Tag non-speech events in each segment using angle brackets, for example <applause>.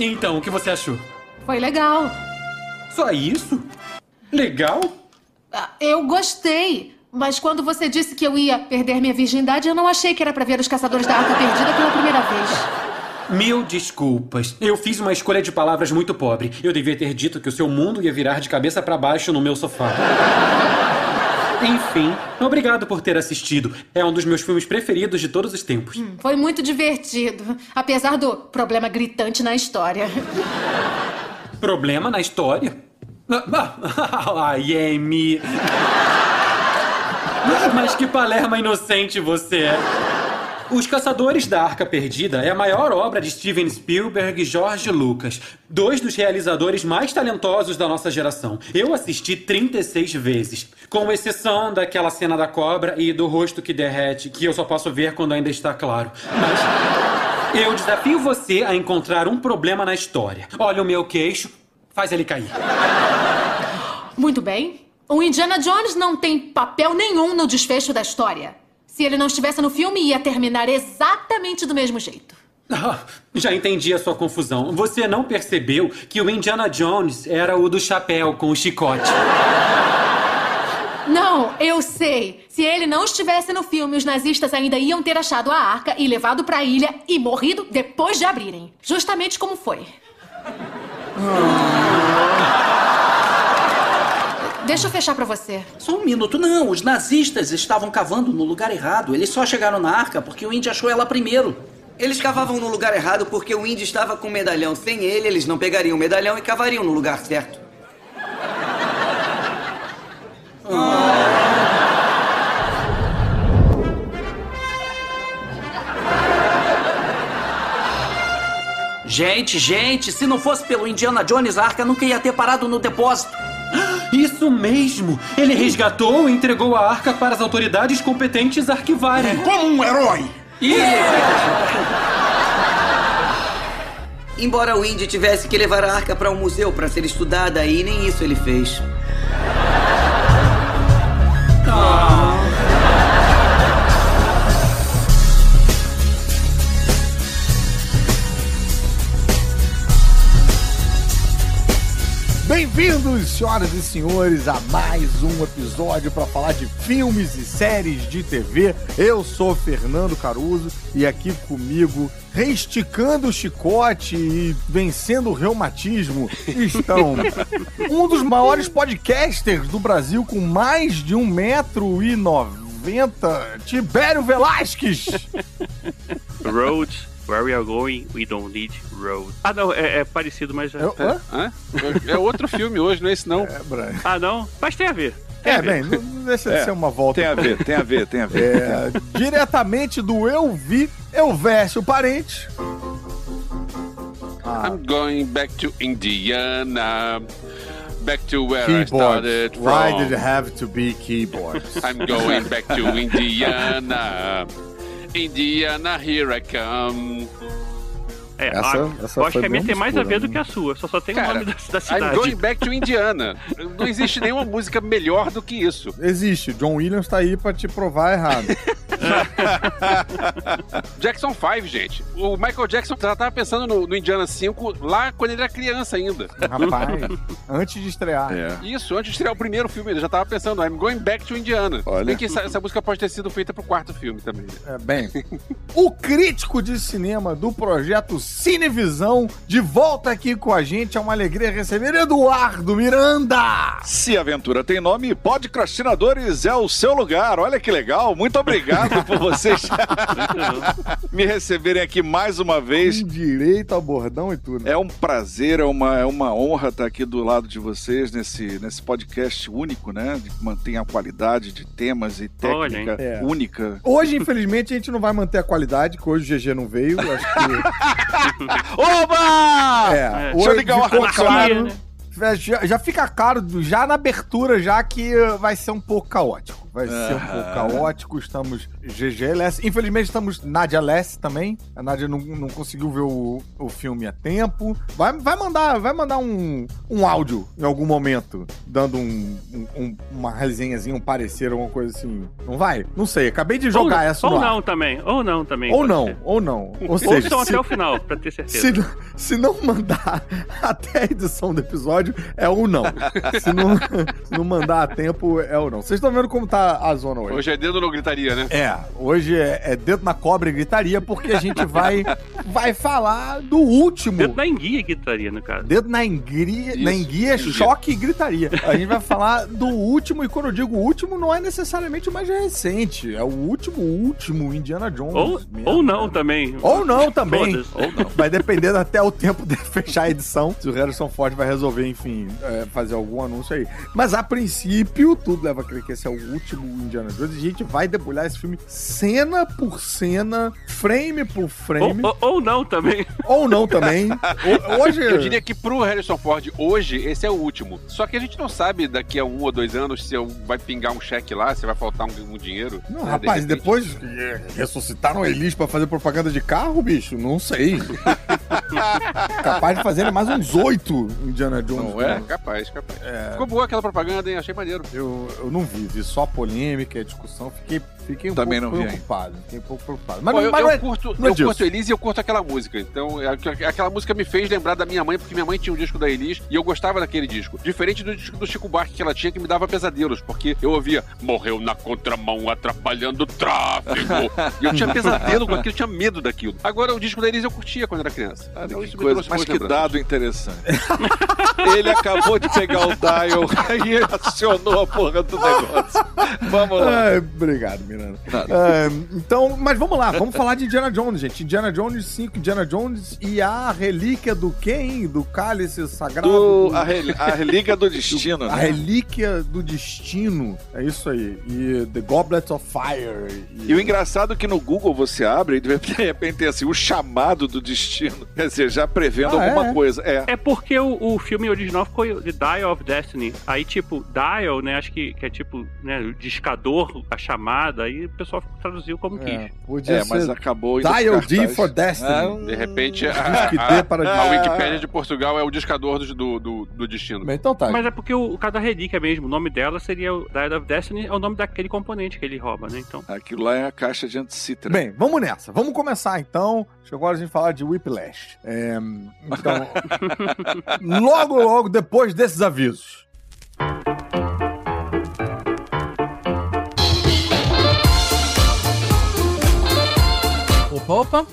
Então, o que você achou? Foi legal. Só isso? Legal? Ah, Eu gostei. Mas quando você disse que eu ia perder minha virgindade, eu não achei que era pra ver os caçadores da arca perdida pela primeira vez. Mil desculpas. Eu fiz uma escolha de palavras muito pobre. Eu devia ter dito que o seu mundo ia virar de cabeça pra baixo no meu sofá. Enfim, obrigado por ter assistido. É um dos meus filmes preferidos de todos os tempos. Foi muito divertido. Apesar do problema gritante na história. Problema na história? <laughs> Ai, Amy. Mas que palerma inocente você é. Os Caçadores da Arca Perdida é a maior obra de Steven Spielberg e George Lucas, dois dos realizadores mais talentosos da nossa geração. Eu assisti 36 vezes, com exceção daquela cena da cobra e do rosto que derrete, que eu só posso ver quando ainda está claro. Mas eu desafio você a encontrar um problema na história. Olha o meu queixo, faz ele cair. Muito bem. O Indiana Jones não tem papel nenhum no desfecho da história. Se ele não estivesse no filme, ia terminar exatamente do mesmo jeito. Ah, já entendi a sua confusão. Você não percebeu que o Indiana Jones era o do chapéu com o chicote. Não, eu sei. Se ele não estivesse no filme, os nazistas ainda iam ter achado a arca e levado pra ilha e morrido depois de abrirem. Justamente como foi. Deixa eu fechar pra você. Só um minuto, não. Os nazistas estavam cavando no lugar errado. Eles só chegaram na arca porque o Indy achou ela primeiro. Eles cavavam no lugar errado porque o Indy estava com o medalhão. Sem ele, eles não pegariam o medalhão e cavariam no lugar certo. Gente, gente, se não fosse pelo Indiana Jones, a arca nunca ia ter parado no depósito. Isso mesmo! Ele resgatou e entregou a arca para as autoridades competentes arquivarem. Como um herói! Embora o Indy tivesse que levar a arca para um museu para ser estudada, e nem isso ele fez. Bem-vindos, senhoras e senhores, a mais um episódio para falar de filmes e séries de TV. Eu sou Fernando Caruso e aqui comigo, reesticando o chicote e vencendo o reumatismo, estão <laughs> um dos maiores podcasters do Brasil com mais de um metro e noventa, Tibério Velasquez. Road, where we are going, we don't need road. Ah, não, é, é parecido, mas... É... Hã? Hã? É outro filme hoje, não é esse não. É, Brian. Ah, não? Mas tem a ver. Tem É, bem, não não deixa de É, ser uma volta. Tem a ver, tem a ver, tem a ver. É, diretamente do Eu Vi, Eu Veste o Parente. I'm going back to Indiana. Back to where Keyboards. I started Why did it from. have to be keyboards? I'm going back to Indiana. Indiana, here I come. É, Essa- a- essa eu acho que a minha tem mais a ver do né? que a sua. Só só tem o Cara, nome da, da I'm cidade. going back to Indiana. Não existe nenhuma música melhor do que isso. Existe, John Williams tá aí pra te provar errado. <laughs> <laughs> Jackson 5, gente. O Michael Jackson já tava pensando no, no Indiana 5 lá quando ele era criança ainda. Rapaz, <laughs> antes de estrear. Isso, antes de estrear o primeiro filme, ele já tava pensando, I'm going back to Indiana. Olha. Bem que essa, essa música pode ter sido feita pro quarto filme também. né? É, bem, o crítico de cinema do projeto Cinevisão, de volta aqui com a gente, é uma alegria receber Eduardo Miranda! Se a aventura tem nome, Podcrastinadores é o seu lugar. Olha que legal. Muito obrigado <laughs> por vocês me receberem aqui mais uma vez. Com direito ao bordão e tudo. É um prazer, é uma, é uma honra estar aqui do lado de vocês nesse, nesse podcast único, né? De que mantém a qualidade de temas e Olha, técnica? É. única. Hoje, infelizmente, a gente não vai manter a qualidade, que hoje o GG não veio. Acho que. <laughs> Oba! É, É. hoje Deixa eu ligar o claro. É, Já, já fica claro, já na abertura, já que vai ser um pouco caótico. Vai ser um pouco caótico. Estamos GGLS. Infelizmente, estamos Nadia Less também. A Nadia não, não conseguiu ver o, o filme a tempo. Vai, vai mandar, vai mandar um, um áudio em algum momento, dando um, um- uma resenhazinha, um parecer, alguma coisa assim. Não vai? Não sei. Acabei de jogar ou, essa Ou não também. Ou não também. Ou não, ser. ou não. Ou Ou seja, se, até o final, pra ter certeza. se, não- se não mandar <laughs> até a edição do episódio, é ou não. Se não, <laughs> se não mandar a tempo, é ou não. Vocês estão vendo como tá a zona hoje? Hoje é dedo no gritaria, né? É, hoje é, é dedo na cobra e gritaria, porque a gente vai, <laughs> vai falar do último. Dedo na enguia que estaria, no caso. Dedo na enguia, na Isso, enguia, enguia. choque e gritaria. A gente vai falar do último, e quando eu digo último, não é necessariamente o mais recente. É o último, último Indiana Jones. Ou, mesmo, ou não né? também. Ou não também. Ou não. Vai depender até o tempo de <laughs> fechar a edição. Se o Harrison Ford vai resolver, enfim, é, fazer algum anúncio aí. Mas a princípio, tudo leva a crer que esse é o último Indiana Jones. E a gente vai debulhar esse filme cena por cena, frame por Ou, frame. ou, ou não também. Ou, não também. <laughs> Ho- Hoje. Eu diria que pro Harrison Ford, hoje, esse é o último. Só que a gente não sabe daqui a um ou dois anos se vai pingar um cheque lá, se vai faltar um, um dinheiro. Não, né, de rapaz, repente. depois ressuscitaram Elis pra fazer propaganda de carro, bicho? Não sei. <laughs> Capaz de fazer mais uns oito Indiana Jones. Não é? né? Capaz, capaz. Ficou boa aquela propaganda, hein? Achei maneiro. Eu, eu não vi, vi só polêmica, discussão, fiquei, fiquei um Também pouco não preocupado. Fiquei um pouco preocupado. Mas, Pô, eu, mas eu é- curto, é eu disso. curto Elis e eu curto aquela música. Então, é- aqu- aquela música me fez lembrar da minha mãe, porque minha mãe tinha um disco da Elis e eu gostava daquele disco. Diferente do disco do Chico Buarque que ela tinha, que me dava pesadelos, porque eu ouvia morreu na contramão atrapalhando o tráfego. e eu tinha <laughs> pesadelo com aquilo, eu tinha medo daquilo. Agora, o disco da Elis eu curtia quando era criança. Olha Então, que coisa, mas que lembranças. dado interessante. <laughs> Ele acabou de pegar o dial e acionou a porra do negócio. Vamos lá. Ai, obrigado, Miranda. Ah, então, mas vamos lá, vamos falar de Indiana Jones, gente. Indiana Jones 5, Indiana Jones e a relíquia do quem? Do cálice sagrado? Do, a, rel- a relíquia do destino, A né? relíquia do destino. É isso aí. E The Goblet of Fire. E o engraçado é que no Google você abre e <laughs> de repente tem assim, o chamado do destino. Quer dizer, já prevendo Ah, alguma é? coisa. É. É porque o, o filme original ficou The Dial of Destiny. Aí, tipo, Dial, né? Acho que, que é tipo, né? Discador, a chamada. Aí o pessoal traduziu como É, quis. podia É, mas acabou Dial D for Destiny. Ah, De repente, a, a, dê para a. Wikipédia de Portugal é o discador do, do, do, do destino. Bem, Então tá. Mas é porque o, o cada relíquia mesmo, o nome dela seria o Dial of Destiny, é o nome daquele componente que ele rouba, né? Então. Aquilo lá é a caixa de anticitra. Bem, vamos nessa. Vamos começar então. Chegou a hora de a gente falar de Whiplash. É, então, <laughs> logo, logo depois desses avisos. Opa.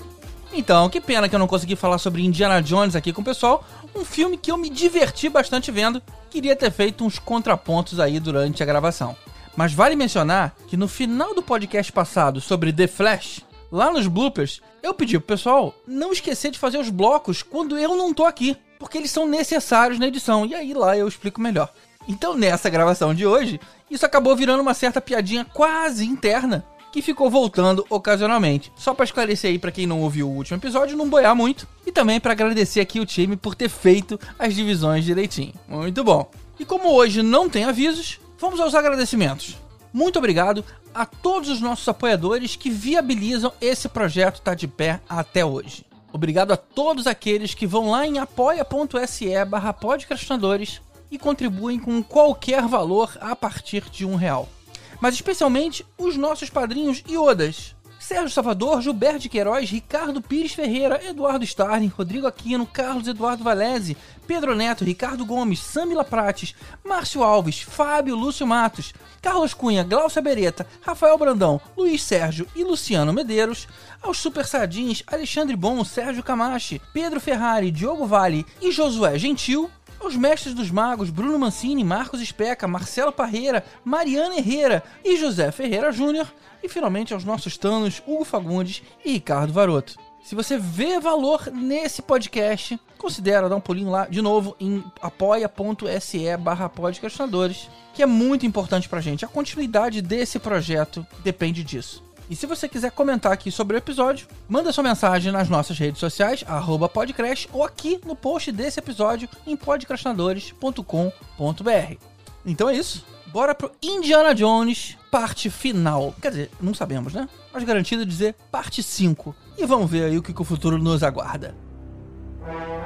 Então, que pena que eu não consegui falar sobre Indiana Jones aqui com o pessoal. Um filme que eu me diverti bastante vendo. Queria ter feito uns contrapontos aí durante a gravação. Mas vale mencionar que no final do podcast passado sobre The Flash, lá nos bloopers, eu pedi pro pessoal não esquecer de fazer os blocos quando eu não tô aqui, porque eles são necessários na edição. E aí lá eu explico melhor. Então, nessa gravação de hoje, isso acabou virando uma certa piadinha quase interna que ficou voltando ocasionalmente. Só pra esclarecer aí pra quem não ouviu o último episódio, não boiar muito, e também pra agradecer aqui o time por ter feito as divisões direitinho. Muito bom. E como hoje não tem avisos, vamos aos agradecimentos. Muito obrigado a todos os nossos apoiadores que viabilizam esse projeto estar de pé até hoje. Obrigado a todos aqueles que vão lá em apoia.se barra podcastinadores e contribuem com qualquer valor a partir de um real. Mas especialmente os nossos padrinhos iodas. Sérgio Salvador, Gilberto de Queiroz, Ricardo Pires Ferreira, Eduardo Starling, Rodrigo Aquino, Carlos Eduardo Valese, Pedro Neto, Ricardo Gomes, Samila Prates, Márcio Alves, Fábio Lúcio Matos, Carlos Cunha, Glaucia Beretta, Rafael Brandão, Luiz Sérgio e Luciano Medeiros, aos Super Sardins, Alexandre Bom, Sérgio Camachi, Pedro Ferrari, Diogo Vale e Josué Gentil, aos mestres dos magos Bruno Mancini, Marcos Especa, Marcelo Parreira, Mariana Herrera e José Ferreira Júnior, e finalmente aos nossos tanos Hugo Fagundes e Ricardo Varoto. Se você vê valor nesse podcast, considera dar um pulinho lá de novo em apoia.se barra podcastinadores, que é muito importante pra gente. A continuidade desse projeto depende disso. E se você quiser comentar aqui sobre o episódio, manda sua mensagem nas nossas redes sociais, arroba podcast, ou aqui no post desse episódio em podcastinadores.com.br. Então é isso. bora pro Indiana Jones, parte final. Quer dizer, não sabemos, né? Mas garantido dizer parte 5. E vamos ver aí o que, que o futuro nos aguarda. Estamos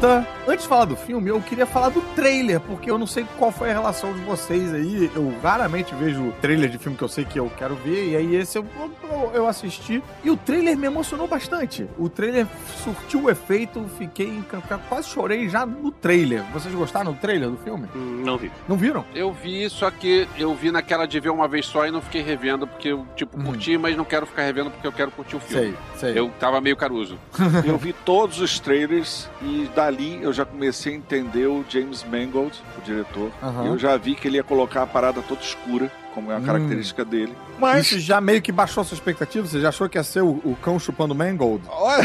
volta. Antes de falar do filme, eu queria falar do trailer, porque eu não sei qual foi a relação de vocês aí. Eu raramente vejo trailer de filme que eu sei que eu quero ver, e aí esse eu, eu, eu assisti. E o trailer me emocionou bastante. O trailer surtiu o efeito, fiquei encantado, quase chorei já no trailer. Vocês gostaram do trailer do filme? Hum, Não vi. Não viram? Eu vi, só que eu vi naquela de ver uma vez só e não fiquei revendo, porque eu, tipo, curti, mas não quero ficar revendo porque eu quero curtir o filme. Sei, sei. Eu tava meio caruso. <laughs> Eu vi todos os trailers e dali eu já comecei a entender o James Mangold, o diretor. Aham. Eu já vi que ele ia colocar a parada toda escura, como é a Hum. característica dele. Mas Isso já meio que baixou a sua expectativa? Você já achou que ia ser o, o cão chupando Mangold? olha,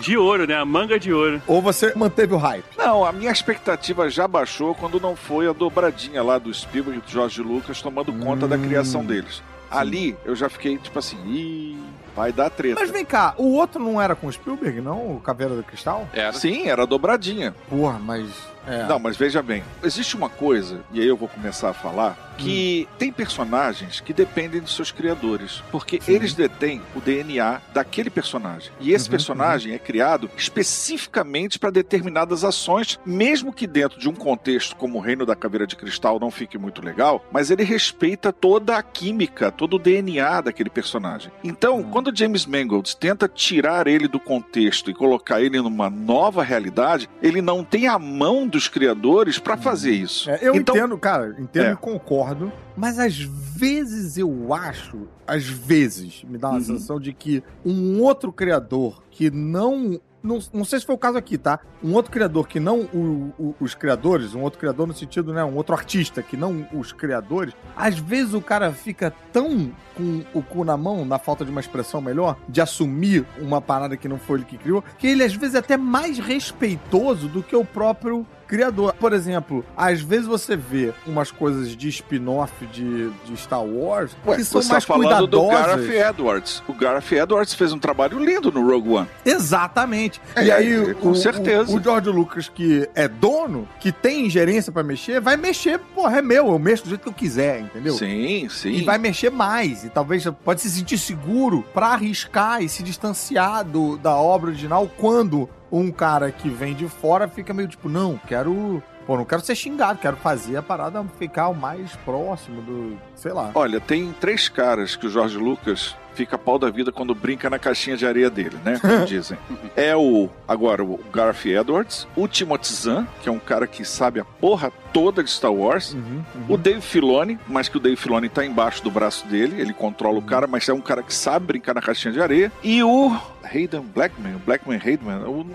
De ouro, né? A manga de ouro. Ou você manteve o hype? não, a minha expectativa já baixou quando não foi a dobradinha lá do Spielberg e do George Lucas tomando conta da Hum. criação deles. Ali eu já fiquei tipo assim, ih, vai dar treta. Mas vem cá, o outro não era com o Spielberg, não? O Caveira do Cristal? Era. Sim, era dobradinha. Porra, mas. É. Não, mas veja bem, existe uma coisa, e aí eu vou começar a falar, que tem personagens que dependem dos seus criadores, porque eles detêm o DNA daquele personagem. E esse Uhum, personagem é criado especificamente para determinadas ações, mesmo que dentro de um contexto como o Reino da Caveira de Cristal não fique muito legal, mas ele respeita toda a química, todo o DNA daquele personagem. Então, Uhum. quando James Mangold tenta tirar ele do contexto e colocar ele numa nova realidade, ele não tem a mão dos criadores para fazer isso. É, eu então, entendo, cara, entendo É. e concordo, mas às vezes eu acho, às vezes, me dá uma Uhum. sensação de que um outro criador que não. Não, não sei se foi o caso aqui, tá? Um outro criador que não o- o- os criadores, um outro criador no sentido, né? Um outro artista que não os criadores, às vezes o cara fica tão com o cu na mão, na falta de uma expressão melhor, de assumir uma parada que não foi ele que criou, que ele às vezes é até mais respeitoso do que o próprio criador. Por exemplo, às vezes você vê umas coisas de spin-off de, de Star Wars Ué, que são você tá mais falando do cuidadosas. Gareth Edwards. O Gareth Edwards fez um trabalho lindo no Rogue One. Exatamente. É, e aí, é, com o, certeza. O, o George Lucas, que é dono, que tem ingerência pra mexer, vai mexer, porra, é meu, eu mexo do jeito que eu quiser, entendeu? Sim, sim. E vai mexer mais. E talvez pode se sentir seguro pra arriscar e se distanciar do, da obra original quando um cara que vem de fora fica meio tipo, não, quero. Pô, não quero ser xingado, quero fazer a parada ficar o mais próximo do. sei lá. Olha, tem três caras que o George Lucas fica pau da vida quando brinca na caixinha de areia dele, né? Como <laughs> dizem. É o, agora, o Gareth Edwards, o Timothy Zahn, que é um cara que sabe a porra toda de Star Wars, Uhum, uhum. o Dave Filoni, mas que o Dave Filoni tá embaixo do braço dele, ele controla o cara, mas é um cara que sabe brincar na caixinha de areia. E o Hayden Blackman, Blackman Hayden,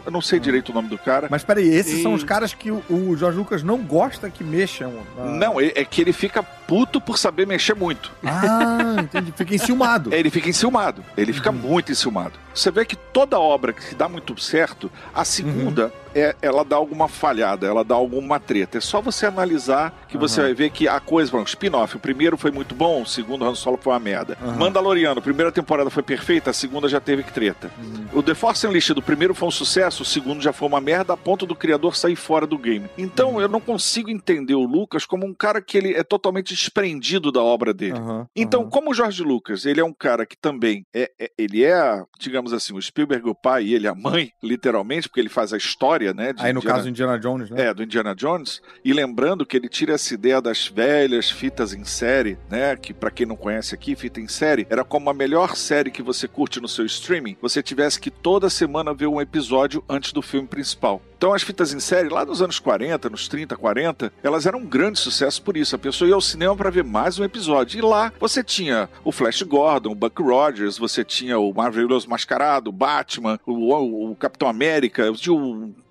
eu não sei direito o nome do cara. Mas peraí, esses são os caras que o, o George Lucas não gosta que mexam. na- Não, é é que ele fica puto por saber mexer muito. Ah, entendi. Fica enciumado. <laughs> Ele fica enciumado. Ele fica muito enciumado. Você vê que toda obra que dá muito certo, a segunda é, ela dá alguma falhada, ela dá alguma treta. É só você analisar que você Aham. vai ver que a coisa, exemplo, spin-off, o primeiro foi muito bom, o segundo Han Solo foi uma merda. Mandaloriano, a primeira temporada foi perfeita, a segunda já teve que treta. O The Force Unleashed, o primeiro foi um sucesso, o segundo já foi uma merda, a ponto do criador sair fora do game. Então eu não consigo entender o Lucas como um cara que ele é totalmente desprendido da obra dele. Então, como o Jorge Lucas, ele é um cara que também é, é- ele é, digamos assim, o Spielberg, o pai e ele a mãe, <laughs> literalmente, porque ele faz a história, né? Aí no Indiana- caso Indiana Jones, né? É, do Indiana Jones. E lembrando que ele tira essa ideia das velhas fitas em série, né? Que pra quem não conhece aqui, fita em série, era como a melhor série que você curte no seu streaming, você tivesse que toda semana ver um episódio antes do filme principal. Então as fitas em série, lá nos anos 40, nos 30, 40, elas eram um grande sucesso por isso. A pessoa ia ao cinema para ver mais um episódio. E lá você tinha o Flash Gordon, o Buck Rogers, você tinha o Maravilhoso Mascarado, o Batman, o, o- o Capitão América, tinha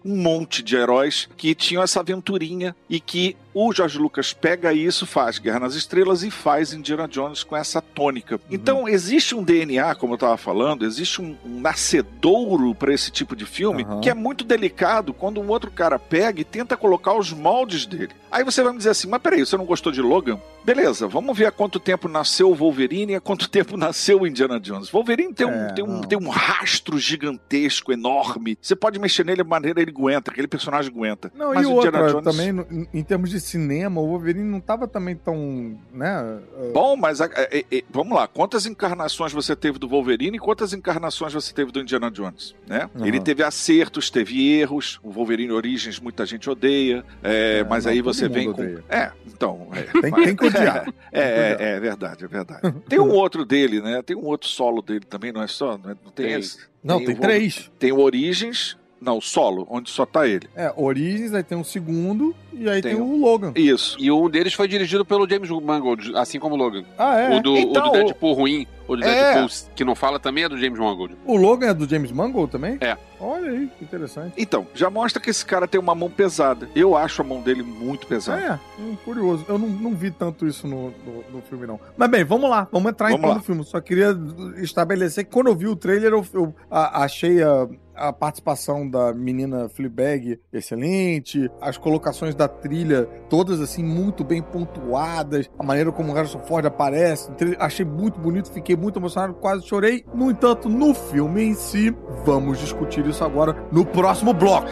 um, monte de heróis que tinham essa aventurinha e que o George Lucas pega isso, faz Guerra nas Estrelas e faz Indiana Jones com essa tônica. Então existe um DNA, como eu estava falando, existe um, um nascedouro para esse tipo de filme Aham. que é muito delicado quando um outro cara pega e tenta colocar os moldes dele. Aí você vai me dizer assim, mas peraí, você não gostou de Logan? Beleza, vamos ver há quanto tempo nasceu o Wolverine e há quanto <laughs> tempo nasceu o Indiana Jones. Wolverine tem um, É, tem um, não. tem um rastro gigantesco, enorme. Você pode mexer nele de maneira ele aguenta, aquele personagem aguenta. Não, Mas e o outra, Indiana Jones- também, em, termos de cinema, o Wolverine não tava também tão, né? uh, Bom, mas a- é- é- vamos lá. Quantas encarnações você teve do Wolverine e quantas encarnações você teve do Indiana Jones? Né? Aham. Ele teve acertos, teve erros. O Wolverine Origins muita gente odeia. é, É, mas não, aí você vem com. odeia. É, então. é, Tem, mas- <laughs> tem que odiar. É, é, é verdade, é verdade. Tem um outro dele, né? Tem um outro solo dele também, não é só? Não, é- não tem, Tem. esse? Não, Tem tem o- três. Tem o Origins, não, o solo, onde só tá ele. É, Origins, aí tem um segundo, e aí tem, Tem o Logan. Isso. E um deles foi dirigido pelo James Mangold, assim como o Logan. Ah, é. O, do, Então, o do Deadpool ruim, o do É. Deadpool que não fala também é do James Mangold. O Logan é do James Mangold também? É. Olha aí, que interessante. Então, já mostra que esse cara tem uma mão pesada. Eu acho a mão dele muito pesada. É, hum, curioso. Eu não, não vi tanto isso no, no, no filme, não. Mas bem, vamos lá. Vamos entrar Vamos então lá. no filme. Só queria estabelecer que quando eu vi o trailer, eu, eu a- achei a, a participação da menina Fleabag excelente, as colocações da trilha todas assim muito bem pontuadas, a maneira como o Harrison Ford aparece, achei muito bonito, fiquei muito emocionado, quase chorei. No entanto, no filme em si, vamos discutir isso agora no próximo bloco.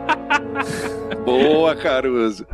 <laughs> Boa, Caruso.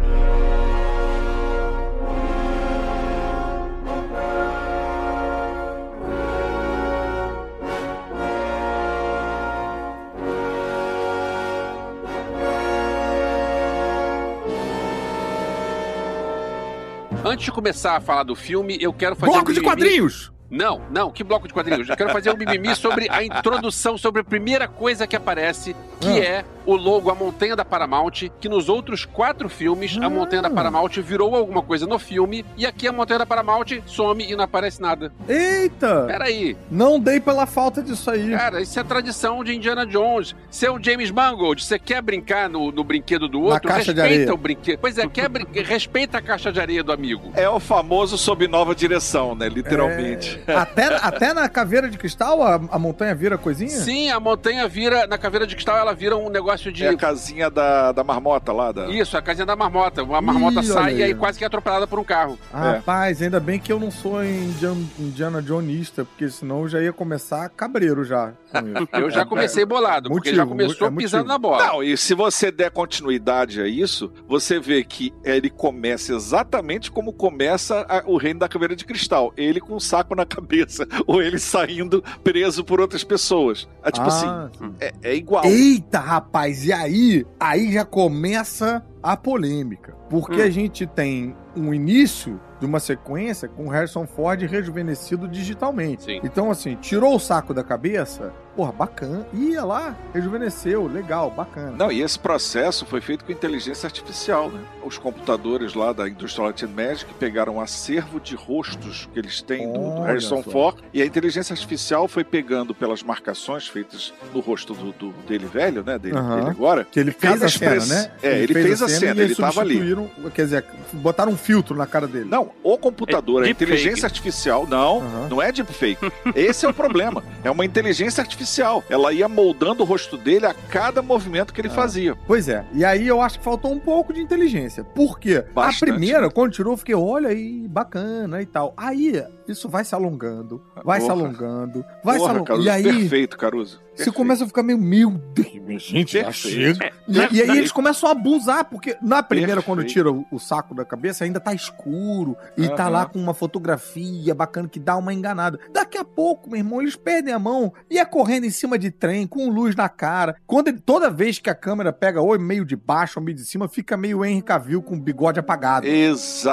Antes de começar a falar do filme, eu quero fazer Bloco um de quadrinhos! Não, não, que bloco de quadrinhos? Eu quero fazer um mimimi sobre a introdução, sobre a primeira coisa que aparece, que Ah. é o logo, a montanha da Paramount, que nos outros quatro filmes, a Ah. montanha da Paramount virou alguma coisa no filme, e aqui a montanha da Paramount some e não aparece nada. Eita! Peraí, Não dei pela falta disso aí. cara, isso é tradição de Indiana Jones. Você é o James Mangold, você quer brincar no, no brinquedo do outro? caixa de respeita areia. o brinquedo. Pois é, quer brin- respeita a caixa de areia do amigo. É o famoso sob nova direção, né? Literalmente. É, <laughs> até, até na caveira de cristal a, a montanha vira coisinha? Sim, a montanha vira, na caveira de cristal, ela vira um negócio de. É a casinha da, da marmota lá. Da... Isso, a casinha da marmota. Uma marmota Ih, sai e aí quase que é atropelada por um carro. Ah, Rapaz, ainda bem que eu não sou Indiana, Indiana Johnista, porque senão eu já ia começar cabreiro já. <laughs> Eu já comecei bolado, porque já Motivo, começou é motivo. pisando na bola. Não, e se você der continuidade a isso, você vê que ele começa exatamente como começa a- o Reino da Caveira de Cristal. Ele com um saco na cabeça, <laughs> ou ele saindo preso por outras pessoas. É tipo Ah, assim, é, é igual. Eita, rapaz, e aí? Aí já começa a polêmica. Porque Hum. a gente tem um início de uma sequência com Harrison Ford rejuvenescido digitalmente. Sim. Então, assim, tirou o saco da cabeça, porra, bacana. Ia lá, rejuvenesceu, legal, bacana. Não, e esse processo foi feito com inteligência artificial, né? Os computadores lá da Industrial Light and Magic pegaram um acervo de rostos que eles têm do, do Harrison só. Ford e a inteligência artificial foi pegando pelas marcações feitas no rosto do, do- dele velho, né? Dele, Aham. dele agora. Que ele fez a cena, né? É, ele fez a cena, ele tava ali. Quer dizer, botaram um filtro na cara dele. Não, o computador, É a inteligência artificial, não, Aham. não é deepfake. Esse é o problema. É uma inteligência artificial. Ela ia moldando o rosto dele a cada movimento que ele Ah. fazia. Pois é, e aí eu acho que faltou um pouco de inteligência. Por quê? Bastante. A primeira, quando tirou, eu fiquei, olha aí, bacana e tal. Aí isso vai se alongando, vai se Porra. alongando, vai se Porra, alongando. Caruso, E aí, perfeito, Caruso. você Perfeito. começa a ficar meio, meu Deus, minha gente, já chega. É, E, na- e aí na- eles começam a abusar, porque na primeira, Perfeito. quando tira o, o saco da cabeça, ainda tá escuro. E tá Aham. lá com uma fotografia bacana que dá uma enganada. Daqui a pouco, meu irmão, eles perdem a mão e é correndo em cima de trem, com luz na cara. Quando ele- toda vez que a câmera pega ou meio de baixo ou meio de cima, fica meio Henry Cavill com o bigode apagado.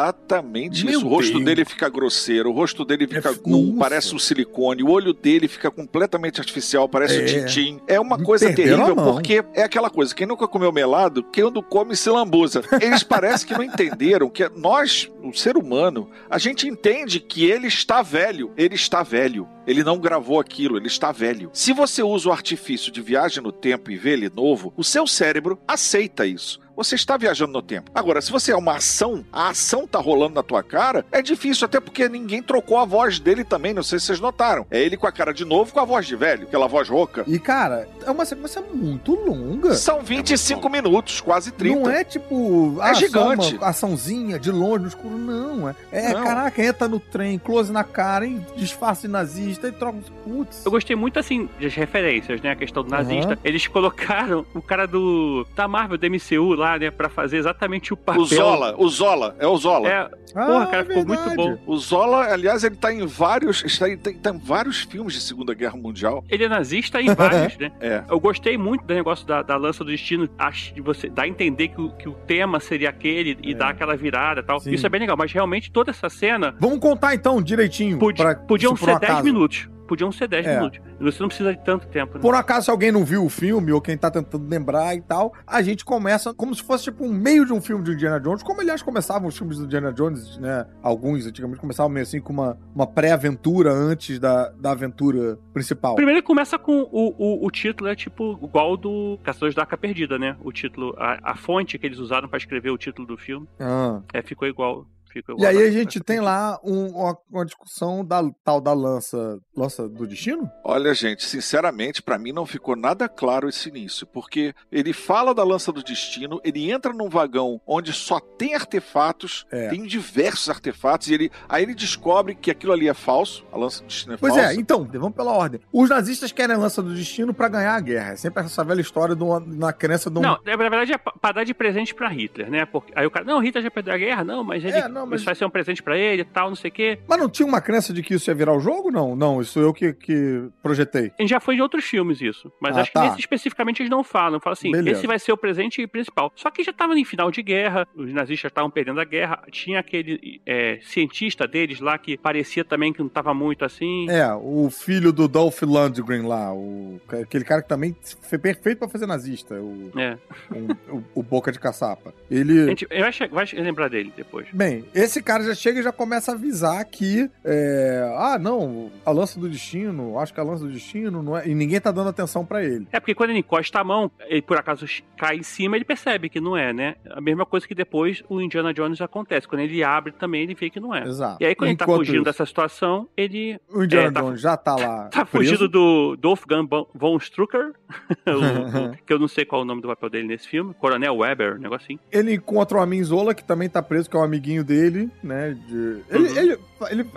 Exatamente Meu isso. O rosto Deus. dele fica grosseiro, o rosto dele fica É, com, nossa. parece um silicone, o olho dele fica completamente artificial, parece É. um tintim. É uma coisa Perderam a terrível, porque é aquela coisa, quem nunca comeu melado, quando come se lambuza. Eles parecem que não entenderam que nós, o ser humano, a gente entende que ele está velho, ele está velho. Ele não gravou aquilo, ele está velho. Se você usa o artifício de viagem no tempo e vê ele novo, o seu cérebro aceita isso. Você está viajando no tempo. Agora, se você é uma ação, a ação tá rolando na tua cara, é difícil, até porque ninguém trocou a voz dele também, não sei se vocês notaram. É ele com a cara de novo com a voz de velho, aquela voz rouca. E, cara, é uma sequência muito longa. São 25 minutos, quase 30. Não é tipo. É gigante. uma açãozinha de longe no escuro, não. É, é Não. caraca, entra no trem, close na cara, e disfarce de nazista e troca. Putz. Eu gostei muito, assim, das referências, né? A questão do nazista. Aham. Eles colocaram o cara do da Marvel, do MCU lá, né? Pra fazer exatamente o papel. O Zola, o Zola, é o Zola. É, porra, cara, ficou muito Ah, bom. O Zola, aliás, ele tá em vários. Está em, tem- tá em vários filmes de Segunda Guerra Mundial. Ele é nazista em vários, né? <laughs> É. Eu gostei muito do negócio da, da lança do destino, acho de você dar a entender que o, que o tema seria aquele e É. dar aquela virada e tal. Sim. Isso é bem legal, mas realmente toda essa cena Vamos contar então direitinho. podi- pra- podiam um ser 10 acaso- minutos. Podiam ser 10 É. minutos. Você não precisa de tanto tempo, né? Por um acaso, se alguém não viu o filme, ou quem tá tentando lembrar e tal, a gente começa como se fosse tipo um meio de um filme de Indiana Jones, como aliás começavam os filmes do Indiana Jones, né? Alguns antigamente começavam meio assim com uma, uma pré-aventura antes da, da aventura principal. Primeiro ele começa com o, o, o título, é tipo igual do Caçadores da Arca Perdida, né? O título, a, a fonte que eles usaram pra escrever o título do filme, Ah. é, ficou igual. Ficou E aí a gente tem lá um- uma, uma discussão da tal da lança, lança do destino? Olha, gente, sinceramente, pra mim não ficou nada claro esse início, porque ele fala da lança do destino, ele entra num vagão onde só tem artefatos, É. tem diversos artefatos, e ele aí ele descobre que aquilo ali é falso, a lança do destino é Pois falsa. é, então, vamos pela ordem. Os nazistas querem a lança do destino pra ganhar a guerra. É sempre essa velha história de uma- na crença de um. Não, na verdade é pra pra dar de presente pra Hitler, né? Porque, aí o cara, não, Hitler já perdeu a guerra, não, mas ele, É, não, mas- isso vai ser um presente pra ele e tal, não sei o quê. Mas não tinha uma crença de que isso ia virar o jogo? Não, não, isso eu que, que projetei. Já foi em outros filmes isso. Mas Ah, acho tá. que nesse especificamente eles não falam. Falam assim, Beleza. esse vai ser o presente principal. Só que já tava em final de guerra, os nazistas estavam perdendo a guerra. Tinha aquele é, cientista deles lá que parecia também que não tava muito assim. É, o filho do Dolph Lundgren lá, o, aquele cara que também foi perfeito pra fazer nazista, o, É. o, o- o Boca de Caçapa. A Ele. gente vai, che- vai lembrar dele depois. Bem, esse cara já chega e já começa a avisar que. é, ah, não, a lança do destino, acho que a lança do destino não é. E ninguém tá dando atenção pra ele. É porque quando ele encosta a mão, ele por acaso cai em cima, ele percebe que não é, né? A mesma coisa que depois o Indiana Jones acontece. Quando ele abre também, ele vê que não é. Exato. E aí, quando ele tá Enquanto fugindo isso, dessa situação, ele O Indiana é, tá- Jones já tá lá. <laughs> tá preso. fugindo do Wolfgang von- von Strucker, <laughs> o- <laughs> que eu não sei qual é o nome do papel dele nesse filme. Coronel Weber, um negocinho. Ele encontra o Amin Zola, que também tá preso, que é um amiguinho dele, né? de- Ele, Uhum. ele, ele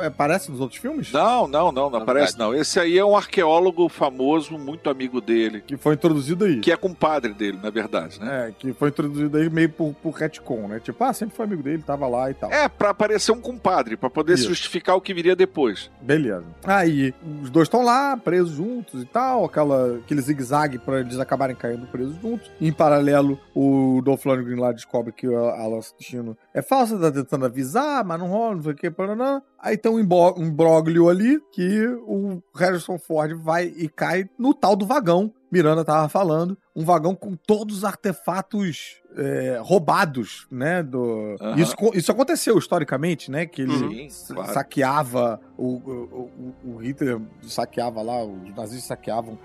aparece nos outros filmes? Não, não, não, não aparece não. Esse aí é um arqueólogo famoso, muito amigo dele, Que foi introduzido aí. que é compadre dele, na verdade, né? É, que foi introduzido aí meio por, por retcon, né? Tipo, ah, sempre foi amigo dele, tava lá e tal. É, pra parecer um compadre, pra poder Isso. justificar o que viria depois. Beleza. Aí, os dois estão lá, presos juntos e tal, aquela, aquele zigue-zague pra eles acabarem caindo presos juntos. Em paralelo, o Dolph Lundgren lá descobre que a, a Destino é falsa, tá tentando avisar, mas não rola, não sei o que, paraná. Aí tem um imbróglio ali que o Harrison Ford vai e cai no tal do vagão. Miranda tava falando, um vagão com todos os artefatos é, roubados, né? Do... Aham. Isso, isso aconteceu historicamente, né? Que ele Sim, claro. saqueava o, o, o- o Hitler saqueava lá, os nazistas saqueavam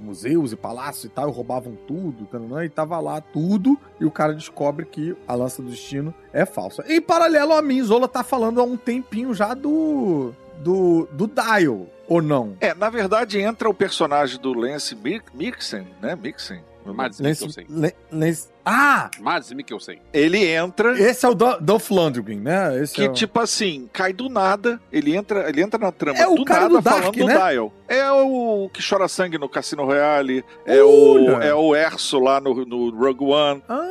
museus e palácios e tal, e roubavam tudo, e tava lá tudo, e o cara descobre que a lança do destino é falsa. Em paralelo, a mim, Zola tá falando há um tempinho já do do, do Dial, ou não? É, na verdade entra o personagem do Lance Mi- Mixen, né? Mixen. Mads Lance, Mikkelsen. Le- Lance- Ah! Mads Mikkelsen. Ele entra. Esse é o Do- Dolph Lundgren, né? Esse Que, é o... tipo assim, cai do nada, ele entra, ele entra na trama É o do cara nada do Dark, falando do né? Dial. É o que chora sangue no Cassino Royale, é Olha! o, é o Erso lá no, no Rogue One. Ah,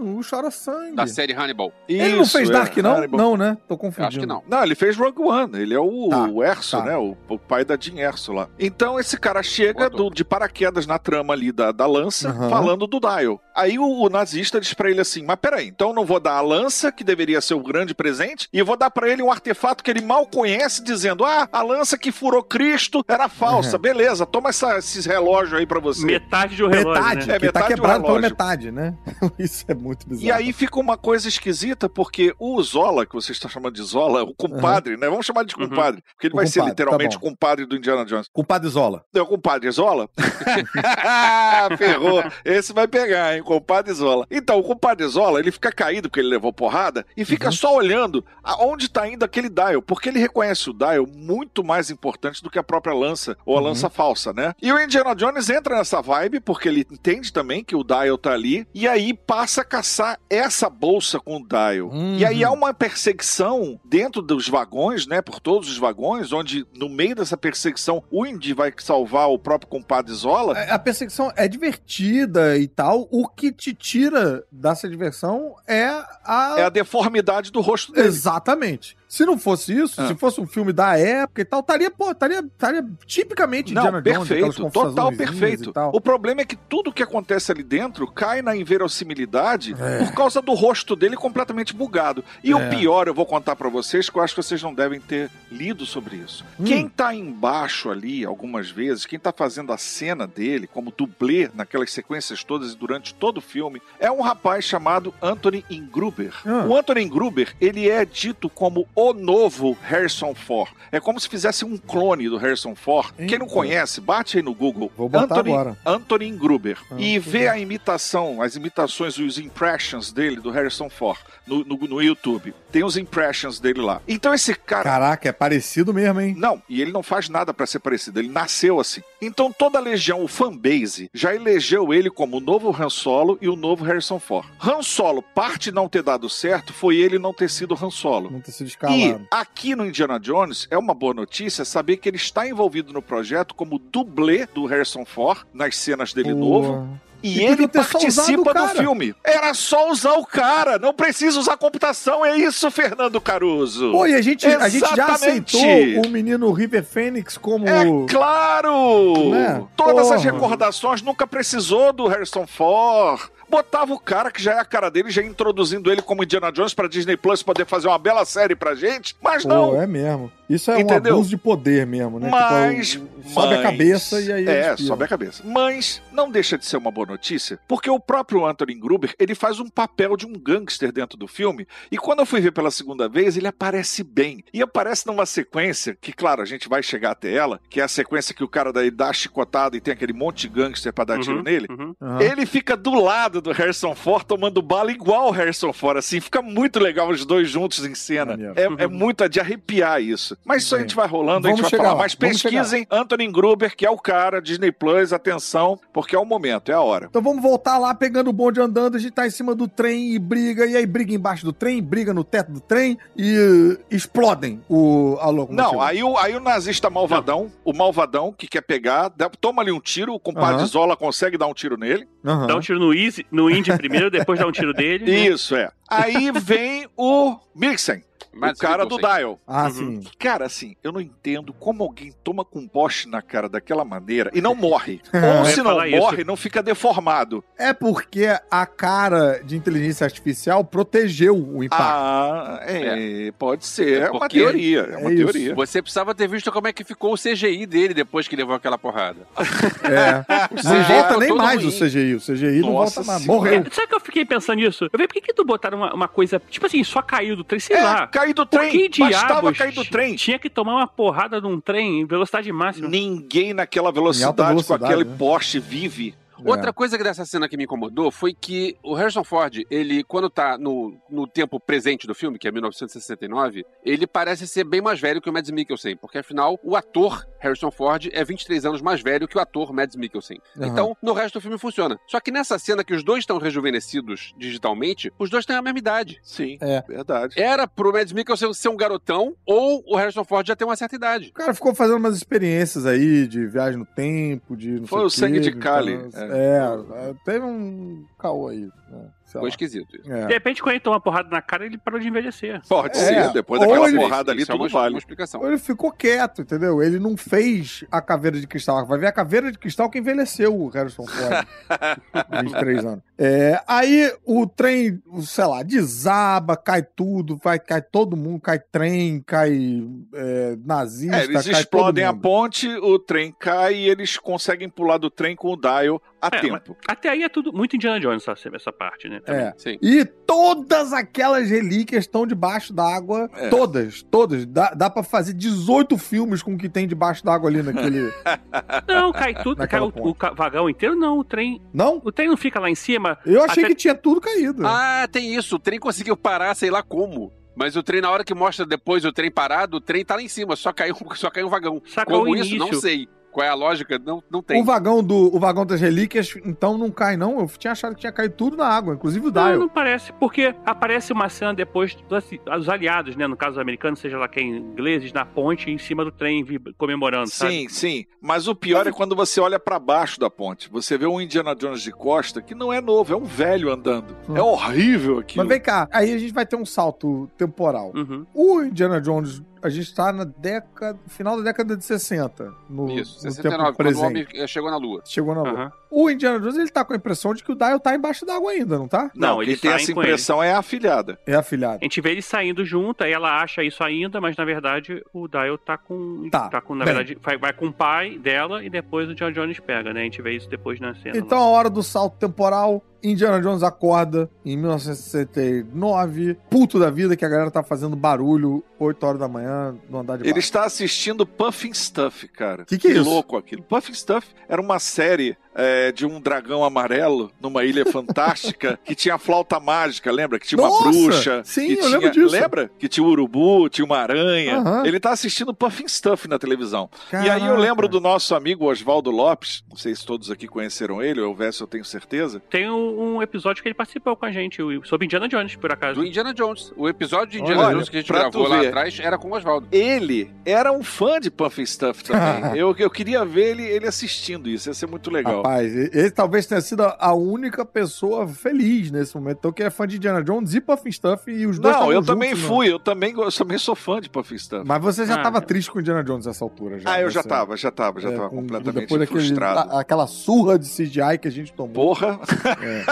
o Chora Sangue. Da série Hannibal. Ele não Isso, fez é, Dark, não? Hannibal. Não, né? Tô confundindo. acho que não. Não, ele fez Rogue One. Ele é o, Tá, o Erso, tá. né? O, o pai da Jean Erso lá. Então esse cara chega do- de paraquedas na trama ali da, da lança, Aham. falando do Dial. Aí o, o nazista diz pra ele assim: Mas peraí, então eu não vou dar a lança, que deveria ser o grande presente, e vou dar pra ele um artefato que ele mal conhece, dizendo: Ah, a lança que furou Cristo era falsa. Uhum. Beleza, toma essa, esses relógios aí pra você. Metade do relógio, Metade, né? É, que tá metade do quebrado pela relógio. metade, né? <laughs> Isso é muito bizarro. E aí fica uma coisa esquisita, porque o Zola, que você está chamando de Zola, o compadre, né? Vamos chamar de Uhum. compadre, porque ele O vai ser compadre, tá literalmente o bom. compadre do Indiana Jones. Compadre Zola. É o compadre Zola? <laughs> <laughs> Ferrou. Esse vai pegar, hein? Compadre Zola. Então, o compadre Zola, ele fica caído porque ele levou porrada e fica Uhum. só olhando aonde tá indo aquele dial, porque ele reconhece o dial muito mais importante do que a própria lança, ou a Uhum. lança falsa, né? E o Indiana Jones entra nessa vibe, porque ele entende também que o dial tá ali, e aí passa a caçar essa bolsa com o dial. Uhum. E aí há uma perseguição dentro dos vagões, né? Por todos os vagões, onde no meio dessa perseguição o Indy vai salvar o próprio compadre Zola. A a perseguição é divertida e tal. O que te tira dessa diversão é a. É a deformidade do rosto dele. Exatamente. Se não fosse isso, Ah. se fosse um filme da época e tal, estaria, pô, estaria, estaria tipicamente Não, Indiana Jones, perfeito, total confusõezinhas perfeito. O problema é que tudo que acontece ali dentro cai na inverossimilidade É. por causa do rosto dele completamente bugado. E o É. pior, eu vou contar pra vocês, que eu acho que vocês não devem ter lido sobre isso. Hum. Quem tá embaixo ali, algumas vezes, quem tá fazendo a cena dele como dublê naquelas sequências todas e durante todo o filme, é um rapaz chamado Anthony Ingruber. Ah. O Anthony Ingruber, ele é dito como o novo Harrison Ford. É como se fizesse um clone do Harrison Ford. Quem não conhece, bate aí no Google. Vou botar Anthony, agora. Anthony Gruber. Ah, e vê bem. a imitação, as imitações e os impressions dele, do Harrison Ford, no, no, no YouTube. Tem os impressions dele lá. Então esse cara. Caraca, é parecido mesmo, hein? Não, e ele não faz nada pra ser parecido, ele nasceu assim. Então toda a legião, o fanbase, já elegeu ele como o novo Han Solo e o novo Harrison Ford. Han Solo, parte não ter dado certo foi ele não ter sido Han Solo. Não ter sido E escalado. aqui no Indiana Jones é uma boa notícia saber que ele está envolvido no projeto como dublê do Harrison Ford nas cenas dele novo. E, E ele participa do filme. Era só usar o cara, não precisa usar computação, é isso, Fernando Caruso. Pô, e a gente, a gente já aceitou o menino River Phoenix como. É claro! Né? Todas as Porra. recordações nunca precisou do Harrison Ford. Botava o cara que já é a cara dele, já introduzindo ele como Indiana Jones pra Disney Plus poder fazer uma bela série pra gente. Mas Pô, não. é mesmo. Isso é Entendeu? um abuso de poder mesmo, né? Mas, Tipo, sobe a cabeça e aí. É, sobe a cabeça. Mas não deixa de ser uma boa notícia, porque o próprio Anthony Gruber, ele faz um papel de um gangster dentro do filme, e quando eu fui ver pela segunda vez, ele aparece bem. E aparece numa sequência, que claro, a gente vai chegar até ela, que é a sequência que o cara daí dá a chicotada e tem aquele monte de gangster pra dar Uhum, tiro nele. uhum. Aham. Ele fica do lado do Harrison Ford tomando bala igual o Harrison Ford, assim, fica muito legal os dois juntos em cena. É, é muito é de arrepiar isso. Mas isso a gente vai rolando, a gente vamos vai falar. lá, Mas vamos pesquisem Anthony Gruber, que é o cara, Disney Plus, atenção, porque é o momento, é a hora. Então vamos voltar lá, pegando o bonde andando, a gente tá em cima do trem e briga, e aí briga embaixo do trem, briga no teto do trem e uh, explodem o, a locomotiva. Não, aí o, aí o nazista malvadão, o malvadão que quer pegar, dá- toma ali um tiro, o compadre Aham. Zola consegue dar um tiro nele. Dá um tiro no Easy, no Indy primeiro, depois dá um tiro dele. né? Isso, é. Aí vem o Mixen, o Mads cara do. Dial. Ah, Uhum. sim. Cara, assim, eu não entendo como alguém toma com um poste na cara daquela maneira e não morre. <laughs> Eu Ou se não falar isso. morre, não fica deformado. É porque a cara de inteligência artificial protegeu o impacto. Ah, é, pode ser. É É, uma teoria. É uma É isso. teoria. Você precisava ter visto como é que ficou o CGI dele depois que levou aquela porrada. <laughs> É. <laughs> Não CGI volta nem mais ruim. o CGI. O CGI não Nossa volta mais. Morreu. É, sabe que eu fiquei pensando nisso? Eu falei, por que, que tu botaram uma, uma coisa, tipo assim, só caiu do trem, sei É, lá. Cair do Por trem. que Bastava cair do trem. tinha que tomar uma porrada num trem em velocidade máxima? Ninguém naquela velocidade, velocidade, com aquele né? poste vive. Outra coisa que dessa cena que me incomodou foi que o Harrison Ford, ele, quando tá no, no tempo presente do filme, que é 1969, ele parece ser bem mais velho que o Mads Mikkelsen, porque afinal o ator Harrison Ford é 23 anos mais velho que o ator Mads Mikkelsen. Aham. Então, no resto do filme funciona. Só que nessa cena que os dois estão rejuvenescidos digitalmente, os dois têm a mesma idade. Sim, É. verdade. Era pro Mads Mikkelsen ser um garotão ou o Harrison Ford já ter uma certa idade. O cara ficou fazendo umas experiências aí de viagem no tempo, de não Foi sei o sangue quê, de Kali, então, é. É, é, teve um caô aí. Né? Sei Foi lá. esquisito isso. É. De repente, quando ele toma uma porrada na cara, ele parou de envelhecer. Pode É, ser, depois ou daquela ele- porrada ali, Isso é tudo uma, vale. uma explicação. Ele ficou quieto, entendeu? Ele não fez a caveira de cristal. Vai ver a caveira de cristal que envelheceu o Harrison Ford. <laughs> 23 anos. É, aí o trem, sei lá, desaba, cai tudo, vai, cai todo mundo, cai trem, cai é, nazista, É, eles cai explodem todo a ponte, o trem cai e eles conseguem pular do trem com o dial a É, tempo. Até aí é tudo muito Indiana Jones essa, essa parte, né? também. É. Sim. E todas aquelas relíquias estão debaixo d'água. É. Todas, todas. Dá, dá pra fazer 18 filmes com o que tem debaixo d'água ali naquele. <laughs> Não, cai tudo. Cai o, o vagão inteiro, não. O trem. Não? O trem não fica lá em cima. Eu achei Até- que tinha tudo caído. Ah, tem isso. O trem conseguiu parar, sei lá como. Mas o trem, na hora que mostra depois o trem parado, o trem tá lá em cima, só caiu, <laughs> só caiu um vagão. Sacou Como o isso, início. não sei. Qual é a lógica? Não, não tem. O vagão, do, o vagão das relíquias, então, não cai, não. Eu tinha achado que tinha caído tudo na água, inclusive o Não, Dial. não parece, porque aparece uma cena depois dos os aliados, né? No caso dos americanos, seja lá quem, ingleses, na ponte, em cima do trem, comemorando, sabe? Sim, sim. Mas o pior é quando você olha pra baixo da ponte. Você vê um Indiana Jones de costa que não é novo, é um velho andando. Hum. É horrível aquilo. Mas vem cá, aí a gente vai ter um salto temporal. Uhum. O Indiana Jones, a gente tá na década. final da década de 60. No, Isso, no 69, tempo quando o presente. homem eh, chegou na Lua. Chegou na lua. Aham. O Indiana Jones, ele tá com a impressão de que o Dial tá embaixo d'água ainda, não tá? Não, Não, eles tem saem essa impressão é a afilhada. É afilhado. A gente vê eles saindo junto, aí ela acha isso ainda, mas na verdade o Dial tá com. Tá, com na bem. verdade, vai, vai com o pai dela e depois o John Jones pega, né? A gente vê isso depois na cena. Então, a hora do salto temporal, Indiana Jones acorda em 1969, puto da vida que a galera tá fazendo barulho 8 horas da manhã no andar de Ele baixo. está assistindo Puffin Stuff, cara. Que que é isso? louco aquilo. Puffin Stuff era uma série é, de um dragão amarelo numa ilha <laughs> fantástica que tinha flauta mágica, lembra? Que tinha uma Nossa! bruxa. Sim, que eu tinha... lembro disso. Lembra? Que tinha um urubu, tinha uma aranha. Aham. Ele tá assistindo Puffin Stuff na televisão. E aí eu Caraca. lembro do nosso amigo Oswaldo Lopes, não sei se todos aqui conheceram ele, ou houvesse eu tenho certeza. Tem um, episódio que ele participou com a gente, o- sobre Indiana Jones, por acaso. Do Indiana Jones. O episódio de Indiana Olha, Jones que a gente gravou lá ver. atrás era com o Oswaldo. Ele era um fã de Puffin Stuff também. <laughs> eu, eu queria ver ele, ele assistindo isso, ia ser muito legal. Rapaz, e- ele talvez tenha sido a única pessoa feliz nesse momento. Então, que é fã de Indiana Jones e Puffin Stuff e os dois Não, eu juntos, também né? fui, eu também, eu também sou fã de Puffin Stuff. Mas você já Ah, tava é. triste com Indiana Jones nessa altura. Já, ah, eu já Você- tava, já tava, já é, tava com- completamente depois daquele- frustrado. aquela surra de CGI que a gente tomou. Porra! <laughs>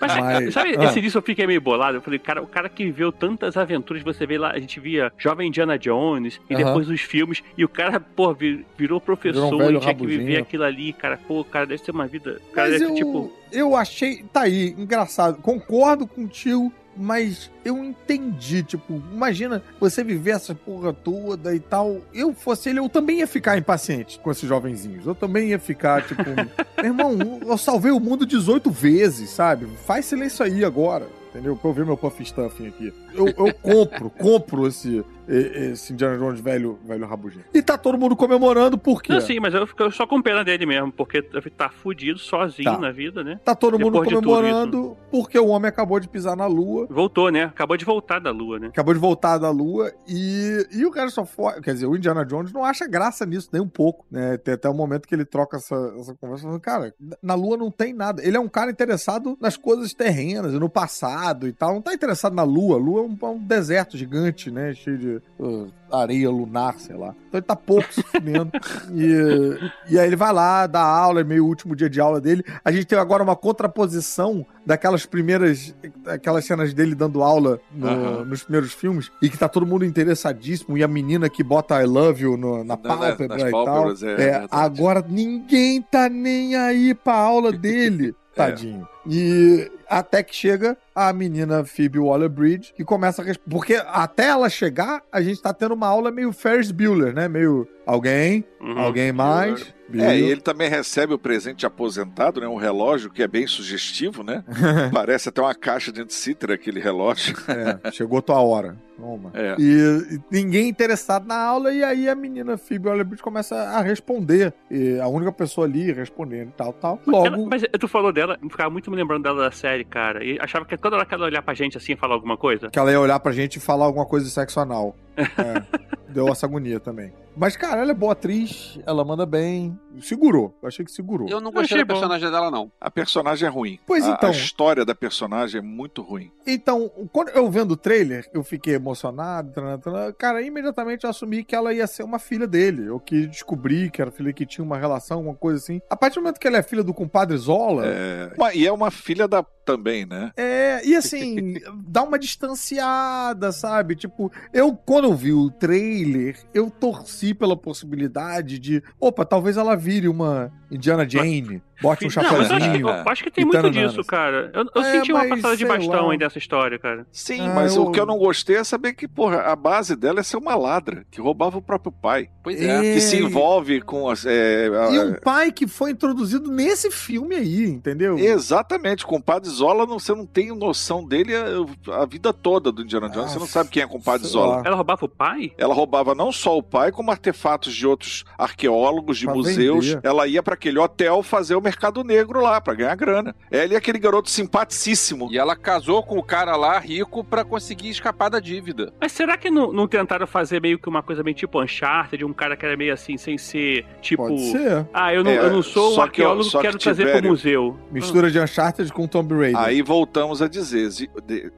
Mas, Mas- sabe, ah. esse disso eu fiquei meio bolado. Eu falei, cara, o cara que viveu tantas aventuras, você vê lá, a gente via Jovem Indiana Jones e Aham. depois os filmes, e o cara, pô, vi- virou professor Virou um e tinha que viver aquilo ali, cara, pô, cara, deve ser uma vida. O Cara, Mas deve eu, tipo. eu achei. Tá aí, engraçado. Concordo contigo, mas eu entendi. Tipo, imagina você viver essa porra toda e tal. Eu fosse ele, eu também ia ficar impaciente com esses jovenzinhos. Eu também ia ficar, tipo, <laughs> meu irmão, eu salvei o mundo 18 vezes, sabe? Faz silêncio aí agora. Entendeu? Pra eu ver meu Puff Stuffing aqui. Eu, eu compro, compro esse, esse Indiana Jones velho, velho rabugento. E tá todo mundo comemorando por quê? Não, sim, mas eu fico só com pena dele mesmo, porque tá fudido sozinho Tá. na vida, né? Tá todo mundo Depois de tudo comemorando porque o homem acabou de pisar na lua. Voltou, né? Acabou de voltar da lua, né? Acabou de voltar da lua e, e o Harrison Ford, quer dizer, o Indiana Jones não acha graça nisso nem um pouco, né? Tem até o momento que ele troca essa, essa conversa falando, cara, na lua não tem nada. Ele é um cara interessado nas coisas terrenas e no passado e tal. Não tá interessado na lua. A lua é um, é um deserto gigante, né? Cheio de uh, areia lunar, sei lá. Então ele tá pouco se fudendo. <laughs> E, e aí ele vai lá, dá aula, é meio o último dia de aula dele. A gente tem agora uma contraposição daquelas primeiras, aquelas cenas dele dando aula no- Aham. nos primeiros filmes, e que tá todo mundo interessadíssimo, e a menina que bota I love you no- na Na- pálpebra e tal. é, É, agora ninguém tá nem aí pra aula <laughs> dele. Tadinho. E até que chega a menina Phoebe Waller-Bridge, que começa a... Porque até ela chegar, a gente tá tendo uma aula meio Ferris Bueller, né? Meio alguém, Uhum. alguém mais. É, e ele também recebe o presente de aposentado, né? Um relógio que é bem sugestivo, né? <laughs> Parece até uma caixa de anticitra, aquele relógio. É, chegou tua hora. Toma. É. E, e ninguém interessado na aula, e aí a menina Phoebe Waller-Bridge começa a responder. E a única pessoa ali respondendo e tal, tal. Logo, Ela- mas tu falou dela, eu ficava muito me lembrando dela da série, cara. E achava que toda hora que ela olhar pra gente assim e falar alguma coisa. que ela ia olhar pra gente e falar alguma coisa de sexo anal. <laughs> É, deu essa agonia também. Mas, cara, ela é boa atriz, ela manda bem. Segurou. Eu achei que segurou. Eu não Eu gostei achei da bom. personagem dela, não. A personagem é ruim. Pois A- então. A história da personagem é muito ruim. Então, quando eu vendo o trailer, eu fiquei emocionado. Taran. Cara, imediatamente eu assumi que ela ia ser uma filha dele. Eu que descobri que era filha que tinha uma relação, alguma coisa assim. A partir do momento que ela é filha do compadre Zola. É, uma- e é uma filha da também, né? É, e assim, dá uma distanciada, sabe? Tipo, eu, quando eu vi o trailer, eu torci pela possibilidade de, opa, talvez ela vire uma Indiana Jane, bote um mas acho, que, chapéuzinho. eu acho que tem muito disso, cara. Eu, eu É, senti uma passada de bastão lá. aí dessa história, cara. Sim, Ah, mas eu- o que eu não gostei é saber que, porra, a base dela é ser uma ladra, que roubava o próprio pai. Pois é. Que se envolve com as. é, a- E um pai que foi introduzido nesse filme aí, entendeu? Exatamente, com o Padre Zola não- você não tem noção dele a, a vida toda do Indiana Jones, Ah, você não sabe quem é com o Padre Zola. lá. Ela roubava o pai? Ela roubava não só o pai, como artefatos de outros arqueólogos, de Pra museus. vender. Ela ia pra aquele hotel fazer o mercado negro lá, pra ganhar grana. Ela e aquele garoto simpaticíssimo. E ela casou com o cara lá, rico, pra conseguir escapar da dívida. Mas será que não, não tentaram fazer meio que uma coisa meio tipo Uncharted, de um cara que era meio assim, sem ser tipo. Pode ser. Ah, eu não, É, eu não sou um só que eu- arqueólogo, só que quero trazer Tibério- pro museu. Mistura de Uncharted com Tomb Raider. Aí voltamos a dizer,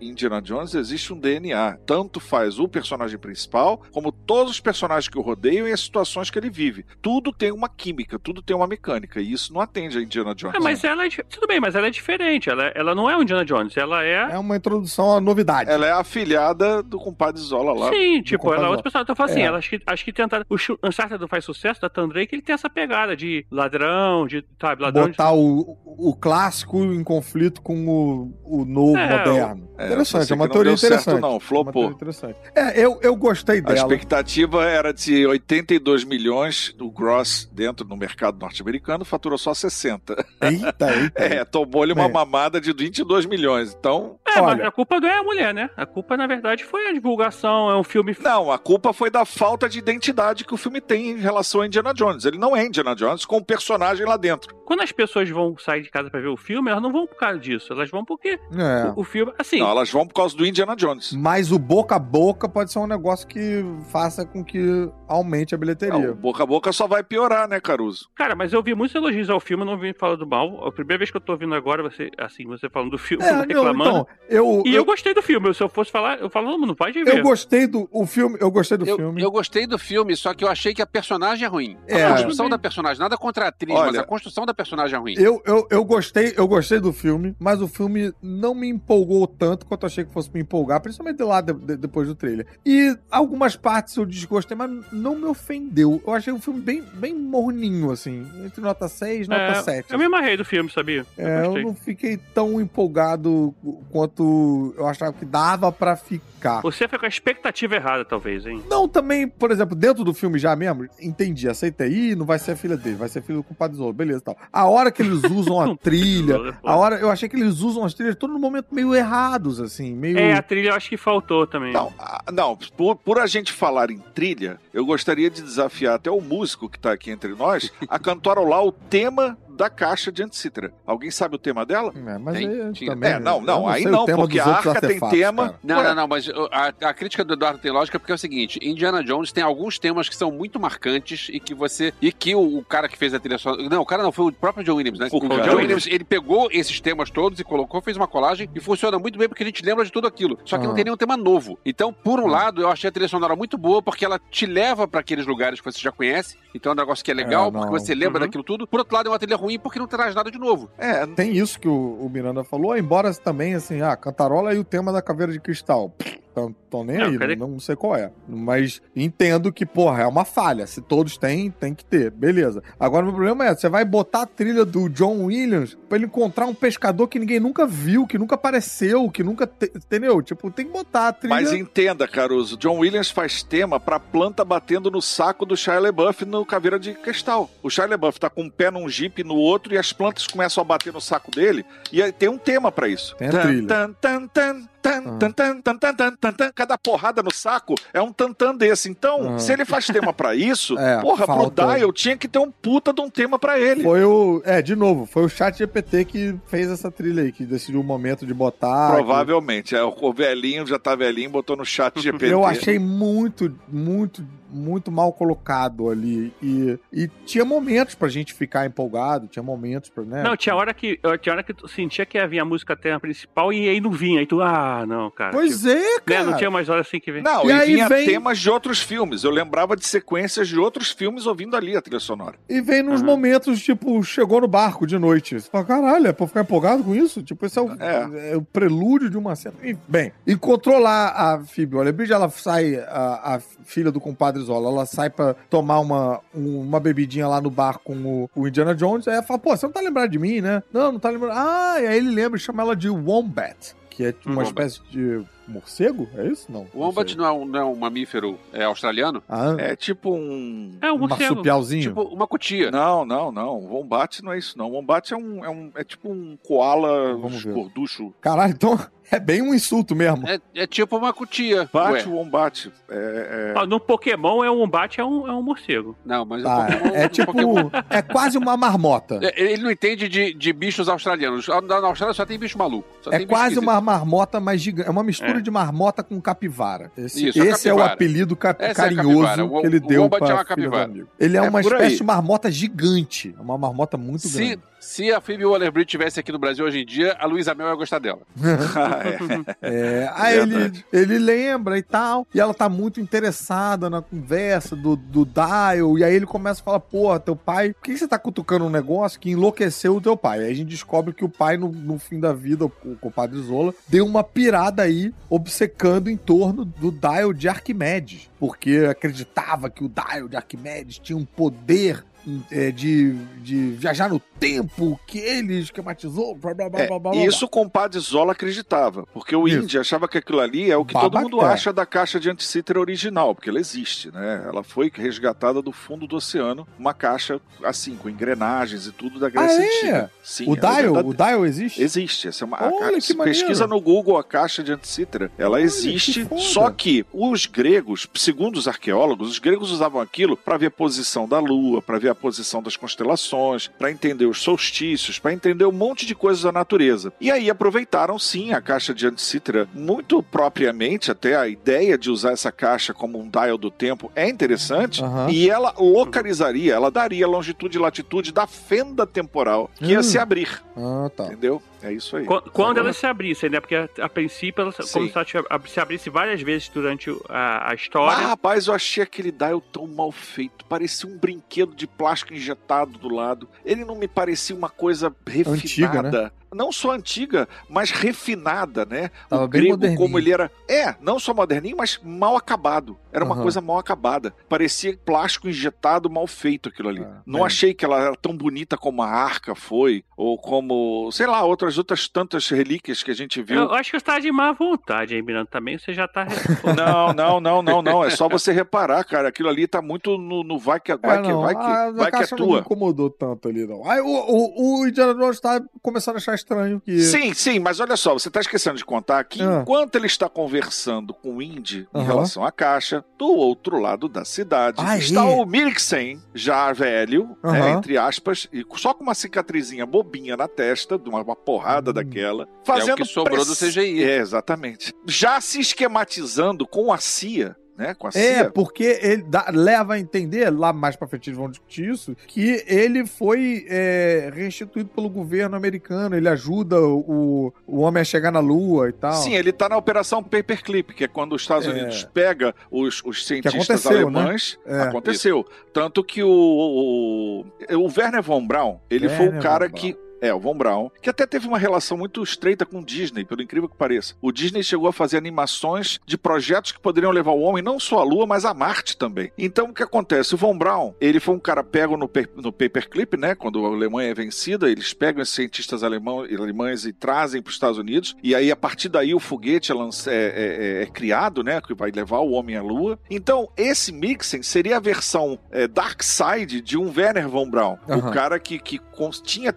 Indiana Jones existe um DNA. Tanto faz o personagem principal, como todos os personagens que o rodeiam e as situações que ele vive. Tudo tem uma química, tudo tem uma mecânica. E isso não atende a Indiana Jones. Ah, mas ela é. Tudo bem, mas ela é diferente. Ela, ela não é o Indiana Jones, ela é. É uma introdução à novidade. Ela é a filhada do compadre Zola lá. Sim, tipo, ela é computador. outra pessoa. Então, eu falo assim, É. ela, acho, que, acho que tentaram. O Uncharted não faz sucesso da Tandrake, ele tem essa pegada de ladrão, de. Sabe, ladrão de. Botar o, o clássico em conflito com o, o novo É, moderno. É, interessante, é uma que não teoria deu certo, interessante. não, flopou. teoria interessante. É, eu, eu gostei A dela. expectativa era de 82 milhões do gross dentro do mercado norte-americano, faturou só 60. Eita, <laughs> eita. É, tomou-lhe uma É. mamada de 22 milhões. Então, É, mas Olha. a culpa não é a mulher, né? A culpa, na verdade, foi a divulgação. É um filme. não, a culpa foi da falta de identidade que o filme tem em relação a Indiana Jones. Ele não é Indiana Jones com o personagem lá dentro. Quando as pessoas vão sair de casa pra ver o filme, elas não vão por causa disso. Elas vão porque É. o, o filme. Assim, Não, elas vão por causa do Indiana Jones. Mas o boca a boca pode ser um negócio que faça com que aumente a bilheteria. Não, boca a boca só vai piorar, né, Caruso? cara, mas eu vi muitos elogios ao filme, eu não vim falando mal. A primeira vez que eu tô ouvindo agora, você, assim, você falando do filme, É, <laughs> não, reclamando. então, eu, E eu, eu, gostei do filme. Se eu fosse falar, eu falo, não, não pode ver. eu gostei do o filme, eu gostei do Eu, filme. eu gostei do filme, só que eu achei que a personagem é ruim. É. A construção da personagem, nada contra a atriz, Olha, mas a construção da personagem é ruim. Eu, eu, eu gostei, eu gostei do filme, mas o filme não me empolgou tanto quanto eu achei que fosse me empolgar, principalmente lá de- de- depois do trailer. E algumas partes eu desgostei, mas não me ofendeu. Eu achei o filme bem, bem morninho, assim. Entre nota 6 e nota É, 7. Eu me amarrei do filme, sabia? É, eu não fiquei tão empolgado quanto eu achava que dava pra ficar. Você foi com a expectativa errada, talvez, hein? Não, também, por exemplo, dentro do filme já mesmo, entendi, aceitei. Ih, não vai ser a filha dele, vai ser a filha do compadre Zolo, beleza tal. A hora que eles usam a <laughs> trilha, a hora, eu achei que eles usam as trilhas todo no momento meio errados, assim, meio... É, a trilha eu acho que faltou também. Não, ah, não por, por a gente falar em trilha, eu gostaria de desafiar até o músico que tá aqui entre nós a cantarolar o tema da caixa de Anticitra. Alguém sabe o tema dela? É, mas Tem, aí tinha. também... É, não, não, eu aí não, porque a arca tem tema. cara. Não, não, não, mas a, a crítica do Eduardo tem lógica porque é o seguinte: Indiana Jones tem alguns temas que são muito marcantes e que você. E que o, o cara que fez a trilha sonora. Não, o cara não, foi o próprio John Williams, né? O O, John John Williams. Ele pegou esses temas todos e colocou, fez uma colagem e funciona muito bem porque a gente lembra de tudo aquilo. Só que Ah. não tem nenhum tema novo. Então, por um Ah. lado, eu achei a trilha sonora muito boa porque ela te leva pra aqueles lugares que você já conhece. Então é um negócio que é legal, É, não. porque você lembra Uhum. daquilo tudo. Por outro lado, é uma trilha ruim porque não traz nada de novo. É, Tem isso que o, o Miranda falou, embora também, assim, ah, cantarola e o tema da caveira de cristal. Tão, tão nem Não, aí, não, não sei qual é. Mas entendo que, porra, é uma falha. Se todos têm, tem que ter. Beleza. Agora, o meu problema é, você vai botar a trilha do John Williams pra ele encontrar um pescador que ninguém nunca viu, que nunca apareceu, que nunca... te- Entendeu? Tipo, tem que botar a trilha... Mas entenda, Caruso, John Williams faz tema pra planta batendo no saco do Shia LaBeouf no Caveira de Cristal. O Shia LaBeouf tá com um pé num jipe no outro e as plantas começam a bater no saco dele e aí tem um tema pra isso. Tem a trilha. tan, tan, tan, tan, Ah. tan, tan, tan, tan, tan, tan, tan. Cada porrada no saco é um tantan desse. Então, Ah. se ele faz tema pra isso, <laughs> É, porra, falta- pro Dial tinha que ter um puta de um tema pra ele. Foi o... É, de novo, foi o chat GPT que fez essa trilha aí, que decidiu o momento de botar... que- Provavelmente. É, o velhinho já tá velhinho, botou no chat GPT. Eu achei muito, muito, muito mal colocado ali. E, e tinha momentos pra gente ficar empolgado, tinha momentos pra, né? Não, tinha hora que tinha hora que tu sentia que ia vir a música tema principal e aí não vinha. Aí tu, ah, não, cara. Pois é, Né, cara. Não tinha mais hora assim que ver. Não, E e, aí vinha vem- temas de outros filmes. Eu lembrava de sequências de outros filmes ouvindo ali a trilha sonora. E vem nos Aham. momentos, tipo, chegou no barco de noite. Você fala, caralho, é pra ficar empolgado com isso? Tipo, esse é o, É. é o prelúdio de uma cena. E, bem, encontrou lá a Phoebe Waller-Bridge, ela sai, a, a filha do compadre Zola, ela sai pra tomar uma, um- uma bebidinha lá no bar com o, o Indiana Jones, aí ela fala, pô, você não tá lembrado de mim, né? Não, não tá lembrando. Ah, e aí ele lembra e chama ela de Wombat, que é uma Wombat. espécie de morcego, é isso? Não. O wombat sei. não é um, não é um mamífero é, australiano? Ah, É tipo um. É um um morcego. marsupialzinho. Tipo uma cutia. Não, não, não. Wombat não é isso, não. Wombat é um. É, um, é tipo um koala ver. gorducho. Caralho, então é bem um insulto mesmo. É, é tipo uma cutia. Bate Ué, o Wombat. É, é- Ah, No Pokémon é um bate, é um, é um morcego. Não, mas o Tá, Pokémon- é o tipo. Pokémon- É quase uma marmota. É, Ele não entende de, de bichos australianos. Na na Austrália só tem bicho maluco. Só É quase uma marmota mais gigante. É uma mistura É. de marmota com capivara. Esse, Isso, esse é o capivara. apelido cap- é carinhoso capivara. O- que ele o deu wombat pra é uma capivara. Ele é, É uma espécie de marmota gigante. É uma marmota muito Se, grande. Se a Phoebe Waller-Bridge estivesse aqui no Brasil hoje em dia, a Luísa Mel ia gostar dela. <laughs> Ah, <laughs> é. É, aí ele, Verdade. ele lembra e tal, e ela tá muito interessada na conversa do, do Dial, e aí ele começa a falar, porra, teu pai, por que você tá cutucando um negócio que enlouqueceu o teu pai? Aí a gente descobre que o pai, no, no fim da vida, o, o compadre Zola, deu uma pirada aí, obcecando em torno do Dial de Arquimedes, porque acreditava que o Dial de Arquimedes tinha um poder é, de, de viajar no tempo que ele esquematizou, blá blá blá É, blá blá. blá. isso o compadre Zola acreditava, porque o. Indy achava que aquilo ali é o que todo mundo acha da caixa de anticiter original, porque ela existe, né? Ela foi resgatada do fundo do oceano, uma caixa assim, com engrenagens e tudo da Grécia Ah, é? Antiga. Sim, O é Dial, verdade- o Dial existe? Existe, essa é uma a Olha, ca- que se maneiro. pesquisa no Google a caixa de Anticitra, ela Olha, existe, que só que os gregos, segundo os arqueólogos, os gregos usavam aquilo para ver a posição da lua, para ver a posição das constelações, para entender os solstícios, para entender um monte de coisas da natureza. E aí aproveitaram sim a caixa de Anticitra muito propriamente, até a ideia de usar essa caixa como um dial do tempo é interessante, Aham. e ela localizaria, ela daria longitude e latitude da fenda temporal que ia Hum. se abrir. Ah, tá. Entendeu? É isso aí. Qu- Quando Agora- ela se abrisse, né? Porque a, a princípio, ela, como se ela se abrisse várias vezes durante a, a Ah, história. rapaz, eu achei aquele dial tão mal feito. Parecia um brinquedo de plástico injetado do lado. Ele não me parecia uma coisa refinada. Antiga, né? Não só antiga, mas refinada, né? Tava o grego, moderninho. como ele era. É, não só moderninho, mas mal acabado. Era uma Aham. coisa mal acabada. Parecia plástico injetado, mal feito aquilo ali. Ah, não é. achei que ela era tão bonita como a arca foi, ou como, sei lá, outras outras tantas relíquias que a gente viu. Eu acho que você tá de má vontade, hein, Miranda? Também você já tá. <laughs> Não, não, não, não, não. É só você reparar, cara. Aquilo ali tá muito no, no vai que vai É, que não, vai que, a, a vai que é caixa não me tua. incomodou tanto ali, não. Aí o, o, o Indiana Jones tá começando a achar estranho que... Sim, sim, mas olha só, você tá esquecendo de contar que Ah. enquanto ele está conversando com o Indy em relação à caixa, do outro lado da cidade Ah, está é? o Milksen, já velho, né, entre aspas, e só com uma cicatrizinha bobinha na testa, de uma, uma porrada Hum. daquela, fazendo que sobrou do CGI. É, exatamente. Já se esquematizando com a CIA, né, com a É, CIA. porque ele dá- leva a entender, lá mais pra frente eles vão discutir isso, que ele foi é, restituído pelo governo americano, ele ajuda o, o homem a chegar na lua e tal. Sim, ele tá na operação Paperclip, que é quando os Estados É. Unidos pega os, os cientistas né? alemães. É. Aconteceu. Tanto que o, o, o Werner von Braun, ele foi Werner o cara que É, o Von Braun, que até teve uma relação muito estreita com o Disney, pelo incrível que pareça. O Disney chegou a fazer animações de projetos que poderiam levar o homem não só à Lua, mas a Marte também. Então, o que acontece? O Von Braun, ele foi um cara pego no, no paperclip, né? Quando a Alemanha é vencida, eles pegam esses cientistas alemão, alemães e trazem para os Estados Unidos. E aí, a partir daí, o foguete é, é- é- é- é criado, né? Que vai levar o homem à Lua. Então, esse Mixen seria a versão é, Dark Side de um Werner Von Braun. Aham. O cara que, que tinha a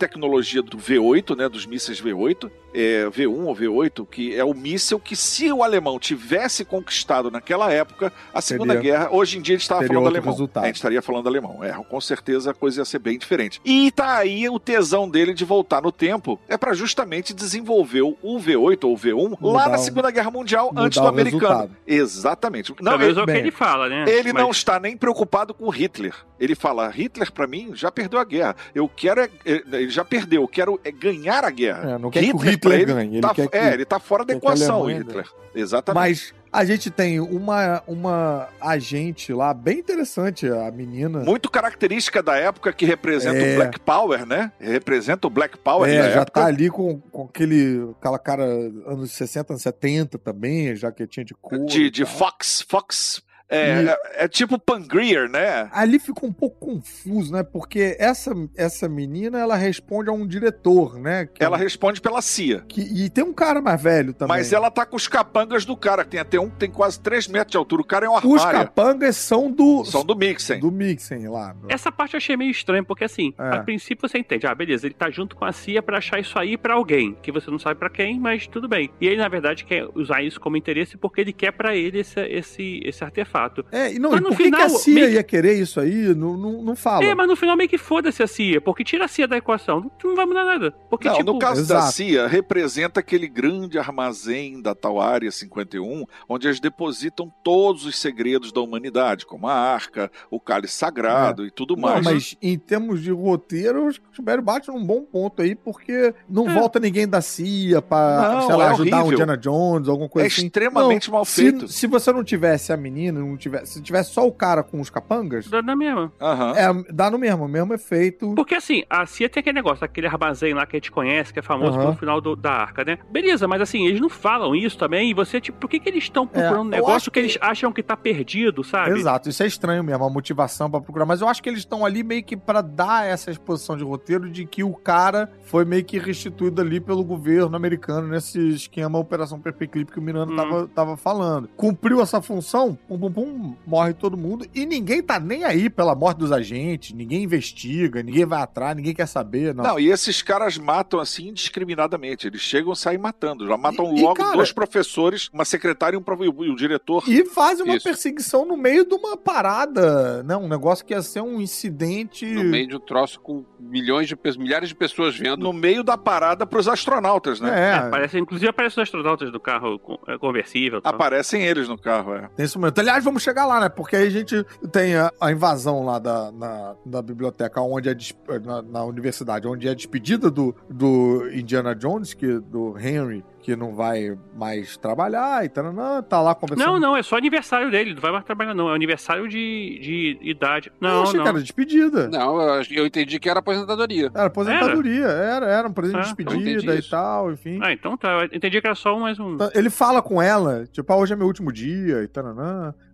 tecnologia do V8, né? Dos mísseis V8 é, V1 ou V8, que é o míssil que, se o alemão tivesse conquistado naquela época, a Segunda Seria- Guerra, hoje em dia a gente estava falando alemão. resultado. A gente estaria falando alemão. É, com certeza a coisa ia ser bem diferente. E tá aí o tesão dele de voltar no tempo, é para justamente desenvolver o V8 ou V1 lá Mudar na o- Segunda Guerra Mundial, antes do americano. resultado. Exatamente. Não, menos ele, é o que bem, ele fala, né? ele não Mas- está nem preocupado com Hitler. Ele fala: Hitler, pra mim, já perdeu a guerra. Eu quero. É, é, ele já perdeu. Eu quero é ganhar a guerra. É, não quer que o pra Hitler ele, ganhe, ele tá- quer que- é, ele tá fora da equação, Alemanha Hitler. Exatamente. Mas a gente tem uma, uma agente lá bem interessante, a menina. Muito característica da época que representa É. o Black Power, né? Representa o Black Power É, já época. tá ali com, com aquele, aquela cara anos 60, anos 70 também, jaquetinha de couro. de, de. Fox. Fox. É, E- é, é tipo Pangreer, né? Ali fica um pouco confuso, né? Porque essa, essa menina, ela responde a um diretor, né? Que é Ela um- responde pela CIA. que, e tem um cara mais velho também. Mas ela tá com os capangas do cara. Tem até um que tem quase 3 metros de altura. O cara é um Os armário. capangas são do, São do Mixen. do Mixen lá. Essa parte eu achei meio estranho, porque assim, É. a princípio você entende, ah, beleza, ele tá junto com a CIA pra achar isso aí pra alguém, que você não sabe pra quem, mas tudo bem. E ele, na verdade, quer usar isso como interesse porque ele quer pra ele esse, esse, esse artefato. É, e não, Mas no por que, que a final, CIA meio ia querer isso aí? Não, não, não fala. É, mas no final meio que foda-se a CIA, porque tira a CIA da equação, não, não vai mudar nada. Porque, Não, tipo, no caso da Exato. CIA, representa aquele grande armazém da tal área 51, onde eles depositam todos os segredos da humanidade, como a arca, o cálice sagrado e tudo Não, mais. mas em termos de roteiro, o Tibério bate num bom ponto aí, porque não É. volta ninguém da CIA pra, Não, sei lá, é ajudar o. Indiana Jones, alguma coisa É assim. extremamente Não, mal se, feito. Se você não tivesse a menina, não tivesse, se tivesse só o cara com os capangas, dá na mesma. Aham. é, dá no mesmo, o mesmo efeito. Porque assim, a CIA tem aquele negócio, aquele armazém lá que a gente conhece, que é famoso no final do- da arca, né? Beleza, mas assim, eles não falam isso também, e você, tipo, por que, que eles estão procurando um É, eu negócio que... que- eles acham que tá perdido, sabe? Exato, isso é estranho mesmo, a motivação pra procurar. Mas eu acho que eles estão ali meio que pra dar essa exposição de roteiro de que o cara foi meio que restituído ali pelo governo americano nesse esquema Operação Paperclip que o Miranda Hum. tava, tava falando. Cumpriu essa função, pum, pum, pum, morre todo mundo e ninguém tá nem aí pela morte dos agentes, ninguém investiga, ninguém vai atrás, ninguém quer saber, não. Não, e esses caras matam assim indiscriminadamente. Eles chegam e saem matando. Já matam E- e, logo cara- dois professores, uma secretária e um, prof- e o diretor. E faz uma Isso. perseguição no meio de uma parada, né? Um negócio que ia ser um incidente. No meio de um troço com milhões de pessoas, milhares de pessoas vendo. No meio da parada pros astronautas, né? É, É, parece, inclusive aparecem os astronautas do carro é, conversível. tal. Aparecem eles no carro, é. Nesse momento. Aliás, vamos chegar lá, né? Porque aí a gente tem a, a invasão lá da, na, da biblioteca, onde é na, na universidade, onde é a despedida do, do Indiana Jones, que, do Henry, que não vai mais trabalhar e tal, tá lá conversando. Não, não, é só aniversário dele, não vai mais trabalhar, não. É aniversário de, de idade. Eu Não, achei não. que era despedida. Não, eu, eu entendi que era aposentadoria. Era aposentadoria, era, era, um presente de Ah, eu despedida e tal, enfim. Ah, então tá. Eu entendi que era só mais um. Então, Ele fala com ela, tipo, ah, hoje é meu último dia e tal.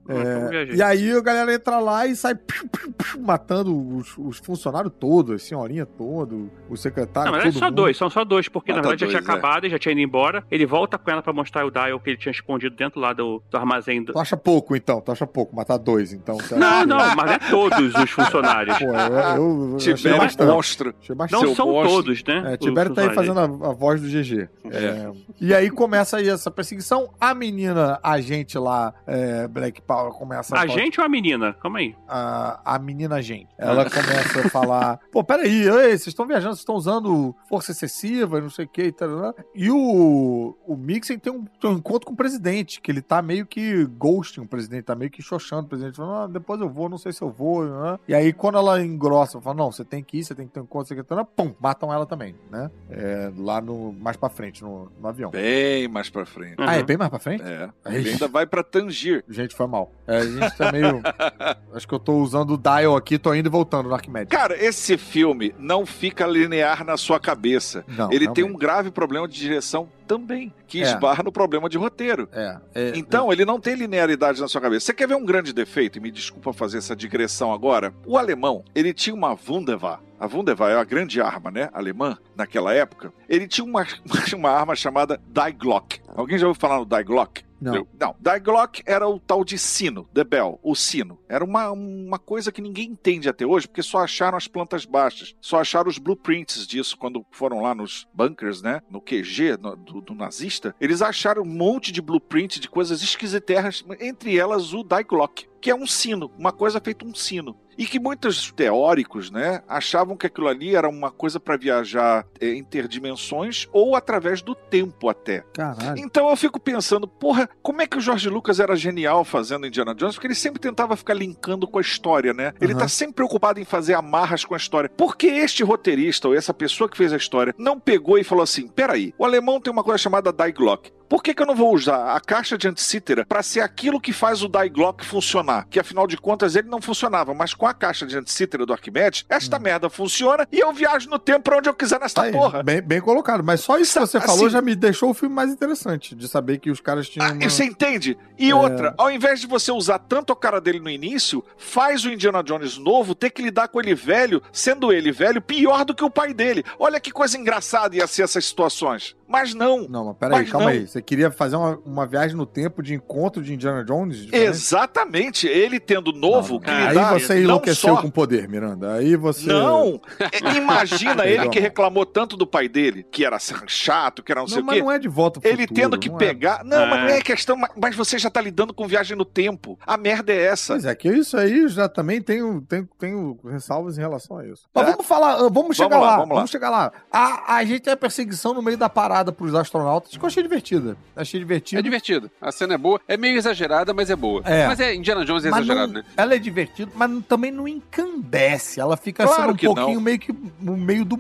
Ah, viajei. E aí a galera entra lá e sai piu, piu, piu, matando os, os funcionários todos, as senhorinha todo, o secretário. Não, mas é só mundo. dois, são só dois, porque Mata na verdade já dois, tinha é. acabado, e já tinha ido embora. Ele volta com ela pra mostrar o dial que ele tinha escondido dentro lá do, do armazém. Do... Tu acha pouco, então? Tu acha pouco matar dois, então? Não, não, mas não é todos os funcionários. Pô, eu, eu, eu achei Tibério bastante. monstro. Não são monstro. todos, né? É, Tibério tá aí fazendo a, a voz do GG. É. E aí começa aí essa perseguição. A menina, a gente lá, é, Black Power, começa A gente ou a menina? Calma aí. a, a menina gente. Ela começa a falar: <laughs> pô, peraí, ei, vocês estão viajando, vocês estão usando força excessiva, não sei o que e tal. E o, o Mixen tem um, tem um encontro com o presidente, que ele tá meio que ghosting o presidente, tá meio que xoxando o presidente, falando: ah, depois eu vou, não sei se eu vou. Né? E aí, quando ela engrossa, fala: não, você tem que ir, você tem que ter um encontro, você tem que ter. Pum, matam ela também, né? É, lá no, mais pra frente, no, no avião. Bem mais pra frente. Ah, é Uhum. bem mais pra frente? É. Ele ainda vai pra Tangir. Gente, foi mal. É, a gente tá meio. <laughs> Acho que eu tô usando o dial aqui tô indo e voltando no Arquimedes. Cara, esse filme não fica linear na sua cabeça. Não, Ele tem realmente. um grave problema de direção também, que É. esbarra no problema de roteiro. É, é, Então, ele não tem linearidade na sua cabeça. Você quer ver um grande defeito? E me desculpa fazer essa digressão agora. O alemão, ele tinha uma Wunderwaffe. A Wunderwaffe é a grande arma, né? Alemã, naquela época. Ele tinha uma, <laughs> uma arma chamada Die Glock. Alguém já ouviu falar no Die Glock? Não. Não, Die Glock era o tal de sino, The Bell, o sino. Era uma, uma coisa que ninguém entende até hoje, porque só acharam as plantas baixas. Só acharam os blueprints disso quando foram lá nos bunkers, né? No QG no- do, do nazista. Eles acharam um monte de blueprint de coisas esquisiterras, entre elas o Die Glock, que é um sino, uma coisa feita um sino. E que muitos teóricos, né, achavam que aquilo ali era uma coisa para viajar eh, interdimensões ou através do tempo até. Caralho. Então eu fico pensando, porra, como é que o George Lucas era genial fazendo Indiana Jones? Porque ele sempre tentava ficar linkando com a história, né? Ele Aham. tá sempre preocupado em fazer amarras com a história. Por que este roteirista ou essa pessoa que fez a história não pegou e falou assim: peraí, o alemão tem uma coisa chamada Die Glock. Por que, que eu não vou usar a caixa de anticítera para ser aquilo que faz o Die Glock funcionar? Que afinal de contas ele não funcionava, mas com a caixa de anticítera do Arquimedes, esta merda funciona e eu viajo no tempo pra onde eu quiser nesta Hum. Tá aí, porra. Bem, bem colocado. Mas só isso que você Assim- falou já me deixou o filme mais interessante. De saber que os caras tinham. Ah, uma- Você entende? E É. outra, ao invés de você usar tanto a cara dele no início, faz o Indiana Jones novo ter que lidar com ele velho, sendo ele velho pior do que o pai dele. Olha que coisa engraçada ia ser essas situações. Mas não. Não, mas peraí, Mas calma não. aí. Você queria fazer uma, uma viagem no tempo de encontro de Indiana Jones? diferente? Exatamente. Ele tendo novo que Aí lidar você não enlouqueceu só... com poder, Miranda. Aí você. Não! É, <laughs> Imagina ele que reclamou tanto do pai dele, que era chato, que era não, sei Não, o mas quê. não é de volta pro Ele futuro, tendo que não é. pegar. Não, mas É. não é questão. mas- Mas você já tá lidando com viagem no tempo. A merda é essa. Pois é, que isso aí já também tenho, tenho, tenho ressalvas em relação a isso. Mas É. vamos falar, ah, vamos chegar lá, lá, vamos vamos, lá. chegar lá. A, a gente tem a perseguição no meio da parada pros astronautas, que eu achei divertida. Achei divertido. É divertido. A cena é boa. É meio exagerada, mas é boa. É. Mas é Indiana Jones é Mas exagerado, não- né? Ela é divertida, mas também não encandece. Ela fica Claro sendo um que pouquinho não. meio que no meio do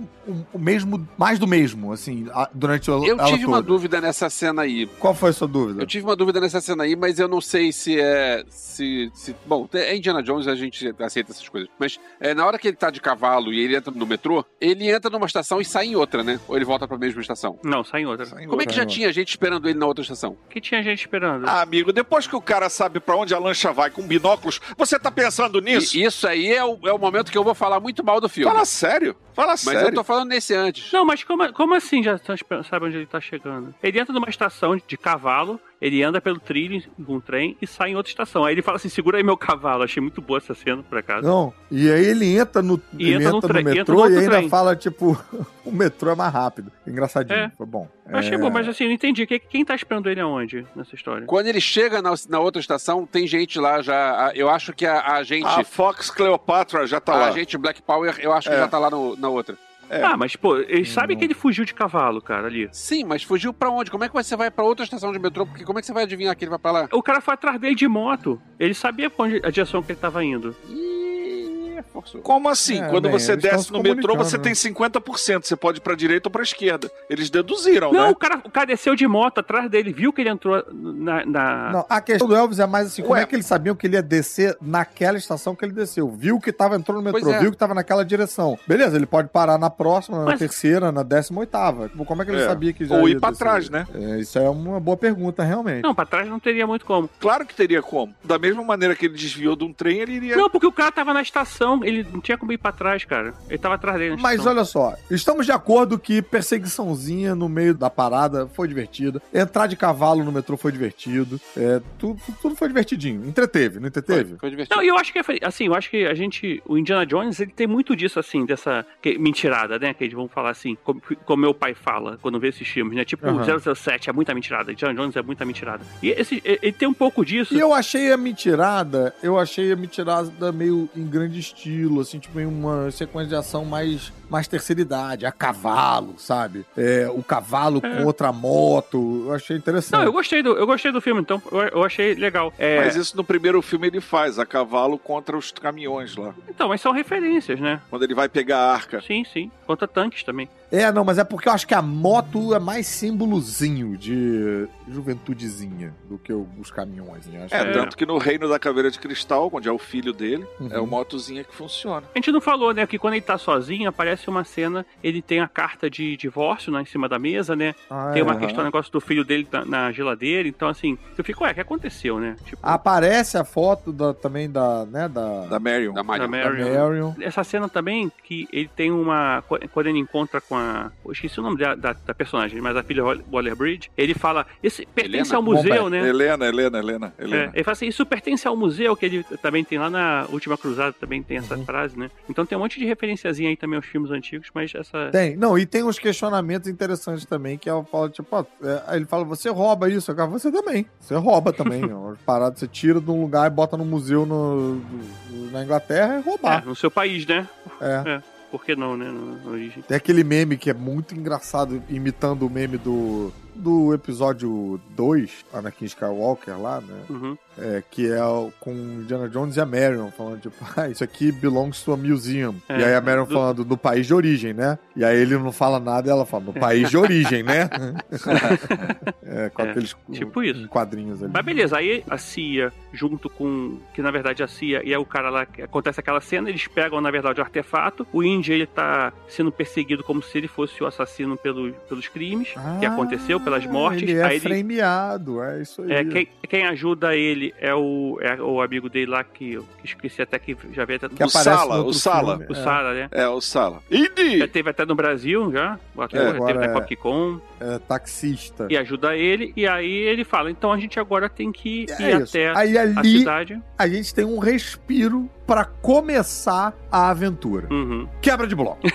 o, mesmo, mais do mesmo, assim, a- durante o Eu tive uma toda. dúvida nessa cena aí. Qual foi a sua dúvida? Eu tive uma dúvida nessa cena aí, mas eu não sei se é. Se, se- bom, é Indiana Jones, a gente aceita essas coisas. Mas é, na hora que ele tá de cavalo e ele entra no metrô, ele entra numa estação e sai em outra, né? Ou ele volta pra mesma estação? Não, sai em outra. Como é que já tinha gente esperando ele na outra estação? Que tinha gente esperando. Ah, amigo, depois que o cara sabe pra onde a lancha vai com binóculos, você tá pensando nisso? E isso aí é o, é o momento que eu vou falar muito mal do filme. Fala sério. Fala mas sério. eu tô falando nesse antes. Não, mas como, como assim já tá sabe onde ele tá chegando? Ele entra numa estação de cavalo, ele anda pelo trilho com um trem e sai em outra estação. Aí ele fala assim: segura aí meu cavalo. Achei muito boa essa cena, por acaso. Não, e aí ele entra no, E ele entra no entra no entra metrô no e ainda trem. fala, tipo, <laughs> o metrô é mais rápido. Engraçadinho, É. bom. Eu achei É, bom, mas assim, eu não entendi. Quem, tá esperando ele aonde nessa história? Quando ele chega na, na outra estação, tem gente lá já. a- Eu acho que a, a gente. A Fox Cleopatra já tá a lá. gente Black Power, eu acho que É. já tá lá no- na outra. É. Ah, mas pô, eles sabem que ele fugiu de cavalo, cara, ali. Sim, mas fugiu pra onde? Como é que você vai pra outra estação de metrô? Porque como é que você vai adivinhar que ele vai pra lá? O cara foi atrás dele de moto. Ele sabia pra onde, a direção que ele tava indo. Ih, Como assim? É, Quando bem, você desce no metrô, você né? tem 50%. Você pode ir pra direita ou pra esquerda. Eles deduziram, Não, né? o cara, o cara desceu de moto atrás dele, viu que ele entrou na. na- Não, a questão do Elvis é mais assim, como Ué. é que eles sabiam que ele ia descer naquela estação que ele desceu? Viu que tava entrando no metrô, é. viu que tava naquela direção. Beleza, ele pode parar na próxima, na Mas- terceira, na décima oitava. Tipo, como é que ele É. sabia que já Ou ia ir pra descer? trás, né? É, isso é uma boa pergunta, realmente. Não, pra trás não teria muito como. Claro que teria como. Da mesma maneira que ele desviou de um trem, ele iria. Não, porque o cara tava na estação, ele não tinha como ir pra trás, cara. Ele tava atrás dele. Mas estação. olha só, estamos de acordo que perseguiçãozinha no meio da parada foi divertida. Entrar de cavalo no metrô foi divertido. É, tudo, tudo foi divertidinho. Entreteve, não entreteve? Foi divertido. Não, e eu acho que é- assim, eu acho que a gente, o Indiana Jones, ele tem muito disso assim, dessa que- mentirada, né? Que eles vão falar assim, como, como meu pai fala quando vê esses filmes, né? Tipo, o 007 é muita mentirada, Indiana Jones é muita mentirada. E esse, ele tem um pouco disso. E eu achei a mentirada, eu achei a mentirada meio em grande estilo, assim, tipo, em uma sequência de ação mais, mais terceira idade, a cavalo, sabe? É, o cavalo É. com outra moto, eu achei interessante. Não, eu gostei do, eu gostei do filme, então eu, eu achei legal. É, Mas isso no primeiro filme ele faz, a cavalo contra os caminhões lá. Então, mas são referências, né? Quando ele vai pegar a arca. Sim, sim. Contra tanques também. É, não, mas é porque eu acho que a moto é mais símbolozinho de juventudezinha do que os caminhões. Né? Acho É, que- tanto que no Reino da Caveira de Cristal, onde é o filho dele, Uhum. é o motozinha é que funciona. A gente não falou, né, que quando ele tá sozinho, aparece uma cena, ele tem a carta de divórcio né, em cima da mesa, né? Ah, tem uma é. questão, negócio do filho dele na, na geladeira, então assim, eu fico, ué, o que aconteceu, né? Tipo, Aparece a foto da- também da, né, da, Da Marion. Da da Marion. da Marion. Marion. Essa cena também, que ele tem uma. Quando ele encontra com a. Eu esqueci o nome da, da, da personagem, mas a filha Waller Bridge, ele fala. Esse pertence Helena? ao museu, Bom, né? Helena, Helena, Helena, É, Helena. ele fala assim, isso pertence ao museu, que ele também tem lá na Última Cruzada, também tem essa. Frase, né? Então tem um monte de referenciazinha aí também aos filmes antigos, mas essa. Tem, não, e tem uns questionamentos interessantes também, que ela fala, tipo, ó, é, ele fala, você rouba isso, eu falo, você também, você rouba também, <laughs> ó, paradas você tira de um lugar e bota no museu no, na Inglaterra é É, roubar. no seu país, né? É. <laughs> Por que não, né? Na origem. Tem aquele meme que é muito engraçado, imitando o meme do, do episódio 2, Anakin Skywalker lá, né? Uhum. É, que é o- com Indiana Jones e a Marion, falando, tipo, <laughs> ah, isso aqui belongs to a museum. É, e aí a Marion do- falando do país de origem, né? E aí ele não fala nada e ela fala, no país de origem, né? <laughs> é, com É, aqueles tipo isso. quadrinhos ali. Mas beleza, aí a CIA, junto com. Que na verdade a CIA e é o cara lá. que Acontece aquela cena, eles pegam na verdade o artefato. O Indy ele tá sendo perseguido como se ele fosse o assassino pelo, pelos crimes que Ah, aconteceu, pelas mortes. Ele é aí ele, frameado, é isso aí. é, quem, quem ajuda ele é o, é o amigo dele lá que eu esqueci até que já veio até. Que O Sala, o Sala. filme, o é. Sara, né? É, o Sala. Já Indy! teve até no Brasil já, o ator, É, já teve até é- Comic Con É, taxista. e ajuda ele, e aí ele fala, então a gente agora tem que É ir isso. até Aí a ali cidade. a gente tem um respiro pra começar a aventura. Uhum. Quebra de bloco. <laughs>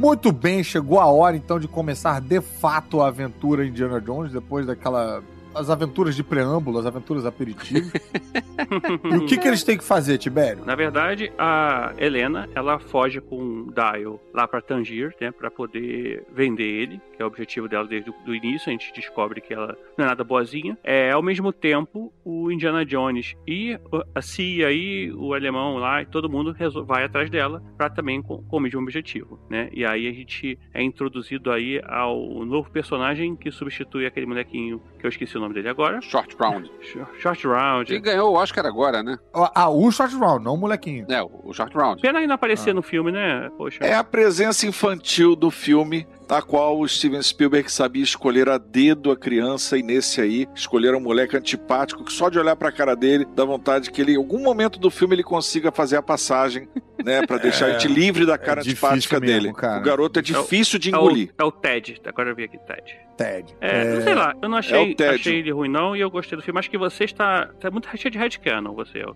Muito bem, chegou a hora então de começar de fato a aventura Indiana Jones, depois daquela. As aventuras de preâmbulo, as aventuras aperitivas. <laughs> e o que, que eles têm que fazer, Tibério? Na verdade, a Helena, ela foge com o Dial lá pra Tangier, né, para poder vender ele, que é o objetivo dela desde o do início. A gente descobre que ela não é nada boazinha. É, ao mesmo tempo, o Indiana Jones e a CIA e o alemão lá, e todo mundo vai atrás dela para também com, com o mesmo objetivo, né? E aí a gente é introduzido aí ao novo personagem que substitui aquele molequinho que eu esqueci o nome dele agora. Short Round. Short Round. Ele ganhou o Oscar agora, né? Ah, o short round, não o molequinho. É, o o Short Round. Pena ele não Ah. aparecer no filme, né? Poxa. É a presença infantil do filme, na qual o Steven Spielberg sabia escolher a dedo a criança, e nesse aí, escolher um moleque antipático, que só de olhar pra cara dele, dá vontade que ele, em algum momento do filme, ele consiga fazer a passagem, né, pra <laughs> deixar a gente livre da cara difícil antipática mesmo, dele. cara. O garoto é difícil de É o, engolir. é o Ted. Agora eu vi aqui, Ted. Ted. É, não sei lá, eu não achei, o tédio. Achei ele ruim, não, e eu gostei do filme. Acho que você está. Tá muito cheio de headcanon, você. ô-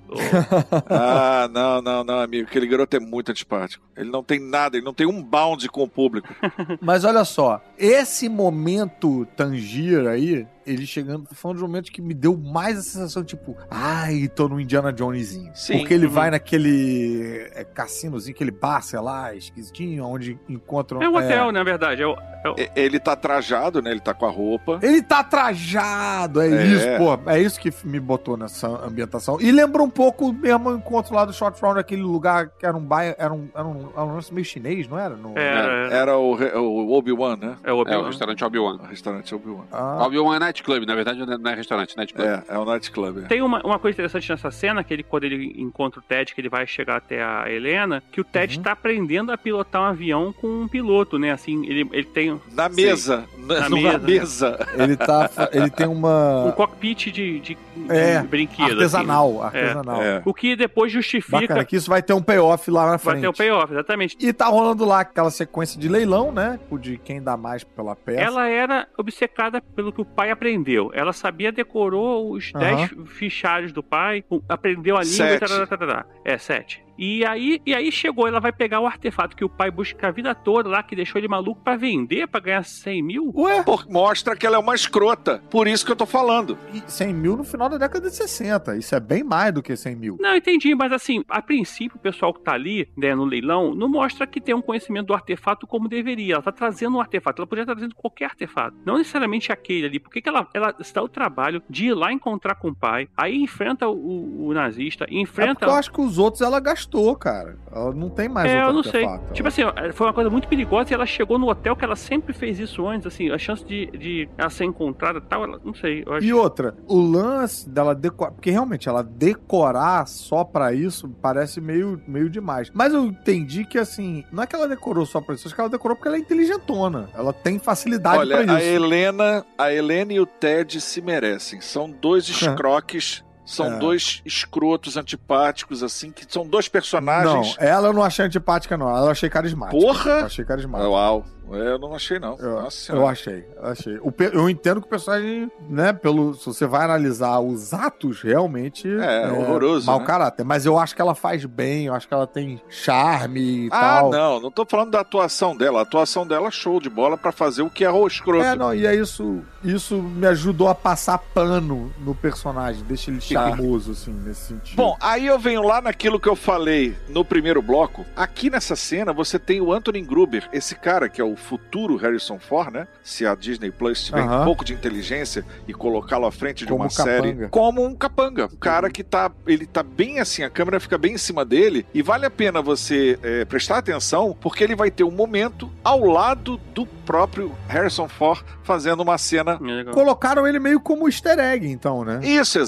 <laughs> Ah, não, não, não, amigo. Aquele garoto é muito antipático. Ele não tem nada, ele não tem um bound com o público. <laughs> Mas olha só, esse momento Tangier aí, ele chegando, foi um dos momentos que me deu mais a sensação, tipo, ai, tô no Indiana Jonesinho. Sim, Porque ele uhum. vai naquele é, cassinozinho, aquele bar, sei lá, esquisitinho, onde encontram. É um hotel, na verdade. É o, é o- Ele tá trajado, né? Ele tá com a roupa. Ele tá trajado, é, É. isso, pô. É isso que me botou nessa ambientação. E lembra um pouco mesmo o encontro lá do Short Round, aquele lugar que era um bairro, era um, era um, era um lance meio chinês, não era? No... É. Era, era o, o Obi-Wan, né? é o É, o Obi-Wan. restaurante Obi-Wan. O restaurante Obi-Wan. Ah, Obi-Wan é nightclub, na verdade não é restaurante, nightclub. É, é o nightclub. é. Tem uma, uma coisa interessante nessa cena, que ele, quando ele encontra o Ted, que ele vai chegar até a Helena, que o Ted Uhum. tá aprendendo a pilotar um avião com um piloto, né? Assim, ele, ele tem Na mesa. Na, <laughs> Na mesa. mesa. ele tá. Ele tem um uma. <laughs> cockpit de, de, de É, brinquedo. artesanal, assim. artesanal. É. O que depois justifica. Bacana, que isso vai ter um payoff lá na vai frente. ter o payoff, exatamente. E tá rolando lá aquela sequência de leilão, né? O de quem dá mais pela peça. Ela era obcecada pelo que o pai aprendeu. Ela sabia, decorou os Aham. 10 fichários do pai, aprendeu a língua Sete. tarará, tarará. É, sete. E aí, e aí chegou, ela vai pegar o artefato que o pai busca a vida toda lá, que deixou ele maluco pra vender, pra ganhar 100 mil. Ué, Por- mostra que ela é uma escrota. Por isso que eu tô falando. e 100 mil no final da década de 60. Isso é bem mais do que 100 mil. Não, entendi, mas assim, a princípio, o pessoal que tá ali, né, no leilão, não mostra que tem um conhecimento do artefato como deveria. Ela tá trazendo um artefato, ela podia estar trazendo qualquer artefato, não necessariamente aquele ali. Por que, que ela, ela se dá o trabalho de ir lá encontrar com o pai, aí enfrenta o, o nazista, É enfrenta. porque eu acho que os outros ela gastou, cara. Ela não tem mais É, outro eu não sei. artefato. Tipo assim, ó, foi uma coisa muito perigosa e ela chegou no hotel que ela sempre fez isso antes, assim, a chance de, de ela ser encontrada e tal, ela, não sei. Eu acho E outra, o lance dela decorar. Porque realmente ela decorar só pra isso parece meio, meio demais. Mas eu entendi que assim, não é que ela decorou só pra isso, acho que ela decorou porque ela é inteligentona. Ela tem facilidade Olha, pra a isso. Helena, a Helena e o Ted se merecem. São dois <laughs> escroques, são É. dois escrotos antipáticos, assim, que são dois Não, personagens. ela eu não achei antipática, não. Ela eu achei carismática. Porra! Eu achei carismática. Uau, eu não achei, não. Eu, Nossa eu achei, eu achei. O eu entendo que o personagem, né, pelo. Se você vai analisar os atos, realmente. É, horroroso, Mau né? caráter. Mas eu acho que ela faz bem, eu acho que ela tem charme e Ah, tal. não, não tô falando da atuação dela. A atuação dela é show de bola pra fazer o que é o escroto. É, não, e é isso. Isso me ajudou a passar pano no personagem, deixa ele charmoso, assim, nesse sentido. Bom, aí eu venho lá naquilo que eu falei no primeiro bloco. Aqui nessa cena você tem o Anthony Gruber, esse cara que é o futuro Harrison Ford, né? Se a Disney Plus tiver um pouco de inteligência e colocá-lo à frente de Como uma capanga. série como um capanga. Um cara que tá, ele tá bem assim, a câmera fica bem em cima dele e vale a pena você é, prestar atenção porque ele vai ter um momento ao lado do próprio Harrison Ford fazendo uma cena É legal. Colocaram ele meio como easter egg, então, né? isso,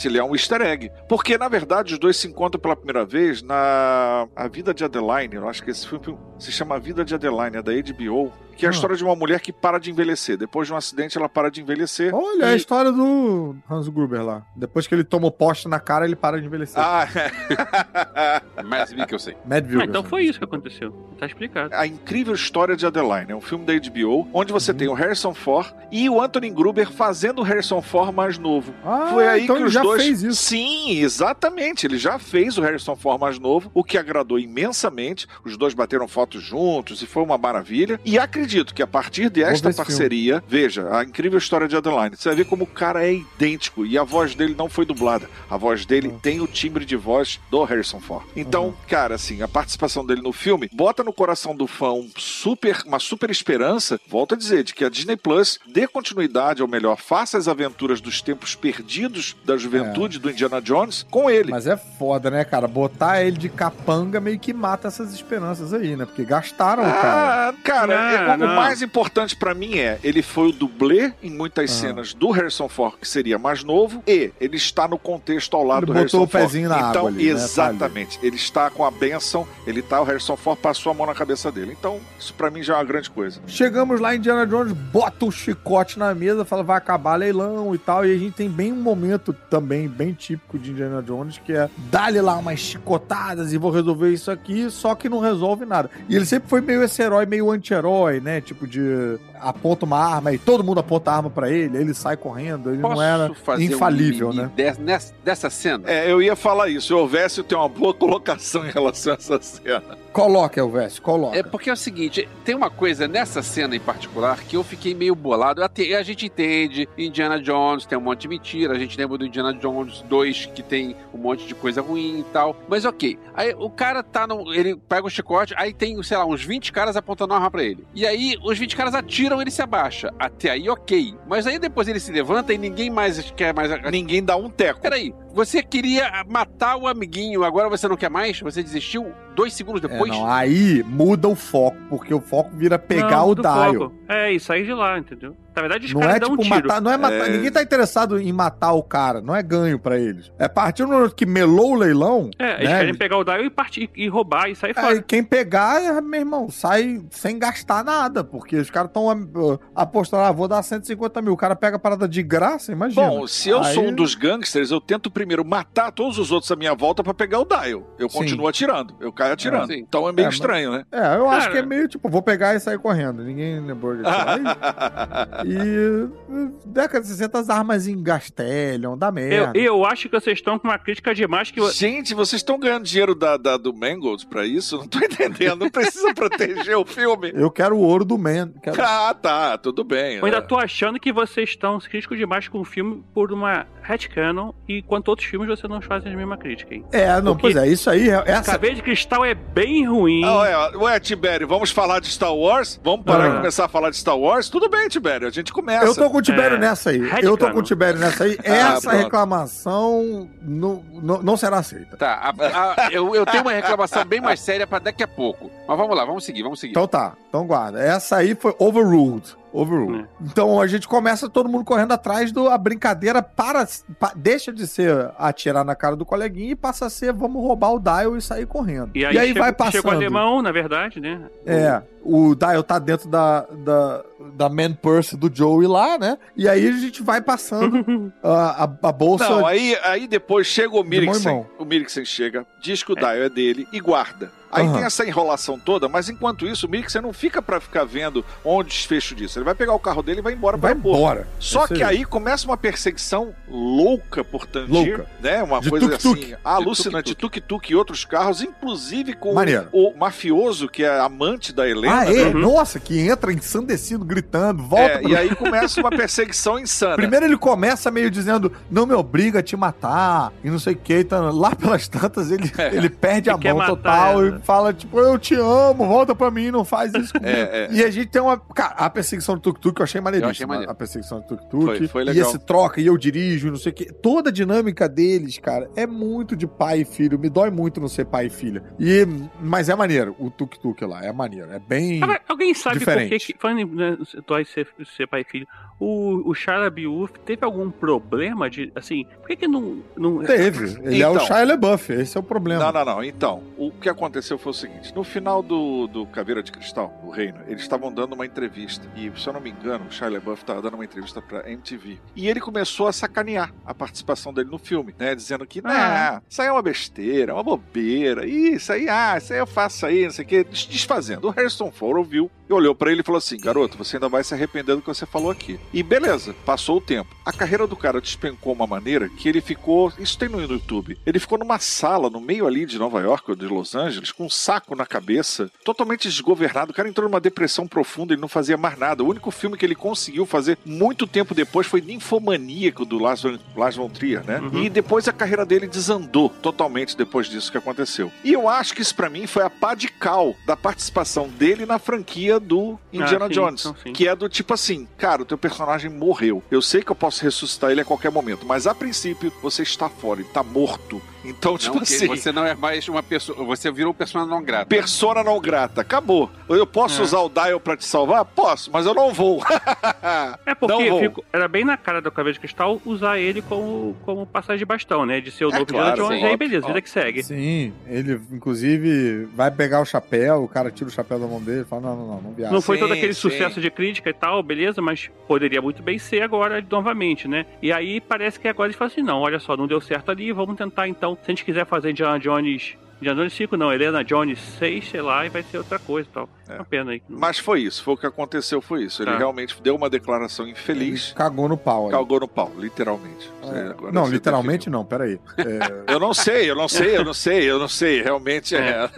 exatamente, ele é um easter egg. Porque, na verdade, os dois se encontram pela primeira vez na A Vida de Adeline. Eu acho que esse filme se chama A Vida de Adeline, é da HBO. Que é a Ah. história de uma mulher que para de envelhecer. Depois de um acidente, ela para de envelhecer. Olha a E- história do Hans Gruber lá. Depois que ele toma o poste na cara, ele para de envelhecer. Ah, <laughs> que eu sei. Mad Ah, então foi isso que aconteceu. Tá explicado. A Incrível História de Adeline. É um filme da HBO, onde Uhum. você tem o Harrison Ford e o Anthony Gruber fazendo o Harrison Ford mais novo. Ah, Foi aí então que ele os já dois. fez isso. Sim, exatamente. Ele já fez o Harrison Ford mais novo, o que agradou imensamente. Os dois bateram fotos juntos e foi uma maravilha. E acredito que a partir desta parceria, veja, a incrível história de Adeline. Você vai ver como o cara é idêntico e a voz dele não foi dublada. A voz dele Uhum. tem o timbre de voz do Harrison Ford. Então, cara, assim, a participação dele no filme bota no coração do fã um super, uma super esperança. Volto a dizer, de que a Disney Plus dê continuidade, ou melhor, faça as aventuras dos tempos perdidos da juventude do Indiana Jones com ele. Mas é foda, né, cara? Botar ele de capanga meio que mata essas esperanças aí, né? Porque gastaram o cara. Ah, cara, Não, é- o- mais importante pra mim é, ele foi o dublê em muitas Ah. cenas do Harrison Ford, que seria mais novo, e ele está no contexto ao lado Ele do botou Harrison o pezinho Ford. na então, água ali, né? Exatamente. Ele está com a benção, ele tá, o Harrison Ford passou a mão na cabeça dele. Então, isso pra mim já é uma grande coisa. Chegamos lá, Indiana Jones bota o chicote na mesa, fala vai acabar leilão e tal. E a gente tem bem um momento também bem típico de Indiana Jones, que é dar-lhe lá umas chicotadas e vou resolver isso aqui, só que não resolve nada. E ele sempre foi meio esse herói, meio anti-herói, né? Tipo de aponta uma arma e todo mundo aponta a arma pra ele, ele sai correndo, ele Posso não era fazer infalível, um né? des- nessa, dessa cena? É, eu ia falar isso. O Elvésio tem uma boa colocação em relação a essa cena. Coloca, Elvis, coloca. É porque é o seguinte, tem uma coisa nessa cena em particular que eu fiquei meio bolado. Até a gente entende, Indiana Jones tem um monte de mentira, a gente lembra do Indiana Jones 2 que tem um monte de coisa ruim e tal. Mas ok, aí o cara tá no. Ele pega o chicote, aí tem, sei lá, uns 20 caras apontando arma pra ele. E aí os 20 caras atiram, ele se abaixa. Até aí, ok. Mas aí depois ele se levanta e ninguém mais quer mais. Ninguém dá um teco. Peraí, você queria matar o amiguinho, agora você não quer mais? Você desistiu dois segundos É, depois? não, aí muda o foco, porque o foco vira pegar Não, o dial. É, e sair de lá, entendeu? Na verdade, os Não caras é dão tipo um tiro. matar, não é matar. É. Ninguém tá interessado em matar o cara, não é ganho pra eles. É a partir do momento que melou o leilão. É, eles né, querem pegar o dial e partir e roubar e sair Aí fora. quem pegar, é, meu irmão, sai sem gastar nada, porque os caras estão apostando, ah, vou dar 150 mil. O cara pega a parada de graça, imagina. Bom, se eu Aí- sou um dos gangsters, eu tento primeiro matar todos os outros à minha volta pra pegar o dial. Eu Sim. continuo atirando. Eu caio atirando. É, então é meio É, mas- estranho, né? É, eu acho que é meio tipo, vou pegar e sair correndo. Ninguém lembrou de atirar. E, e década de 60 as armas engastelham, dá Eu, merda. eu acho que vocês estão com uma crítica demais que. Gente, vocês estão ganhando dinheiro da, da- do Mangold pra isso? Não tô <laughs> entendendo. Não precisa <laughs> proteger o filme. Eu quero o ouro do Man. Quero... Ah, tá. Tudo bem. Eu ainda é. tô achando que vocês estão críticos demais com o filme por uma headcanon e enquanto outros filmes você não fazem a mesma crítica, hein? É, não, Porque- pois é, isso aí, é- essa... Caveira de Cristal é bem ruim. Ah, ué, ué, Tibério, vamos falar de Star Wars? Vamos parar Ah. e começar a falar de Star Wars? Tudo bem, Tibério, a gente começa. Eu tô com o Tibério É, nessa aí. Red Eu tô com o Tibério nessa aí. <laughs> Ah, Essa pronto. reclamação não, não, não será aceita. Tá, a- a- eu, eu tenho uma reclamação bem mais séria pra daqui a pouco. Mas vamos lá, vamos seguir, vamos seguir. Então tá, então guarda. Essa aí foi overruled. Overruled. É. Então a gente começa todo mundo correndo atrás do. A brincadeira para, pa- deixa de ser atirar na cara do coleguinha e passa a ser vamos roubar o dial e sair correndo. E aí, chegou, vai passando. chegou o alemão, na verdade, né? É, o dial tá dentro da, da, da man purse do Joey lá, né? E aí a gente vai passando <laughs> a, a, a bolsa. Não, aí, aí depois chega o mão. O Miriksen chega, diz que o dial é dele e guarda. Aí Aham. tem essa enrolação toda, mas enquanto isso, o Miriksen não fica pra ficar vendo onde o desfecho disso. Ele vai pegar o carro dele e vai embora vai para o embora. Só Isso que aí começa uma perseguição louca por Tangier, Louca. né? Uma De coisa tuk-tuk. assim alucinante, tuk-tuk e outros carros, inclusive com Maneiro. o mafioso que é amante da Helena. Ah, né? é? Nossa, que entra ensandecido, gritando, volta É, pra e aí começa uma perseguição insana. Primeiro ele começa meio dizendo, não me obriga a te matar, e não sei o que, então, lá pelas tantas ele, É. ele perde a Ele quer mão total ela. e fala, tipo, eu te amo, volta pra mim, não faz isso comigo. É, é. E a gente tem uma... Cara, a perseguição do tuk-tuk eu achei maneiríssima. Eu achei maneiro. A perseguição do tuk-tuk. Foi- foi E legal. esse troca, e eu dirijo, e não sei o que. Toda a dinâmica deles, cara, é muito de pai e filho. Me dói muito não ser pai e filha. E, mas é maneiro, o tuk-tuk lá, é maneiro. É bem... Agora, alguém sabe Diferente. por que, que falando né, dói ser, ser pai e filho, o, o Shia LaBeouf teve algum problema de, assim, por que que não... não Teve. Ele é o Então. Shia LaBeouf, esse é o problema. Não, não, não. Então, o que aconteceu foi o seguinte: no final do, do Caveira de Cristal, do Reino, eles estavam dando uma entrevista. E, se eu não me engano, o Shia LaBeouf estava dando uma entrevista pra MTV. E ele começou a sacanear a participação dele no filme, né? Dizendo que, ah, isso aí é uma besteira, uma bobeira. Isso aí, ah, isso aí eu faço aí, não sei o quê. Des- Desfazendo. O Harrison Ford ouviu olhou pra ele e falou assim: garoto, você ainda vai se arrepender do que você falou aqui. E beleza, passou o tempo. A carreira do cara despencou uma maneira que ele ficou. Isso tem no YouTube. Ele ficou numa sala no meio ali de Nova York ou de Los Angeles, com um saco na cabeça, totalmente desgovernado. O cara entrou numa depressão profunda, ele não fazia mais nada. O único filme que ele conseguiu fazer muito tempo depois foi Ninfomaníaco do Lars von, Trier, né? Uhum. E depois a carreira dele desandou totalmente depois disso que aconteceu. E eu acho que isso pra mim foi a pá de cal da participação dele na franquia do Indiana Ah, sim, Jones. então. Que é do tipo assim, cara, o teu personagem morreu. Eu sei que eu posso ressuscitar ele a qualquer momento, mas a princípio você está fora, ele tá morto. Então, tipo Não, assim. Você não é mais uma pessoa. Você virou persona não grata. Persona não grata, acabou. Eu posso É. usar o dial pra te salvar? Posso, mas eu não vou. <laughs> É porque vou. fico- era bem na cara do Caveira de Cristal usar ele como, como passagem de bastão, né? De ser o É novo claro, Jones, e aí óbvio, beleza, vida que segue. Sim, ele inclusive vai pegar o chapéu, o cara tira o chapéu da mão dele e fala: não, não, não, não viaja. Não foi sim, todo aquele sim. sucesso de crítica e tal, beleza, mas poderia muito bem ser agora novamente, né? E aí parece que agora eles falam assim: não, olha só, não deu certo ali, vamos tentar então. Se a gente quiser fazer Indiana Jones. Indiana Jones 5, não, Helena Jones 6, sei lá, e vai ser outra coisa e tal. É uma pena aí. Mas foi isso, foi o que aconteceu, foi isso. Ele Tá. realmente deu uma declaração infeliz, Cagou no pau. aí. calgou no pau, literalmente. É. Você- agora Não, literalmente não, peraí. É, definiu. Eu não sei, eu não sei, eu não sei, eu não sei. Realmente é.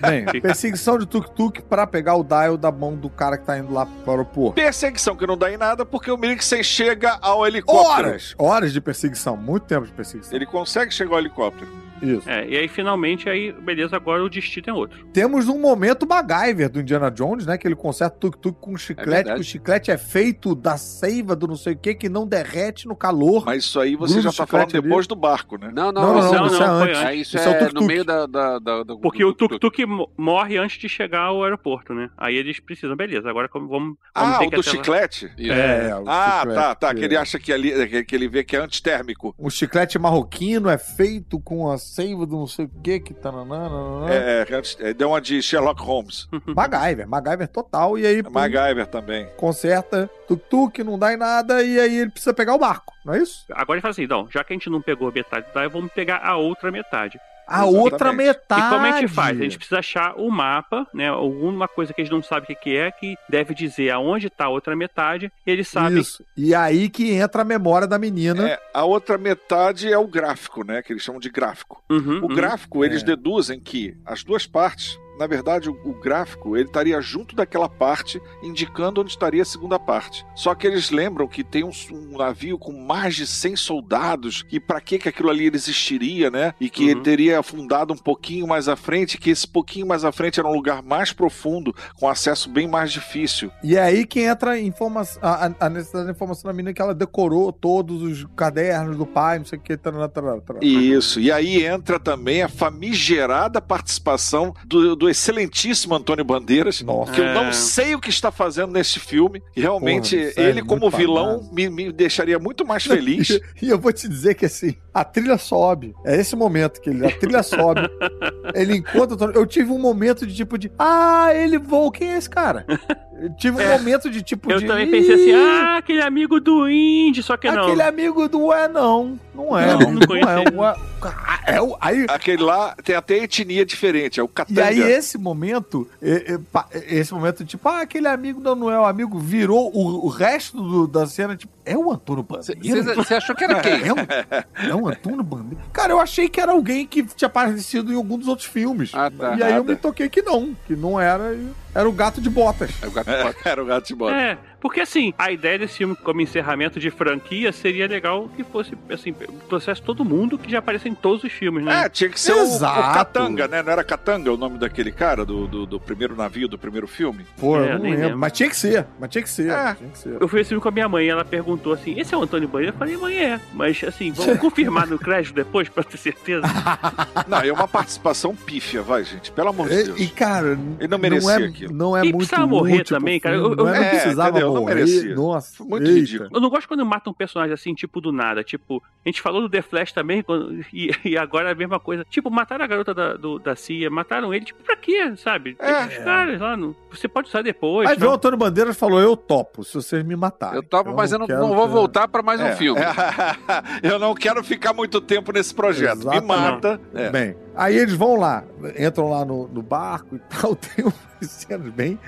bem, perseguição de tuk-tuk pra pegar o dial da mão do cara que tá indo lá pro aeroporto. Perseguição que não dá em nada porque o Miriksen chega ao helicóptero. Horas! Horas de perseguição, muito tempo de perseguição. Ele consegue chegar ao helicóptero. Isso. É, e aí finalmente, aí, beleza, agora o destino é outro. Temos um momento MacGyver do Indiana Jones, né? Que ele conserta tuk-tuk com chiclete, verdade. que o chiclete é feito da seiva do não sei o que, que não derrete no calor. Mas isso aí você já tá falando chiclete ali. depois do barco, né? Não, não, Não, não, isso não, é- isso é não, foi antes. É, isso, Isso é é, tuk-tuk. no meio da. da, da- do- Porque do o tuk-tuk mo- morre antes de chegar ao aeroporto, né? Aí eles precisam, beleza, agora como- vamos, vamos Ah, ter o que do chiclete? Isso. É, o Ah, chiclete, tá, tá. Que ele acha que, ali, que- que ele vê que é antitérmico. O chiclete marroquino é feito com a save do não sei o que, que tá nananana. É, é, é, deu uma de Sherlock Holmes. <laughs> MacGyver, MacGyver total, e aí pum, MacGyver também. conserta tuk-tuk, não dá em nada, e aí ele precisa pegar o barco, não é isso? Agora ele fala assim, não, já que a gente não pegou metade do Dial, vamos pegar a outra metade. A Exatamente. outra metade. E como a gente faz? A gente precisa achar o mapa, né? Alguma coisa que eles não sabem o que é, que deve dizer aonde tá a outra metade, e eles sabem. Isso. E aí que entra a memória da menina. É, a outra metade é o gráfico, né? Que eles chamam de gráfico. Uhum, O uhum. gráfico, eles É. deduzem que as duas partes, na verdade, o, o gráfico, ele estaria junto daquela parte, indicando onde estaria a segunda parte. Só que eles lembram que tem um, um navio com mais de 100 soldados, e para que que aquilo ali existiria, né? E que Uhum. ele teria afundado um pouquinho mais à frente, que esse pouquinho mais à frente era um lugar mais profundo, com acesso bem mais difícil. E é aí que entra a, informação, a, a- a necessidade da informação da menina que ela decorou todos os cadernos do pai, não sei o que. Tarará, tarará, tarará. Isso, e aí entra também a famigerada participação do, do excelentíssimo Antônio Bandeiras, Nossa. que eu É. não sei o que está fazendo nesse filme, e realmente Porra, sério, ele como muito vilão me, me deixaria muito mais feliz. <laughs> E eu vou te dizer que assim, a trilha sobe. É esse momento que ele, a trilha sobe. <laughs> ele encontra. o Tony- Eu tive um momento de tipo de. Ah, ele voa. Quem é esse cara? Eu tive um É. momento de tipo Eu de. também pensei assim, "Ih, ah, aquele amigo do Indy, só que não. Aquele amigo do é não. Não é. Não, Não, não é. conheci. o- Ah, é o- aí, Aquele lá tem até etnia diferente, é o E Katanga. aí, esse momento, é- é, esse momento, tipo, ah, aquele amigo da Noel, amigo, virou o, o resto do- da cena, tipo, é o Antônio Bandeira? Você achou que era quem? É um, é um Antônio Bandeira? Cara, eu achei que era alguém que tinha aparecido em algum dos outros filmes. Ah, tá. E aí eu Nada. me toquei que não, que não era, e era o gato de botas. É o gato É, <laughs> era o gato de bota. É, porque assim, a ideia desse filme como encerramento de franquia seria legal que fosse, assim, trouxesse todo mundo que já aparece em todos os filmes, né? É, tinha que ser o, o Exato. Katanga, né? Não era Katanga o nome daquele cara do, do, do primeiro navio, do primeiro filme? Pô, É, eu não lembro. lembro. Mas tinha que ser, mas tinha que ser, É. tinha que ser. Eu fui esse filme com a minha mãe, ela perguntou assim: esse é o Antônio Bandeira? Eu falei, mãe, é. Mas assim, vamos <laughs> confirmar no crédito depois pra ter certeza. <laughs> Não, é uma participação pífia, vai, gente. Pelo amor de Deus. E, e, cara, Ele não merecia é, aquilo. Não é E muito precisava morrer útil também, cara. Eu- eu- não, é, não É, precisava entendeu? Não morrer. merecia. Nossa, Foi muito eita. ridículo. Eu não gosto quando matam um personagem assim, tipo, do nada. Tipo, a gente falou do The Flash também, quando- e, e agora é a mesma coisa. Tipo, mataram a garota da, do- da CIA, mataram ele, tipo, pra quê, sabe? É. Os caras lá, no, você pode usar depois. Aí não. o Antônio Bandeiras e falou: Eu topo, se vocês me matarem. Eu topo, mas eu não, não vou ter- voltar pra mais um É, filme. é, <laughs> eu não quero ficar muito tempo nesse projeto. Me Exatamente. mata. É. Bem, aí eles vão lá, entram lá no, no barco e <laughs> tal. Tem umas cenas bem,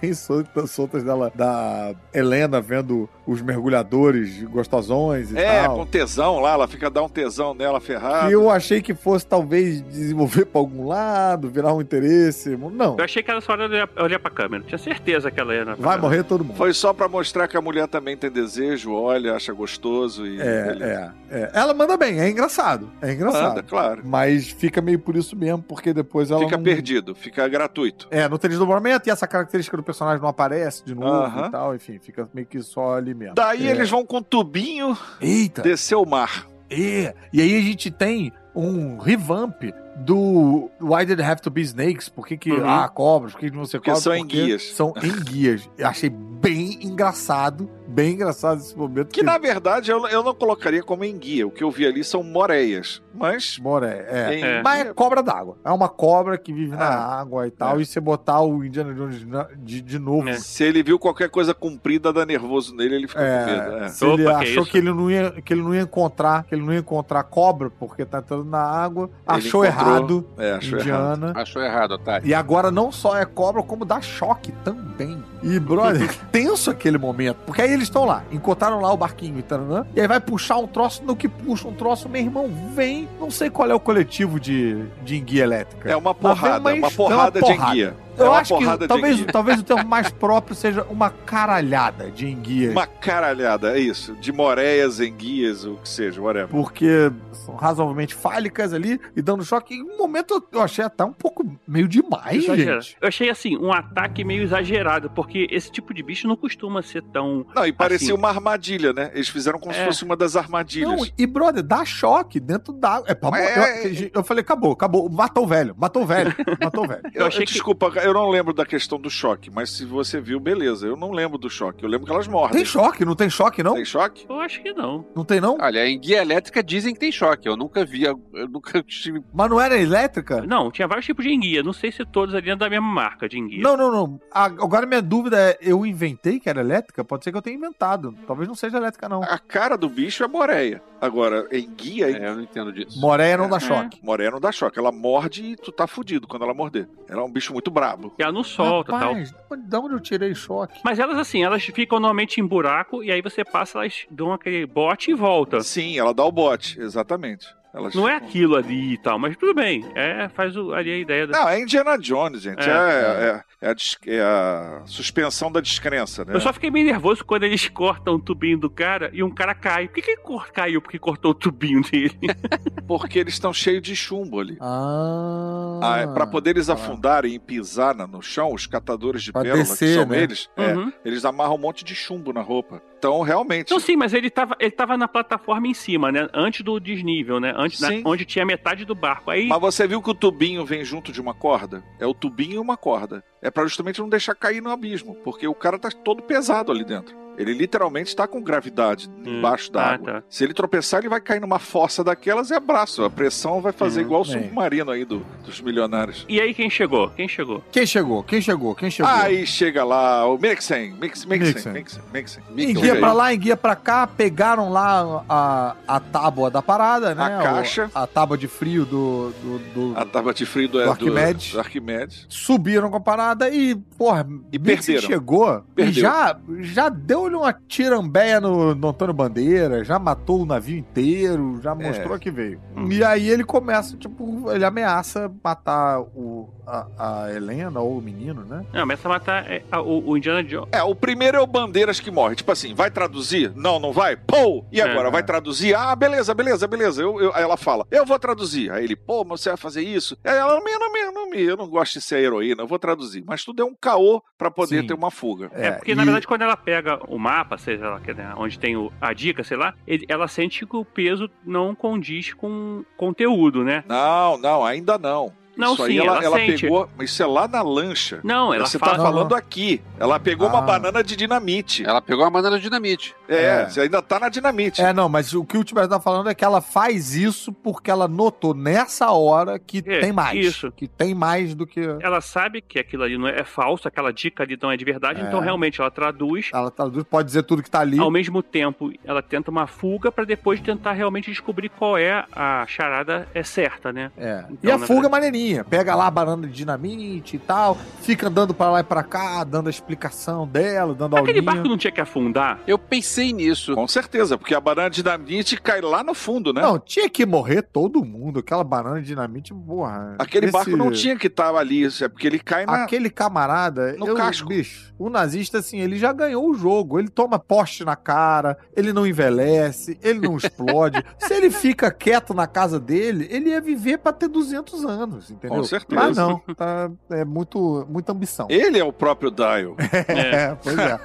bem soltas, soltas dela, da Helena vendo os mergulhadores gostosões e É, tal. com tesão lá, ela fica a dar um tesão nela ferrado. Que eu achei que fosse talvez desenvolver pra algum lado, virar um interesse. Não, Eu achei que ela só olhar, olhar pra câmera. Tinha certeza que ela ia na vai morrer todo mundo. Foi só pra mostrar que a mulher também tem desejo, olha, acha gostoso e. É, é, é. Ela manda bem, é engraçado. É engraçado. Manda, claro. Mas fica meio por isso mesmo, porque depois ela. Fica não... perdido, fica gratuito. É, não tem desdobramento e essa característica do personagem não aparece de novo Aham. e tal, enfim, fica meio que só ali mesmo. Daí É. eles vão com tubinho Eita! descer o mar. É. E aí a gente tem um revamp do Why Did It Have to Be Snakes? Por que, que Uhum. ah, cobras? Por que, não Porque cobras? são Porque enguias. São enguias. Achei bem engraçado, bem engraçado esse momento. Que na verdade eu, eu não colocaria como enguia. O que eu vi ali são moreias. Mas. Moré, é. É. Mas é cobra d'água. É uma cobra que vive na Ah, água e tal. é. E você botar o Indiana Jones de, de novo. É. Se ele viu qualquer coisa comprida, dá nervoso nele, ele fica É, com medo. é. se ele Opa, que achou isso? que ele, não ia, que ele não ia encontrar, que ele não ia encontrar cobra porque tá entrando na água, achou encontrou- errado, É, achou errado. Indiana. Achou errado, otário. E agora não só é cobra, como dá choque também. E, brother, tenso aquele momento. Porque aí eles estão lá, encontraram lá o barquinho e taranã, e aí vai puxar um troço, no que puxa um troço, meu irmão, vem. Não sei qual é o coletivo de, de enguia elétrica. É uma porrada, uma uma porrada é uma de enguia. É Eu uma acho que talvez, talvez o termo mais próprio seja uma caralhada de enguias. Uma caralhada, é isso. De moreias, enguias, o que seja, whatever. porque são razoavelmente fálicas ali e dando choque. Em um momento eu achei até um pouco meio demais, Exagerado. gente. Eu achei assim, um ataque meio exagerado, porque esse tipo de bicho não costuma ser tão. Não, e parecia Assim. uma armadilha, né? Eles fizeram como se É. fosse uma das armadilhas. Não, e brother, dá choque dentro da. É pra é- eu, eu falei, acabou, acabou. Matou o velho, matou o velho, <laughs> matou o velho. Eu achei que- Desculpa, eu não lembro da questão do choque, mas se você viu, beleza. Eu não lembro do choque. Eu lembro que elas mordem. Tem choque? Não tem choque, não? Tem choque? Eu acho que não. Não tem, não? Olha, em guia elétrica dizem que tem choque. Eu nunca vi, eu nunca <laughs> tive. Mas não era elétrica? Não, tinha vários tipos de enguia. Não sei se todos ali eram da mesma marca de enguia. Não, não, não. Agora minha dúvida é, eu inventei que era elétrica? Pode ser que eu tenha inventado. Talvez não seja elétrica, não. A cara do bicho é moreia. Agora, em guia, É, eu não entendo disso. Moreia não dá É. choque. moreia não dá choque. Ela morde e tu tá fudido quando ela morder. Ela é um bicho muito brabo. E ela não solta e tal. Rapaz, de onde eu tirei choque? Mas elas, assim, elas ficam normalmente em buraco e aí você passa, elas dão aquele bote e volta. Sim, ela dá o bote, exatamente. Elas Não é ficam- aquilo ali e tal, mas tudo bem. É, faz o- ali a ideia da. Não, é Indiana Jones, gente. É, É, é- é a, des- é a suspensão da descrença, né? Eu só fiquei meio nervoso quando eles cortam o tubinho do cara e um cara cai. Por que, que ele caiu? Porque cortou o tubinho dele. <laughs> Porque eles estão cheios de chumbo ali. Ah. Ah, para poder eles tá. afundarem e pisar na- no chão, os catadores de Pra pérola, descer, que são né? eles, é, Uhum. eles amarram um monte de chumbo na roupa. Então, realmente. Não, sim, mas ele tava, ele tava na plataforma em cima, né? Antes do desnível, né? Antes, na- onde tinha metade do barco. Aí. Mas você viu que o tubinho vem junto de uma corda? É o tubinho e uma corda. É pra justamente não deixar cair no abismo, porque o cara tá todo pesado ali dentro. Ele literalmente está com gravidade Hum. embaixo da Ah, água. tá. Se ele tropeçar, ele vai cair numa fossa daquelas e abraço. A pressão vai fazer Uhum. igual o É. submarino aí do- dos milionários. E aí quem chegou? Quem chegou? Quem chegou? Quem chegou? Quem chegou? Aí chega lá o Mixen, Mix, Mixen, Mixen. Mixen, Mixen. Enguia pra lá, enguia pra cá, pegaram lá a, a tábua da parada, né? A caixa. O- a tábua de frio do. do, do- A tábua de frio do, Do do- Arquimedes. do Arquimedes. Subiram com a parada e, porra, E Mixon perderam. chegou e Perdeu. já, já deu-lhe uma tirambeia no, no Antônio Bandeira, já matou o navio inteiro, já mostrou É. que veio. Hum. E aí ele começa, tipo, ele ameaça matar o, a, a Helena ou o menino, né? Não, começa a matar é, a- o, o Indiana Jones. É, o primeiro é o Bandeiras que morre. Tipo assim, vai traduzir? Não, não vai? Pô! E agora, É. vai traduzir? Ah, beleza, beleza, beleza. Eu, eu- aí ela fala, eu vou traduzir. Aí ele, pô, mas você vai fazer isso? Aí ela, não, não, não, não, me- eu não gosto de ser heroína, eu vou traduzir. Mas tudo é um caô pra poder Sim. ter uma fuga. É, porque, na e- verdade, quando ela pega o mapa, seja lá, né, onde tem o- a dica, sei lá, ele- ela sente que o peso não condiz com conteúdo, né? Não, não, ainda não. Não, isso aí sim, ela, ela ela sente. pegou. Isso é lá na lancha. Não, ela Você fala... tá falando não. aqui. Ela pegou Ah. uma banana de dinamite. Ela pegou a banana de dinamite. É, É. você ainda tá na dinamite. É, não, mas o que o Tibete tá falando é que ela faz isso porque ela notou nessa hora que É, tem mais. isso. Que tem mais do que. Ela sabe que aquilo ali não é, é falso, aquela dica ali não é de verdade, É. então realmente ela traduz. Ela traduz, pode dizer tudo que tá ali. Ao mesmo tempo, ela tenta uma fuga pra depois tentar realmente descobrir qual é a charada é certa, né? É. Então, e a fuga é verdade- maneirinha. Pega lá a banana de dinamite e tal, fica andando pra lá e pra cá, dando a explicação dela, dando Aquele aulinha. barco não tinha que afundar? Eu pensei nisso. Com certeza, porque a banana de dinamite cai lá no fundo, né? Não, tinha que morrer todo mundo. Aquela banana de dinamite, porra. Aquele esse- barco não tinha que estar ali, isso é porque ele cai na. Aquele camarada, No eu, casco. bicho, o nazista, assim, ele já ganhou o jogo. Ele toma poste na cara, ele não envelhece, ele não <laughs> explode. Se ele fica quieto na casa dele, ele ia viver pra ter 200 anos, entendeu? Com certeza. Mas não, tá, é muito, muita ambição. Ele é o próprio Dial. <laughs> É, pois é.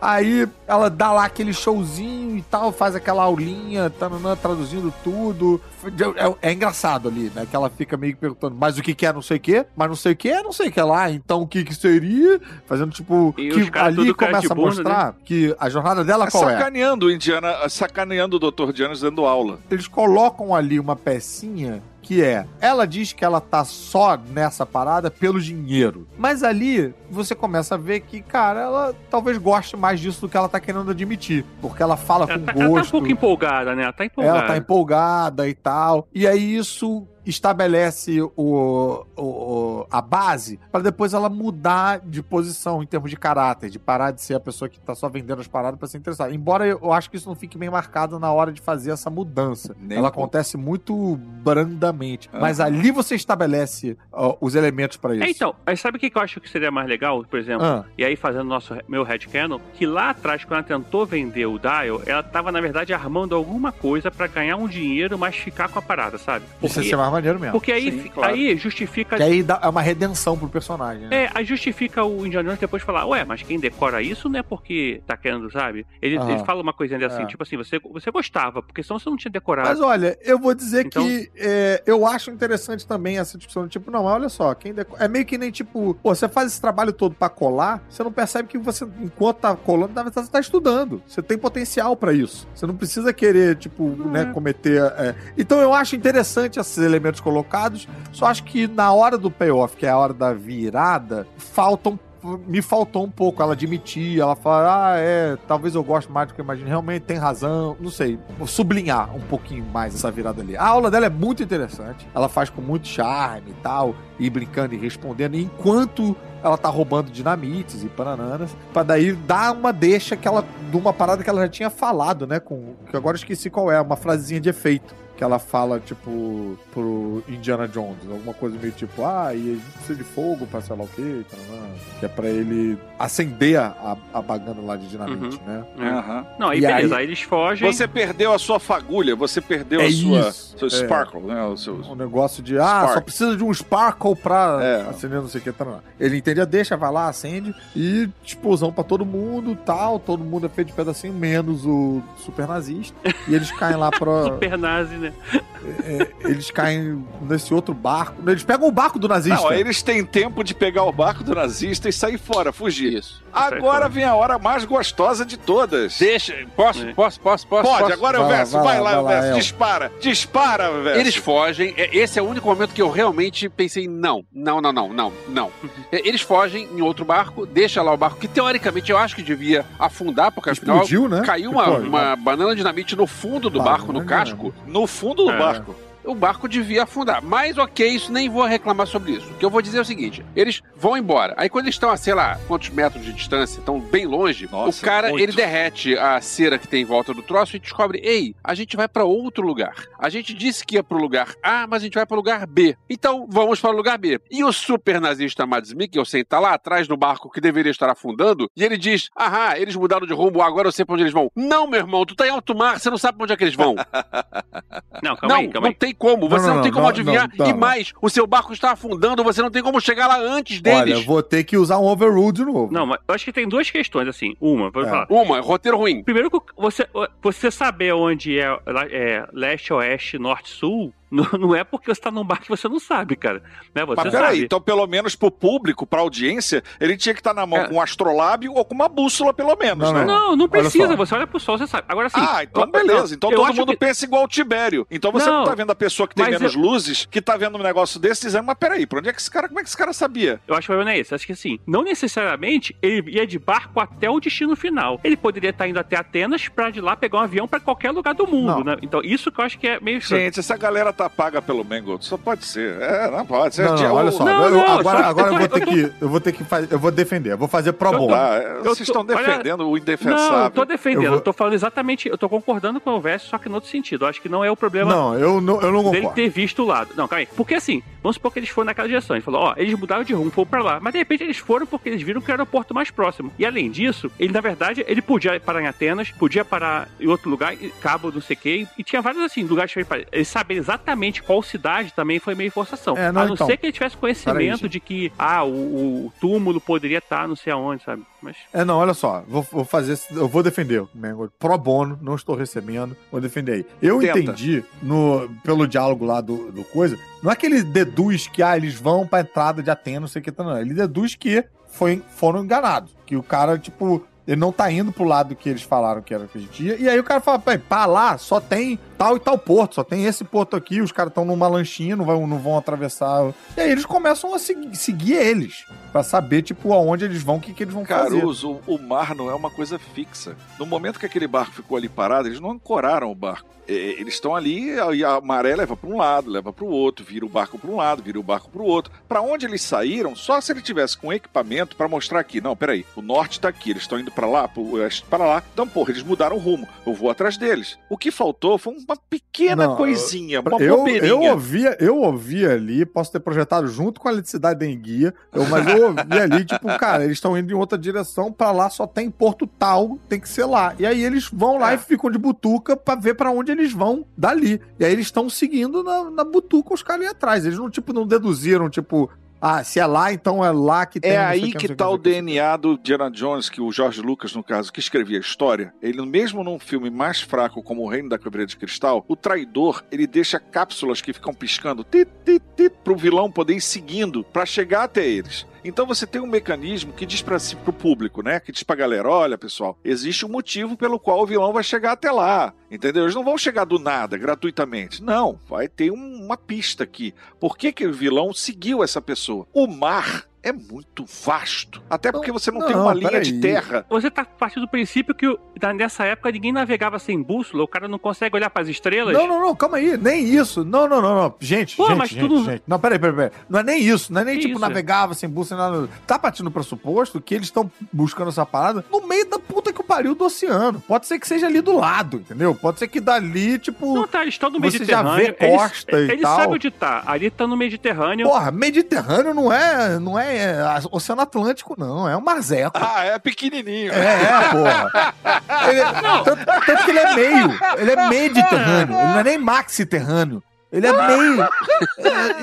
Aí ela dá lá aquele showzinho e tal, faz aquela aulinha, tananã, traduzindo tudo. É, é engraçado ali, né? Que ela fica meio que perguntando, mas o que que é não sei o que? Mas não sei o que é não sei o que lá. Então o que que seria? Fazendo tipo, E que ali começa a bunda, mostrar que a jornada dela qual é? sacaneando o Indiana, sacaneando o Dr. Jones dando aula. Eles colocam ali uma pecinha que é, ela diz que ela tá só nessa parada pelo dinheiro. Mas ali você começa a ver que, cara, ela talvez goste mais disso do que ela tá querendo admitir, porque ela fala Ela com tá, ela tá um gosto. pouco empolgada, né? Ela tá empolgada. ela tá empolgada e tal. E aí isso estabelece o, o- a base para depois ela mudar de posição em termos de caráter, de parar de ser a pessoa que tá só vendendo as paradas para ser interessada. Embora eu acho que isso não fique bem marcado na hora de fazer essa mudança. Nem ela um pouco. acontece muito brandamente. Aham. Mas ali você estabelece ó, os elementos para isso. É, então, mas sabe o que eu acho que seria mais legal, por exemplo? Ah, E aí, fazendo nosso, meu headcanon, que lá atrás, quando ela tentou vender o Dial, ela tava, na verdade, armando alguma coisa pra ganhar um dinheiro, mas ficar com a parada, sabe? isso ia ser mais maneiro mesmo. Porque aí, Sim, claro. aí justifica. Que aí dá, é uma redenção pro personagem, né? É, aí justifica o Indiana Jones depois falar, ué, mas quem decora isso não é porque tá querendo, sabe? Ele, Aham. ele fala uma coisinha assim, É. tipo assim, você, você gostava, porque senão você não tinha decorado. Mas olha, eu vou dizer Então- que é, eu acho interessante também essa discussão. Tipo, não, olha só, quem deco- é meio que nem tipo, pô, você faz esse trabalho todo pra colar, você não percebe que você, enquanto tá colando, na verdade você tá estudando. Você tem potencial pra isso. Você não precisa querer, tipo, né, cometer. é. Então eu acho interessante esses elementos colocados, só acho que na hora do payoff, que é a hora da virada, faltam me faltou um pouco ela admitir, ela fala, ah, é, talvez eu goste mais do que eu imagino, realmente tem razão, não sei, sublinhar um pouquinho mais essa virada ali. A aula dela é muito interessante, ela faz com muito charme e tal, e brincando e respondendo, enquanto ela tá roubando dinamites e banananas, pra daí dar uma deixa que ela, de uma parada que ela já tinha falado, né, com, que agora eu esqueci qual é, uma frasezinha de efeito. Que ela fala, tipo, pro Indiana Jones, alguma coisa meio tipo, ah, e a gente precisa de fogo pra sei lá o quê, que é pra ele acender a, a bagana lá de dinamite, né? É. Aham. Não, aí E beleza, aí- aí eles fogem. Você perdeu a sua fagulha, você perdeu É a sua isso, seu é. sparkle, né? O seu... Um negócio de, ah, só Spark. precisa de um sparkle pra É. acender não sei o que. Ele entende, deixa, vai lá, acende e explosão pra todo mundo, tal, todo mundo é feito de pedacinho, menos o super nazista. E eles caem lá pra... <laughs> Super nazi, né? É, eles caem nesse outro barco. Eles pegam o barco do nazista. Não, eles têm tempo de pegar o barco do nazista e sair fora, fugir. Isso. Agora vem a hora mais gostosa de todas. Deixa. Posso, É. posso, posso, posso? Pode, posso? agora é o Vai lá, verso. vai Vai, lá, vai o lá, verso. Dispara, dispara, verso. Eles fogem. É, Esse é o único momento que eu realmente pensei: não, não, não, não, não, não. É, Eles fogem em outro barco, deixa lá o barco, que teoricamente eu acho que devia afundar, porque afinal Explodiu, né? caiu uma, uma banana de dinamite no fundo do barco, no casco. No fundo do É. barco. O barco devia afundar. Mas ok, isso nem vou reclamar sobre isso. O que eu vou dizer é o seguinte: eles vão embora. Aí quando eles estão a, sei lá, quantos metros de distância, estão bem longe, Nossa, o cara muito. ele derrete a cera que tem em volta do troço e descobre: ei, a gente vai pra outro lugar. A gente disse que ia pro lugar A, mas a gente vai pro lugar B. Então vamos para o lugar B. E o super nazista Mads Mikkelsen tá lá atrás no barco que deveria estar afundando e ele diz: aham, eles mudaram de rumo, agora eu sei pra onde eles vão. Não, meu irmão, tu tá em alto mar, você não sabe pra onde é que eles vão. <laughs> Não, calma não, aí, calma não aí. tem como. Você Não, não, não, tem como não, adivinhar. não, e mais, o seu barco está afundando, você não tem como chegar lá antes Olha, deles. vou ter que usar um overrule de novo. Não, mas eu acho que tem duas questões, assim. Uma, vou É. falar. Uma, roteiro ruim. Primeiro, que você, você saber onde é, é leste, oeste, norte, sul, não, <laughs> não é porque você tá num bar que você não sabe, cara. Né? Você Mas peraí, então pelo menos pro público, pra audiência, ele tinha que estar na mão É. com um astrolábio ou com uma bússola, pelo menos, Não, né? Não, não Olha precisa. só. Você olha pro sol, você sabe. Agora sim. Ah, então beleza. Então todo mundo que- pensa igual o Tibério. Então você não, Não, tá vendo a pessoa que tem menos eu- luzes, que tá vendo um negócio desse dizendo, mas peraí, pra onde é que esse cara, como é que esse cara sabia? Eu acho que o problema não é esse. Acho que assim, não necessariamente ele ia de barco até o destino final. Ele poderia estar indo até Atenas pra de lá pegar um avião pra qualquer lugar do mundo, Não. né? Então, isso que eu acho que é meio estranho. Gente, essa galera tá paga pelo Mangold. Só pode ser. É, não pode ser. Não, não, O- olha só. Não, eu- não, agora só- agora eu, eu <laughs> vou tô- ter que, eu vou ter que fazer. Eu vou defender. Eu vou fazer pro Então bono. tá, Eu vocês tô- estão defendendo o Não, indefensável. eu tô defendendo. Eu Eu, vou- tô falando exatamente. Eu tô concordando com o verso, só que no outro sentido. Eu acho que não é o problema Não, eu não, eu não dele concordo. ter visto o lado. Não, calma aí. Porque assim, vamos supor que eles foram naquela direção. Ele falou, ó, eles mudaram de rumo, foram pra lá. Mas de repente eles foram porque eles viram que era o aeroporto mais próximo. E além disso, ele na verdade, ele podia parar em Atenas, podia parar em outro lugar, Cabo, não sei o quê. E tinha vários assim, lugares pra ele. Ele saber exatamente qual cidade também foi meio forçação. É, não, a não então. ser que ele tivesse conhecimento gente. de que, ah, o, o túmulo poderia estar não sei aonde, sabe? Mas. É, não, olha só. Vou, vou fazer. Eu vou defender o Mangold. Pro bono, não estou recebendo. Vou defender aí. Eu Tenta. entendi no, pelo diálogo lá do, do coisa. Não é que ele deduz que ah, eles vão pra entrada de Atenas, não sei o que, tá, não. Ele deduz que foi, foram enganados. Que o cara, tipo. Ele não tá indo pro lado que eles falaram que era que a gente ia. E aí o cara fala, "Pai, pra lá só tem tal e tal porto, só tem esse porto aqui, os caras estão numa lanchinha, não vão, não vão atravessar. E aí eles começam a seguir, seguir eles. Pra saber, tipo, aonde eles vão, o que, que eles vão fazer. Caruso, o mar não é uma coisa fixa. No momento que aquele barco ficou ali parado, eles não ancoraram o barco. É, Eles estão ali e a maré leva para um lado, leva para o outro, vira o barco para um lado, vira o barco para o outro. Para onde eles saíram, só se ele tivesse com equipamento para mostrar aqui. Não, peraí, o norte tá aqui, eles estão indo para lá, para lá. Então, porra, eles mudaram o rumo. Eu vou atrás deles. O que faltou foi um uma pequena Não, coisinha, uma Eu, bobeirinha. eu ouvia, eu ouvia ali, posso ter projetado junto com a eletricidade da enguia, eu, mas eu ouvi ali, tipo, <laughs> cara, eles estão indo em outra direção, pra lá só tem porto tal, tem que ser lá. E aí eles vão lá É. e ficam de butuca pra ver pra onde eles vão dali. E aí eles estão seguindo na, na butuca os caras ali atrás. Eles não, tipo, não deduziram, tipo, ah, se é lá, então é lá que tem. É aí que o tá o que. DNA do Indiana Jones, que o George Lucas, no caso, que escrevia a história. Ele, mesmo num filme mais fraco como O Reino da Caveira de Cristal, o traidor, ele deixa cápsulas que ficam piscando tit, tit, tit, pro vilão poder ir seguindo pra chegar até eles. Então você tem um mecanismo que diz para si, pro público, né? Que diz pra galera: olha, pessoal, existe um motivo pelo qual o vilão vai chegar até lá. Entendeu? Eles não vão chegar do nada, gratuitamente. Não, vai ter um- uma pista aqui. Por que, que o vilão seguiu essa pessoa? O mar é muito vasto. Até porque você não, tem não, uma linha peraí. de terra. Você tá partindo do princípio que o- da- nessa época ninguém navegava sem bússola, o cara não consegue olhar pras estrelas. Não, não, não, calma aí, nem isso. Não, não, não, não. Gente, Pô, gente, mas gente, tudo- gente. Não, peraí, peraí, peraí. Não é nem isso, não é nem Que tipo isso? navegava sem bússola, nada. Tá partindo do pressuposto que eles estão buscando essa parada no meio da puta que o pariu do oceano. Pode ser que seja ali do lado, entendeu? Pode ser que dali, tipo. Não, tá, eles estão no Você já Mediterrâneo. vê costa eles, e eles tal. sabem onde tá. Ali tá no Mediterrâneo. Porra, Mediterrâneo não é, não é, é, Oceano Atlântico, não. É um marzeco. Ah, é pequenininho. É, é, porra. Ele, tanto, tanto que ele é meio. Ele é mediterrâneo. Ele não é nem maxiterrâneo. Ele é meio. <laughs>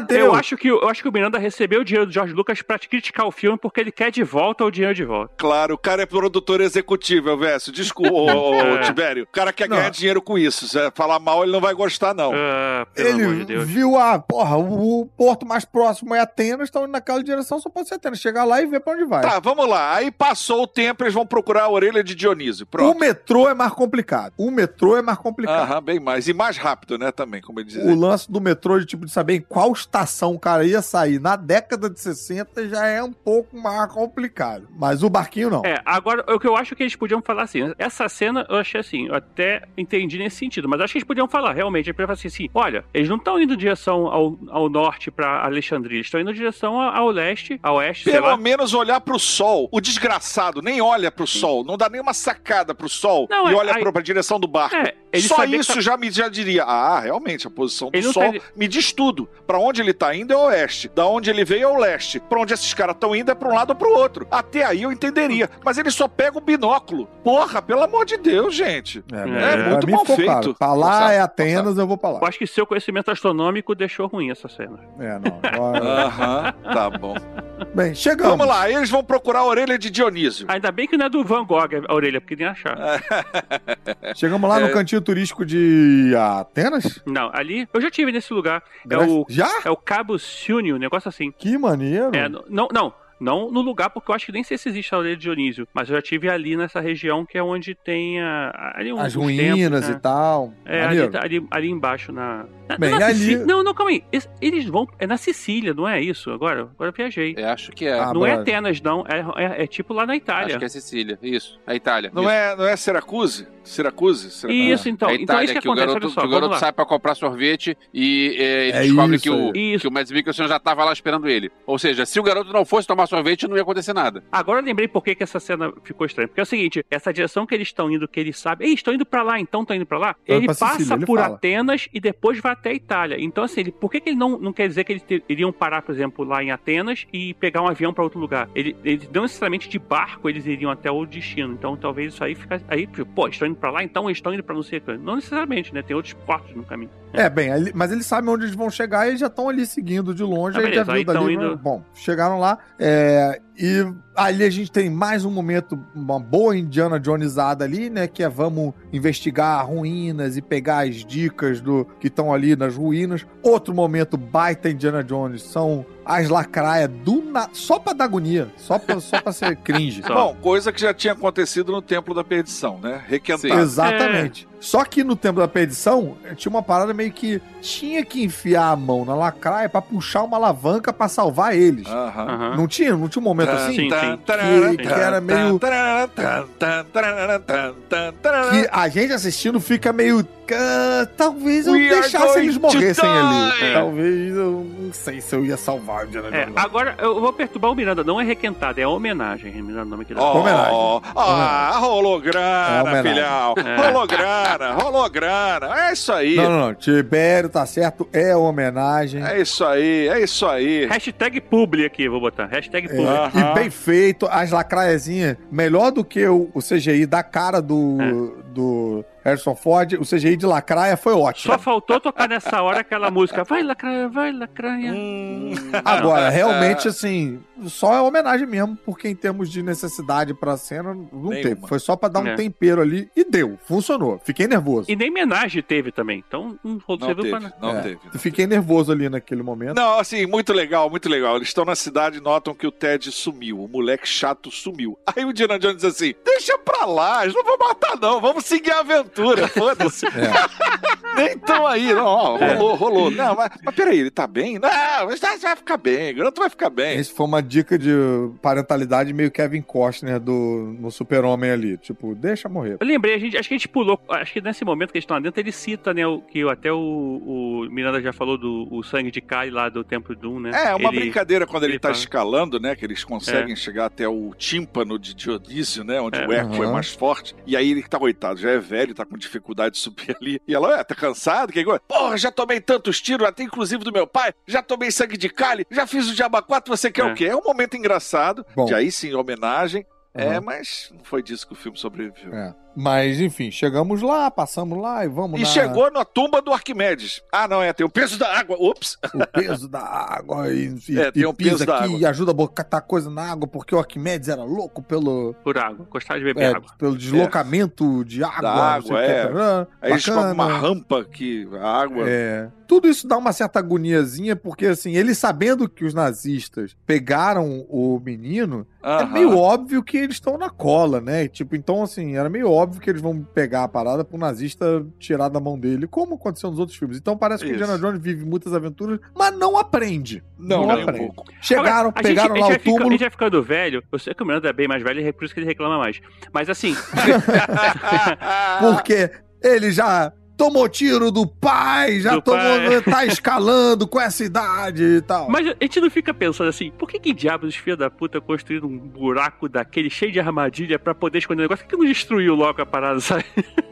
É? Eu acho, que, eu acho que o Miranda recebeu o dinheiro do George Lucas pra criticar o filme porque ele quer de volta o dinheiro de volta. Claro, o cara é produtor executivo, Elvésio. Desculpa, ô, ô, ô, <laughs> É. Tibério. O cara quer Não. ganhar dinheiro com isso. Se falar mal, ele não vai gostar, não. Ah, pelo amor de Ele Deus. viu a, porra, o, o porto mais próximo é Atenas, estão indo naquela direção, só pode ser Atenas. Chegar lá e ver pra onde vai. Tá, vamos lá. Aí passou o tempo, eles vão procurar a orelha de Dionísio. o Pronto. metrô é mais complicado. O metrô é mais complicado. Aham, bem mais. E mais rápido, né, também, como ele diz. O lance do metrô, de tipo, de saber em qual estação o cara ia sair na década de 60 já é um pouco mais complicado. Mas o barquinho não. É, agora, o que eu acho que eles podiam falar assim, essa cena eu achei assim, eu até entendi nesse sentido, mas acho que eles podiam falar, realmente, eles podiam falar assim, assim, olha, eles não estão indo em direção ao, ao norte pra Alexandria, eles estão indo em direção ao, leste, ao oeste, sei Pelo lá. menos olhar pro sol. O desgraçado nem olha pro sol. Não dá nem uma sacada pro sol Não, e é- olha aí- pro- pra direção do barco. É, ele Só isso tá- já me já diria. Ah, realmente, a posição do Ele sol tá- me diz tudo. Pra onde ele tá indo é oeste. Da onde ele veio é o leste. Pra onde esses caras estão indo é pra um lado ou pro outro. Até aí eu entenderia. Mas ele só pega o binóculo. Porra, pelo amor de Deus, gente. É, É, pra muito mal feito. claro. Pra lá Forçado, é Atenas, eu vou pra lá. Eu acho que seu conhecimento astronômico deixou ruim essa cena. É, não. Aham, tá bom. Bem, chegamos. Vamos lá, eles vão procurar a orelha de Dionísio. Ainda bem que não é do Van Gogh a orelha, porque nem achar. <laughs> Chegamos lá É. no cantinho turístico de Atenas? Não, ali, eu já tive nesse lugar. É o, Já? é o Cabo Siuni, um negócio assim. Que maneiro. É, não, não. Não no lugar, porque eu acho que nem sei se existe a orelha de Dionísio. Mas eu já tive ali nessa região que é onde tem a, ali um- As ruínas templos, e né? tal. É, ali, ali, ali embaixo na. na Bem, na ali- Sicília- Não, não, calma aí. Es- Eles vão. É na Sicília, não é isso? Agora, agora eu viajei. Eu acho que é. Ah, não é brother. Atenas, não. É, é- é tipo lá na Itália. Acho que é Sicília. Isso. A Itália. Não Isso. é, não é Syracuse? Syracuse? Syracuse. Isso, então. a então é Itália, isso que, que, o acontece, garoto, olha só. que o garoto sai pra comprar sorvete e é, ele É descobre isso, que, o, é. Isso. que o Mads Mikkelsen já tava lá esperando ele. Ou seja, se o garoto não fosse tomar sorvete, não ia acontecer nada. Agora eu lembrei por que, que essa cena ficou estranha. Porque é o seguinte, essa direção que eles estão indo, que eles sabem, ei, estão indo pra lá, então estão indo pra lá. Ele passa Sicília, ele por fala. Atenas e depois vai até a Itália. Então, assim, ele, por que, que ele não, não quer dizer que eles te- iriam parar, por exemplo, lá em Atenas e pegar um avião pra outro lugar? Ele, eles não necessariamente de barco eles iriam até o destino. Então, talvez isso aí fica. Aí, tipo, pô, estão indo pra lá, então eles estão indo pra não sei o. Não necessariamente, né? Tem outros portos no caminho. É, bem, mas eles sabem onde eles vão chegar e eles já estão ali seguindo de longe. Ah, aí já beleza, viu aí dali. né? indo- Bom, chegaram lá. é, é, e ali a gente tem mais um momento, uma boa Indiana Jonesada ali, né? Que é vamos investigar ruínas e pegar as dicas do que estão ali nas ruínas. Outro momento baita Indiana Jones são as lacraias do na... só pra dar agonia, só pra, só pra ser cringe. <laughs> Só. Bom, coisa que já tinha acontecido no Templo da Perdição, né? Requentado. Sim. Exatamente. Só que no tempo da perdição, tinha uma parada meio que tinha que enfiar a mão na lacraia pra puxar uma alavanca pra salvar eles. Aham. Aham. Não tinha? Não tinha um momento Assim? Sim, sim. Que- que era meio-. Que a gente assistindo fica meio. "Ah, talvez eu We deixasse eles morressem ali. die." Talvez eu não sei se eu ia salvar o Indiana É, Jones. não. agora eu vou perturbar o Miranda. Não é requentado, é homenagem. Miranda, o nome que dá. Oh, Homenagem. ah, rolou grana, É filhão. Rolou grana, rolou grana. É isso aí. Não, não, não. Tibério tá certo, é homenagem. É isso aí, é isso aí. Hashtag publi aqui, vou botar. Hashtag publi. É, Aham. E bem feito, as lacraiazinhas, melhor do que o, o CGI da cara do, É. do Harrison Ford, o CGI de lacraia foi ótimo. Só faltou tocar nessa hora aquela música. Vai, lacraia, vai, lacraia. Hum. Agora, realmente, assim, só é homenagem mesmo, porque em termos de necessidade pra cena, não Nenhuma. teve. Foi só pra dar um É. tempero ali e deu, funcionou. Fiquei nervoso. E nem homenagem teve também. Então não Não serviu teve, pra nada. não É. teve. Fiquei nervoso ali naquele momento. Não, assim, muito legal, muito legal. Eles estão na cidade e notam que o Ted sumiu. O moleque chato sumiu. <laughs> Aí o Indiana Jones diz assim: deixa pra lá, eles não vão matar, não. Vamos seguir a aventura. <laughs> Foda-se. <laughs> Nem tão aí, não. Ó, rolou, rolou. Não, mas, mas peraí, ele tá bem? Não, mas vai vai ficar bem, o garoto vai ficar bem. Esse foi uma dica de parentalidade meio Kevin Costner do, no Super-Homem ali. Tipo, deixa morrer. Eu lembrei, a gente, acho que a gente pulou. Acho que nesse momento que eles estão lá dentro, ele cita, né? O, que até o, o Miranda já falou do o sangue de Kai lá do Templo Doom, né? É, uma Ele- brincadeira quando ele, ele tá fala- escalando, né? Que eles conseguem chegar até o tímpano de Dionísio, né? Onde É. o eco é Aham. mais forte. E aí ele tá coitado, já é velho, tá com dificuldade de subir ali. E ela, ué, tá cansado? Que coisa? Porra, já tomei tantos tiros, até inclusive do meu pai. Já tomei sangue de Kali, já fiz o Diaba 4, você quer É. o quê? É um momento engraçado. Bom. De aí sim, homenagem. É, mas não foi disso que o filme sobreviveu. É. Mas, enfim, chegamos lá, passamos lá e vamos E na- chegou na tumba do Arquimedes. Ah, não, é, tem o peso da água. Ups! o peso da água e, e, É, tem o peso pisa da aqui água. e ajuda a botar coisa na água, porque o Arquimedes era louco pelo, Por água. Gostava de beber é, água. pelo deslocamento de água. Da água, é. tarará, Aí eles uma rampa que a água. É. Tudo isso dá uma certa agoniazinha, porque assim, eles sabendo que os nazistas pegaram o menino, é meio óbvio que eles estão na cola, né? Tipo, então assim, era meio óbvio que eles vão pegar a parada pro nazista tirar da mão dele, como aconteceu nos outros filmes. Então parece que o Isso. Indiana Jones vive muitas aventuras, mas não aprende. Não, Não um aprende. pouco. Chegaram, Agora, pegaram gente, lá o vai fica- túmulo. a gente vai ficando velho. Eu sei que o Miranda é bem mais velho é por isso que ele reclama mais. Mas assim, <laughs> <laughs> Porque ele já tomou tiro do pai, já Do tomou, pai. tá escalando com essa idade e tal. Mas a gente não fica pensando assim, por que que diabos os filhos da puta construíram um buraco daquele cheio de armadilha pra poder esconder o negócio? Por que que não destruiu logo a parada, sabe?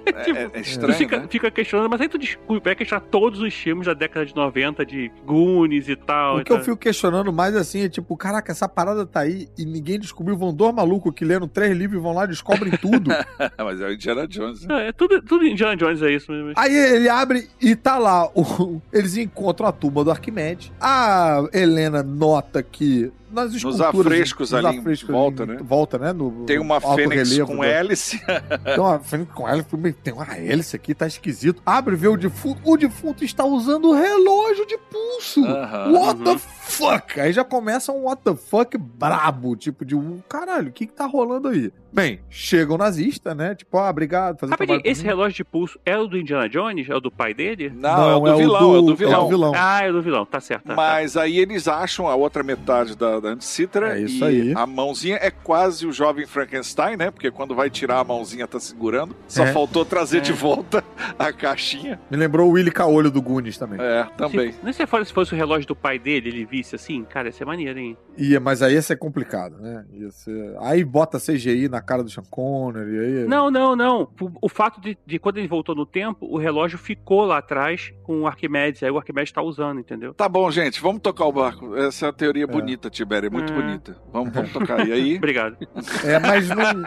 É, é <laughs> Tu estranho, fica, né? fica questionando, mas aí tu discute, vai questionar todos os filmes da década de 90, de Goonies e tal. O e que eu tal. fico questionando mais assim é tipo, caraca, essa parada tá aí e ninguém descobriu. Vão dois malucos que leram três livros e vão lá e descobrem tudo. <laughs> Mas é o Indiana Jones. né? É, é tudo, tudo Indiana Jones é isso. Mas... aí ele abre e tá lá. o- eles encontram a tumba do Arquimedes. A Helena nota que nas esculturas... afrescos nos ali em afrescos volta, em- né? Volta, né? No, Tem uma fênix relevo com do- hélice. Tem uma fênix com hélice, tem uma hélice aqui, tá esquisito. Abre e vê o defunto. O defunto está usando o relógio de pulso. Aham. What Uhum. the fuck? Aí já começa um what the fuck brabo, tipo de um caralho, o que que tá rolando aí? Bem, chega o nazista, né? Tipo, ah, obrigado, fazer Rapidinho, esse mim. relógio de pulso é o do Indiana Jones? É o do pai dele? Não, é o do vilão, é o do vilão. vilão. Ah, é o do vilão, tá certo. Tá, tá. Mas aí eles acham a outra metade da, da Anticitra É isso e aí. a mãozinha é quase o jovem Frankenstein, né? Porque quando vai tirar a mãozinha tá segurando. Só É. faltou trazer É. de volta a caixinha. Me lembrou o Willy Caolho do Goonies também. É, também. Se, não sei se fosse, se fosse o relógio do pai dele, ele visse assim, cara, ia ser maneiro, hein? Ia, mas aí ia ser complicado, né? Ia ser... Aí bota CGI na cara do Sean Connery, aí... Não, não, não. O, o fato de, de quando ele voltou no tempo, o relógio ficou lá atrás com o Arquimedes. Aí o Arquimedes tá usando, entendeu? Tá bom, gente, vamos tocar o barco. Essa é a teoria bonita, É muito É. bonita. Vamos, vamos tocar. E aí? <laughs> Obrigado. É, mas não...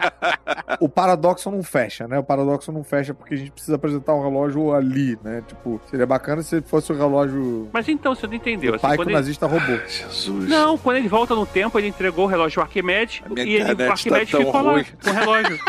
o paradoxo não fecha, né? O paradoxo não fecha porque a gente precisa apresentar o relógio ali, né? Tipo, seria bacana se fosse o relógio Mas então, você não entendeu. Assim, pai que o ele... nazista roubou. Jesus. Não, quando ele volta no tempo, ele entregou o relógio ao Arquimedes e ele, o Arquimedes tá ficou ruim. lá com o relógio. <laughs>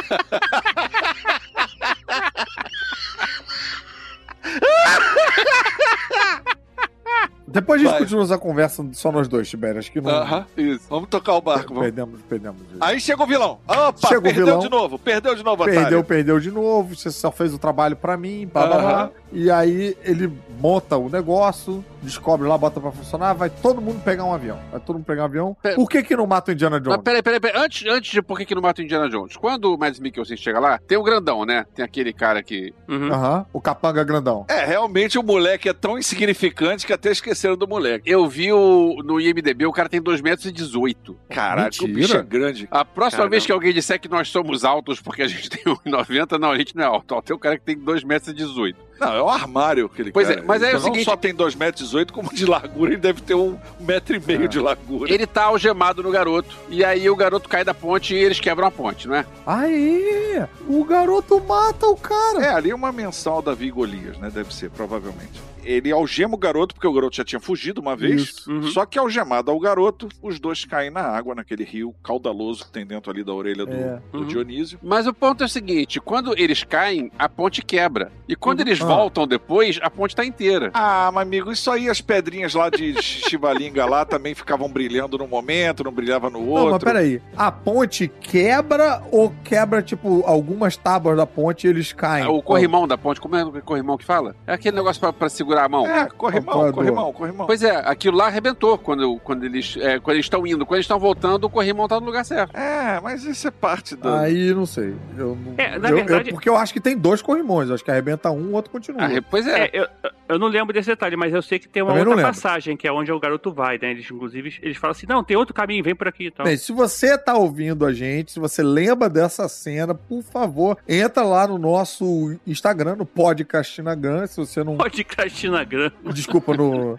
Depois a gente Vai. continua essa conversa só nós dois, Tibério. Acho que não... Aham, isso. Vamos tocar o barco, vamos. Perdemos, perdemos. Aí chega o vilão. Opa, Chega o perdeu vilão. de novo, perdeu de novo, Perdeu, otário. perdeu de novo, você só fez o trabalho pra mim, blá, blá, blá. Aham. E aí ele monta o negócio, descobre lá, bota pra funcionar, vai todo mundo pegar um avião. Vai todo mundo pegar um avião. Pera- Por que que não mata o Indiana Mas Jones? peraí, peraí, peraí. Antes, antes de por que que não mata o Indiana Jones? Quando o Mads Mikkelsen chega lá, tem o grandão, né? Tem aquele cara que. Uhum. Aham, o capanga grandão. É, realmente o moleque é tão insignificante que até esqueceram cena do moleque. Eu vi o, no IMDB, o cara tem 2,18 metros. E 18. Caraca, o bicho é grande. A próxima Caramba. vez que alguém disser que nós somos altos porque a gente <laughs> tem 1,90, não, a gente não é alto. Tem um cara que tem 2,18 metros. E 18. Não, é o armário aquele Pois cara. é, mas é o Então não seguinte- só tem 2,18 metros, como de largura, ele deve ter um metro e meio de largura. Ele tá algemado no garoto. E aí o garoto cai da ponte e eles quebram a ponte, não é? Aí, o garoto mata o cara. É, ali é uma menção ao Davi e Golias, né? Deve ser, provavelmente. Ele algema o garoto, porque o garoto já tinha fugido uma vez. Uhum. Só que algemado ao garoto, os dois caem na água, naquele rio caudaloso que tem dentro ali da orelha do, É. do Uhum. Dionísio. Mas o ponto é o seguinte: quando eles caem, a ponte quebra. E quando eles Ah. voltam depois, a ponte tá inteira. Ah, mas amigo, isso aí, as pedrinhas lá de <laughs> Chivalinga lá também ficavam brilhando num momento, não brilhava no outro. Não, mas peraí. A ponte quebra ou quebra, tipo, algumas tábuas da ponte e eles caem? o corrimão da ponte, como é o corrimão que fala? É aquele negócio pra, pra segurar a mão. É, corrimão, Apoiador. corrimão, corrimão. Pois é, aquilo lá arrebentou quando, quando eles é, quando eles estão indo. Quando eles estão voltando, o corrimão tá no lugar certo. É, mas isso é parte da. Aí, não sei. Eu não... É, na eu- verdade- eu- porque eu acho que tem dois corrimões. Eu acho que arrebenta um, o outro continua. Ah, pois é. É, eu, eu não lembro desse detalhe, mas eu sei que tem uma Também outra passagem, que é onde o garoto vai, né? Eles, inclusive, eles falam assim, não, tem outro caminho, vem por aqui e tal. Bem, se você tá ouvindo a gente, se você lembra dessa cena, por favor, entra lá no nosso Instagram, no Podcastinagram, se você não... Pode Crastinagram. Desculpa, no... no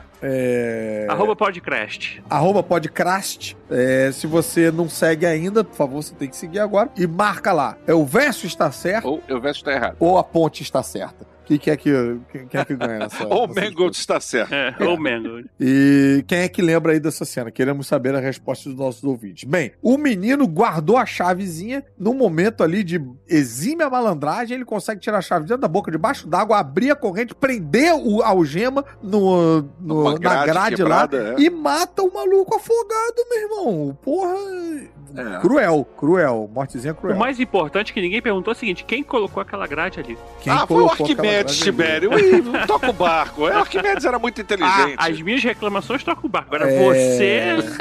<laughs> é... Arroba Podcrast. arroba podcast. É, se você não segue ainda, por favor, você tem que seguir agora. E marca lá. É o verso está certo Ou o verso tá errado. ou a ponte está certa? Que é que, quem, quem é que ganha nessa? <laughs> Ou o Mangold está certo. É, ou Mango. E quem é que lembra aí dessa cena? Queremos saber a resposta dos nossos ouvintes. Bem, o menino guardou a chavezinha no momento ali de exímia malandragem. Ele consegue tirar a chave dentro da boca, debaixo d'água, abrir a corrente, prender o a algema no, no- Numa na grade grade lá quebrada, é. e mata o maluco afogado, meu irmão. Porra. É. Cruel, cruel. Mortezinha cruel. O mais importante que ninguém perguntou é o seguinte: quem colocou aquela grade ali? Quem ah, foi o aquela Arquimedes? Tibério. Ih, toca o barco. É, o Arquimedes era muito inteligente. Ah, as minhas reclamações tocam o barco. Agora É. você. <laughs>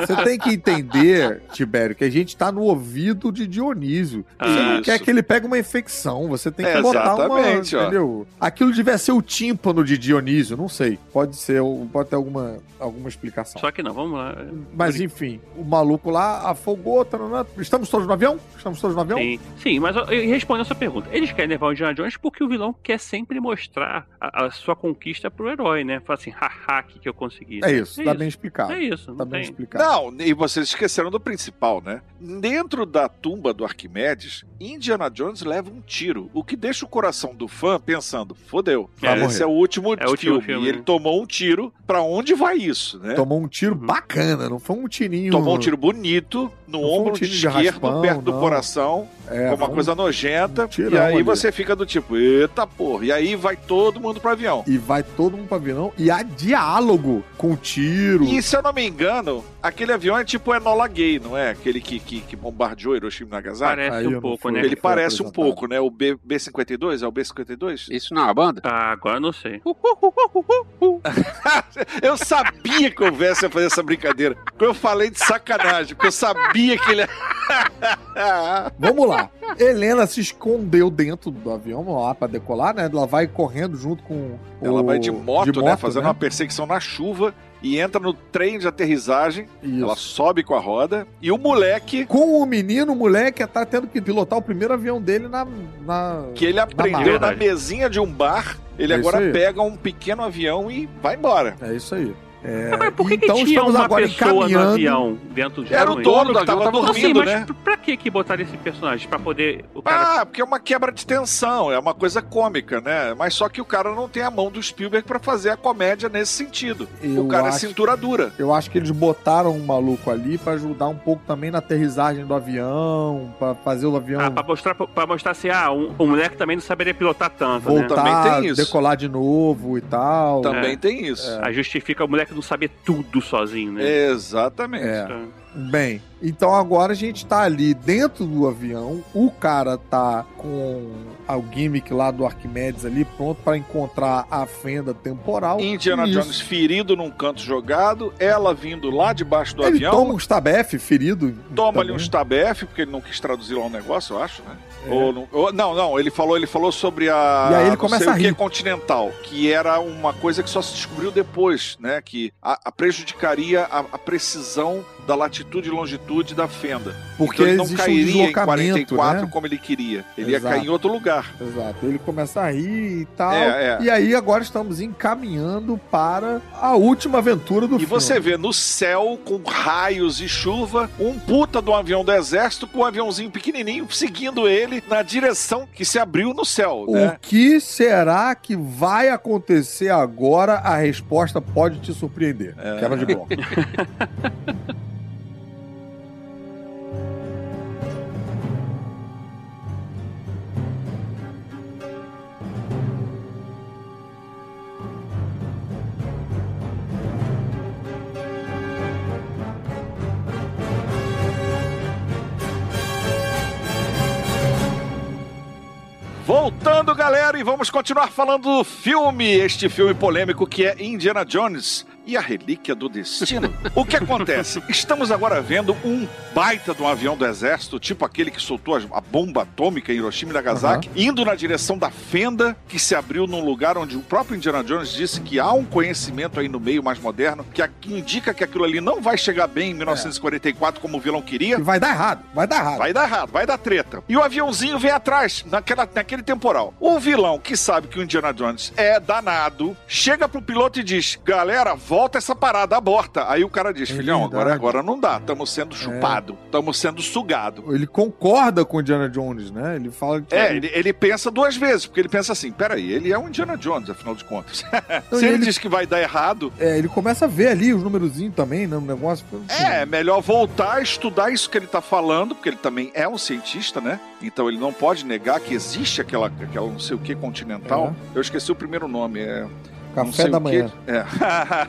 Você tem que entender, Tibério, que a gente tá no ouvido de Dionísio. Você não Isso. quer que ele pegue uma infecção. Você tem que É, botar uma. exatamente, ó. Entendeu? Aquilo devia ser o tímpano de Dionísio, não sei. Pode ser, pode ter alguma, alguma explicação. Só que não, vamos lá. Mas enfim, o maluco lá afogou. taranã. Estamos todos no avião? Estamos todos no avião? Sim, sim, mas eu, eu respondo a sua pergunta. Eles querem levar o Indiana Jones porque o vilão quer sempre mostrar a, a sua conquista pro herói, né? Fala assim, haha, que que eu consegui. É isso, tá bem explicado. É isso, Tá bem tem. explicado. Não, e vocês esqueceram do principal, né? Dentro da tumba do Arquimedes, Indiana Jones leva um tiro, o que deixa o coração do fã pensando, fodeu, É, esse é o último, É o último filme. filme, E ele né? tomou um tiro, pra onde vai isso, né? Tomou um tiro Uhum. bacana, não foi um tirinho. Tomou um tiro bonito no Não um ombro de esquerdo, raspão, perto do não. coração, É, com uma um- coisa nojenta. Tirão e aí ali. você fica do tipo, eita porra. E aí vai todo mundo pro avião. E vai todo mundo pra avião. E há diálogo com tiro. E se eu não me engano, aquele avião é tipo Enola Gay, não é? Aquele que, que, que bombardeou Hiroshima e Nagasaki. Parece Aí um pouco, né? Ele parece um pouco, né? O B, B-52, é o B-52? Isso não é uma banda? Ah, agora eu não sei. <laughs> Eu sabia que o Vessa ia fazer essa brincadeira. Eu falei de sacanagem, porque eu sabia que ele. <laughs> Vamos lá. Helena se escondeu dentro do avião vamos lá pra decolar, né? Ela vai correndo junto com Ela o... vai de moto, né? Fazendo né? uma perseguição na chuva e entra no trem de aterrissagem. Isso. Ela sobe com a roda. E o moleque, Com o menino, o moleque tá tendo que pilotar o primeiro avião dele na. na... que ele aprendeu na Verdade. mesinha de um bar, ele É agora pega um pequeno avião e vai embora. É isso aí. É, Agora, por que, então que tinha uma agora pessoa no encaminhando. avião dentro do Era o avião? dono que que tava dormindo, mas né? pra- pra que que botaram esse personagem? Pra poder o cara... Ah, porque é uma quebra de tensão, é uma coisa cômica, né? Mas só que o cara não tem a mão do Spielberg pra fazer a comédia nesse sentido. Eu o cara acho- é cintura dura. Eu acho que eles botaram um maluco ali pra ajudar um pouco também na aterrissagem do avião, pra fazer o avião Ah, pra mostrar, pra mostrar assim, ah, um, um moleque também não saberia pilotar tanto, né? voltar, Também tem isso. decolar de novo e tal. Também É. tem isso. Aí justifica o moleque não saber tudo sozinho, né? Exatamente. É. Bem, Então agora a gente tá ali dentro do avião, o cara tá com o gimmick lá do Arquimedes ali, pronto para encontrar a fenda temporal. Indiana Isso. Jones ferido num canto jogado, ela vindo lá debaixo do Ele avião. toma um stabef ferido. Toma ali um stabef, porque ele não quis traduzir lá um negócio, eu acho, né? É. Ou não, ou- não, não, ele falou, ele falou sobre a E aí ele começa a o que rir. continental, que era uma coisa que só se descobriu depois, né? Que a, a prejudicaria a, a precisão da latitude e longitude da fenda. Porque então ele não existe um cairia em deslocamento, 44 né? como ele queria. Ele ia Exato. cair em outro lugar. Exato. Ele começa a rir e tal. É, é. E aí agora estamos encaminhando para a última aventura do E filme. você vê no céu, com raios e chuva, um puta um avião do exército com um aviãozinho pequenininho seguindo ele na direção que se abriu no céu, O né? que será que vai acontecer agora? A resposta pode te surpreender. É. Quebra de bloco. <laughs> Voltando, galera, e vamos continuar falando do filme, este filme polêmico que é Indiana Jones e a Relíquia do Destino. o que acontece? Estamos agora vendo um baita de um avião do exército, tipo aquele que soltou a bomba atômica em Hiroshima e Nagasaki, indo na direção da fenda que se abriu num lugar onde o próprio Indiana Jones disse que há um conhecimento aí no meio mais moderno que, indica que aquilo ali não vai chegar bem em 1944 como o vilão queria. E vai dar errado, vai dar errado. Vai dar errado, vai dar treta. E o aviãozinho vem atrás, naquela, naquele temporal. O vilão, que sabe que o Indiana Jones é danado, chega pro piloto e diz: Galera, volta essa parada, aborta. Aí o cara diz: É Filhão, agora, agora não dá, estamos sendo chupado, estamos sendo sugado. Ele concorda com o Indiana Jones, né? Ele fala que. É, ele, ele pensa duas vezes, porque ele pensa assim: peraí, ele é um Indiana Jones, afinal de contas. <laughs> Não, Se ele, ele- diz que vai dar errado, É, ele começa a ver ali os numerozinhos também, né? No negócio. É, melhor voltar a estudar isso que ele tá falando, porque ele também é um cientista, né? Então ele não pode negar que existe aquela, aquela não sei o que continental. Eu esqueci o primeiro nome, é. Não Café sei da manhã. É.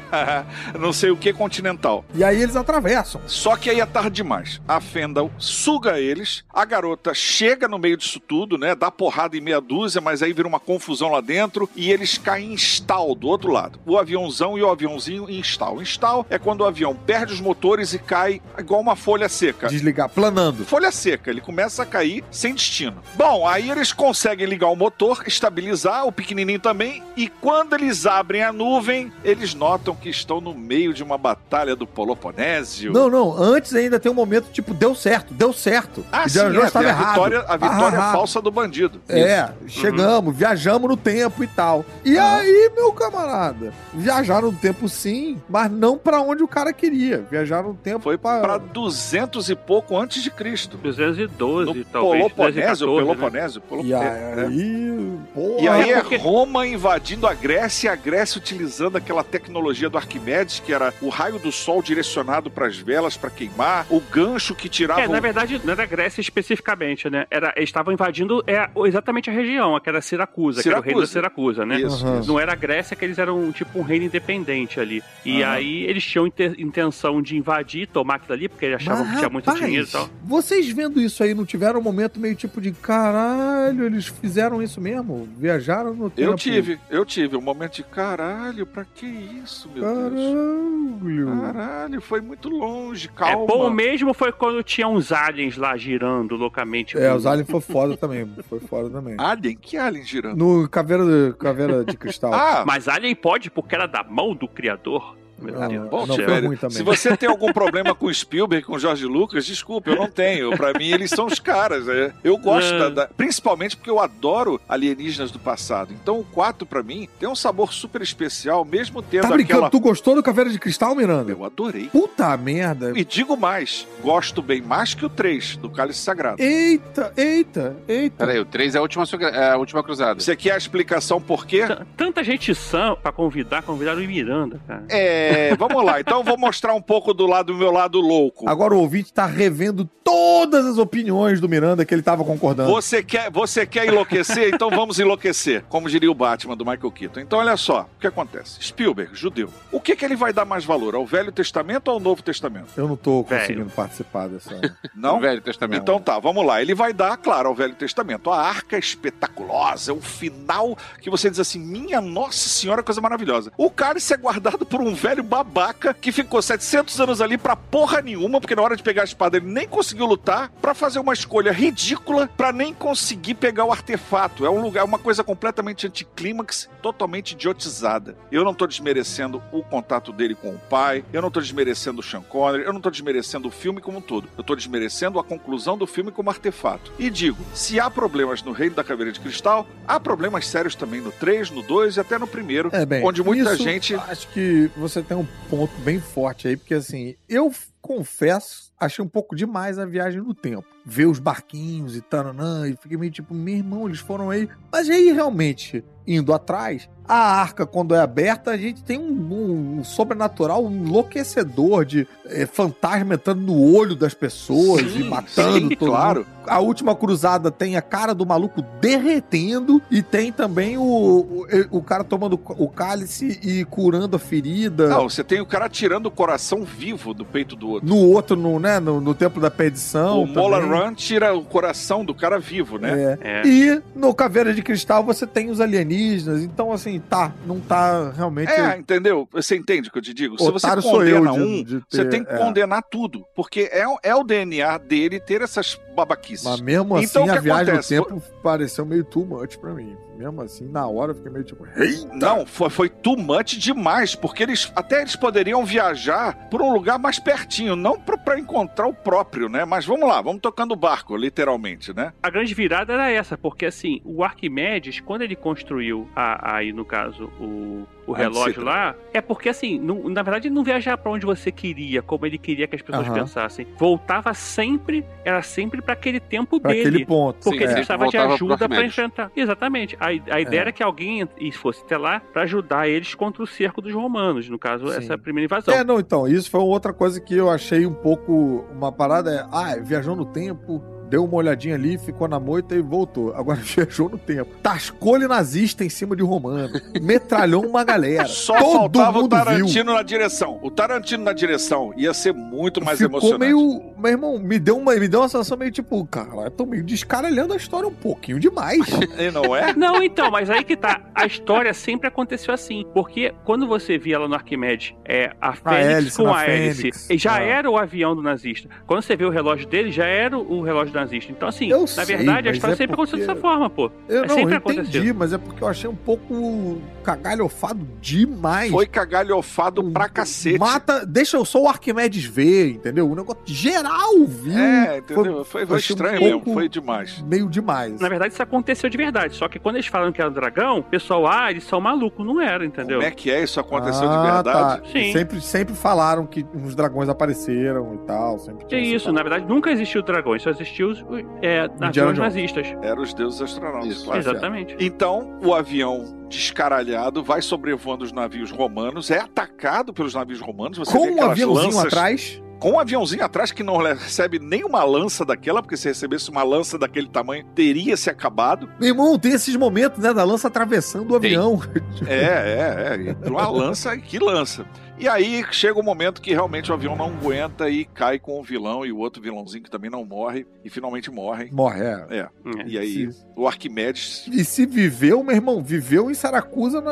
<laughs> não sei o que continental. E aí eles atravessam. Só que aí é tarde demais. A Fendel suga eles, a garota chega no meio disso tudo, né? Dá porrada em meia dúzia, mas aí vira uma confusão lá dentro e eles caem em stall do outro lado. O aviãozão e o aviãozinho em stall. Em stall é quando o avião perde os motores e cai igual uma folha seca. Desligar, planando. Folha seca, ele começa a cair sem destino. Bom, aí eles conseguem ligar o motor, estabilizar, o pequenininho também, e quando eles abrem a nuvem, eles notam que estão no meio de uma batalha do Peloponésio. Não, não. Antes ainda tem um momento tipo, deu certo, deu certo. Ah, sim, é, estava a errado. vitória, a vitória Ah, falsa do bandido. É, Isso. chegamos, viajamos no tempo e tal. E aí, meu camarada, viajaram no tempo sim, mas não pra onde o cara queria. Viajaram no tempo Foi pra... para 200 e pouco antes de Cristo. 212, No talvez. Peloponésio, 214, né? Peloponnésio, Pelop- E é, é. aí, porra. E aí é porque- Roma invadindo a Grécia e a Grécia utilizando aquela tecnologia do Arquimedes, que era o raio do sol direcionado para as velas para queimar, o gancho que tirava. É, na verdade, não era Grécia especificamente, né? Era, eles estavam invadindo é, exatamente a região, que era Siracusa, que era o reino da Siracusa. Siracusa, né? Isso, isso. Não era a Grécia que eles eram tipo um reino independente ali. E Aham. aí eles tinham inte- intenção de invadir, tomar aquilo ali, porque eles achavam Mas, que tinha muito rapaz, dinheiro e tal. Vocês vendo isso aí, não tiveram um momento meio tipo de caralho, eles fizeram isso mesmo? Viajaram no tempo. Eu tive, eu tive um momento de caralho, pra que isso, meu Deus? Caralho. Caralho, foi muito longe, É, calma. bom mesmo foi quando tinha uns aliens lá girando loucamente. É, os aliens foi foda também. Foi foda também. Alien? Que alien girando? No Caveira, caveira de Cristal. Ah, Mas alien pode porque era da mão do criador. Ah, Deus Bom, não, céu. foi velho, ruim também. se você tem algum problema com Spielberg, com Jorge Lucas, desculpa, eu não tenho. Pra mim, eles são os caras. é. Eu gosto, Não. da, principalmente porque eu adoro alienígenas do passado. Então, o 4, pra mim, tem um sabor super especial, mesmo tendo Tá brincando? aquela... Tu gostou do Caveira de Cristal, Miranda? Eu adorei. Puta merda. E digo mais, gosto bem mais que o 3, do Cálice Sagrado. Eita, eita, eita. Peraí, o 3 é a última, é a última cruzada. Você quer a explicação por quê? T- Tanta gente sã pra convidar, convidaram o Miranda, cara. É, É, vamos lá, então eu vou mostrar um pouco do lado do meu lado louco. Agora o ouvinte tá revendo todas as opiniões do Miranda que ele tava concordando. Você quer, você quer enlouquecer? Então vamos enlouquecer, como diria o Batman do Michael Keaton. Então olha só, o que acontece? Spielberg, judeu. O que que ele vai dar mais valor, ao Velho Testamento ou ao Novo Testamento? Eu não tô Velho. conseguindo participar dessa. Não? No Velho Testamento. Então tá, vamos lá. Ele vai dar, claro, ao Velho Testamento. A arca é espetaculosa, é o final que você diz assim: minha nossa senhora, coisa maravilhosa. O cálice é guardado por um velho babaca que ficou 700 anos ali pra porra nenhuma, porque na hora de pegar a espada ele nem conseguiu lutar, pra fazer uma escolha ridícula, pra nem conseguir pegar o artefato. É um lugar, uma coisa completamente anticlímax, totalmente idiotizada. Eu não tô desmerecendo o contato dele com o pai, eu não tô desmerecendo o Sean Connery, eu não tô desmerecendo o filme como um todo. Eu tô desmerecendo a conclusão do filme como artefato. E digo, se há problemas no Reino da Caveira de Cristal, há problemas sérios também no 3, no 2 e até no primeiro, É, bem, onde muita isso, gente Acho que você tem um ponto bem forte aí, porque assim, eu confesso, achei um pouco demais a viagem no tempo. Ver os barquinhos e taranã, e fiquei meio tipo, meu irmão, eles foram aí. Mas aí, realmente, indo atrás, a arca, quando é aberta, a gente tem um, um- um sobrenatural enlouquecedor de eh, fantasma entrando no olho das pessoas e Sim, matando sim, todo claro. mundo. A última cruzada tem a cara do maluco derretendo e tem também o, o, o cara tomando o cálice e curando a ferida. Não, você tem o cara tirando o coração vivo do peito do outro. No outro, no, né, no, no tempo da perdição. o Mola. Run tira o coração do cara vivo, né? É. É. E no Caveira de Cristal você tem os alienígenas. Então, assim, tá, não tá realmente. É, entendeu? Você entende o que eu te digo? Se você Otário sou eu condena de- um, de você ter- tem que é. condenar tudo. Porque é, é o DNA dele ter essas babaquices. Mas mesmo assim, Então, o a que viagem acontece? no tempo pareceu meio too much pra mim. Mesmo assim, na hora eu fiquei meio tipo, eita! Não, foi, foi too much demais, porque eles até eles poderiam viajar por um lugar mais pertinho, não pra, pra encontrar o próprio, né? Mas vamos lá, vamos tocando o barco, literalmente, né? A grande virada era essa, porque assim, o Arquimedes, quando ele construiu a- aí, no caso, o, o relógio lá, é porque assim, não- na verdade, ele não viajava pra onde você queria, como ele queria que as pessoas Aham. pensassem. Voltava sempre, era sempre pra aquele tempo Pra dele. aquele ponto. Porque Sim, ele é. precisava de ajuda pra Arquimedes. enfrentar. Exatamente. A, a ideia É. era que alguém e fosse até lá pra ajudar eles contra o cerco dos romanos. No caso, Sim. essa primeira invasão. É, não, então, isso foi outra coisa que eu achei um pouco. Uma parada é. Ah, viajou no tempo, deu uma olhadinha ali, ficou na moita e voltou. Agora <laughs> viajou no tempo. Tascou-lhe nazista em cima de romano. Metralhou uma galera. Só Todo faltava o mundo viu. Tarantino na direção. O Tarantino na direção ia ser muito mais Ficou emocionante. meio. Meu irmão, me deu, uma, me deu uma sensação meio tipo, cara, eu tô meio descaralhando a história um pouquinho demais. <laughs> E não é? Não, então, mas aí que tá. A história sempre aconteceu assim. Porque quando você via lá no Arquimedes é, a Fênix hélice com a hélice, Fênix. e já Ah. era o avião do nazista. Quando você vê o relógio dele, já era o relógio do nazista. Então, assim, Eu na sei, verdade, a história é sempre porque- aconteceu dessa forma, pô. Eu É não sempre eu entendi, mas é porque eu achei um pouco cagalhofado demais. Foi cagalhofado pra cacete. Mata, deixa eu só o Arquimedes ver, entendeu? O negócio geral viu. É, entendeu? Foi, foi um estranho pouco mesmo, foi demais. Meio demais. Na verdade, isso aconteceu de verdade. Só que quando eles falaram que era um dragão, o pessoal, ah, eles são malucos. Não era, entendeu? Como é que é? Isso aconteceu de Ah, verdade? tá. Sim. Sempre, sempre falaram que uns dragões apareceram e tal. Sempre essa isso, na verdade, nunca existiu dragões, só existiu os é, aviões nazistas. Eram os deuses astronautas, Isso. claro. Exatamente. Então, o avião descaralhado vai sobrevoando os navios romanos, é atacado pelos navios romanos. Você Com um aviãozinho lanças- atrás. Com um aviãozinho atrás que não recebe nem uma lança daquela, porque se recebesse uma lança daquele tamanho, teria se acabado. Meu irmão, tem esses momentos, né? Da lança atravessando o Tem. avião. É, é, é. Entrou uma lança, que lança. E aí chega o momento que realmente o avião não aguenta e cai com o vilão e o outro vilãozinho que também não morre, e finalmente morrem. Morre, é. É. É. E aí, o Arquimedes. E se viveu, meu irmão, viveu em Saracusa na.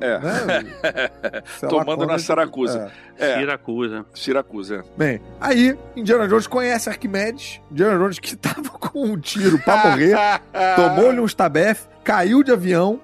É. né? <laughs> Tomando na Saracusa. É. É, Siracusa. Siracusa. Bem, aí Indiana Jones conhece Arquimedes. Indiana Jones que <laughs> tava com um tiro pra morrer, <laughs> tomou-lhe uns tabef, caiu de avião,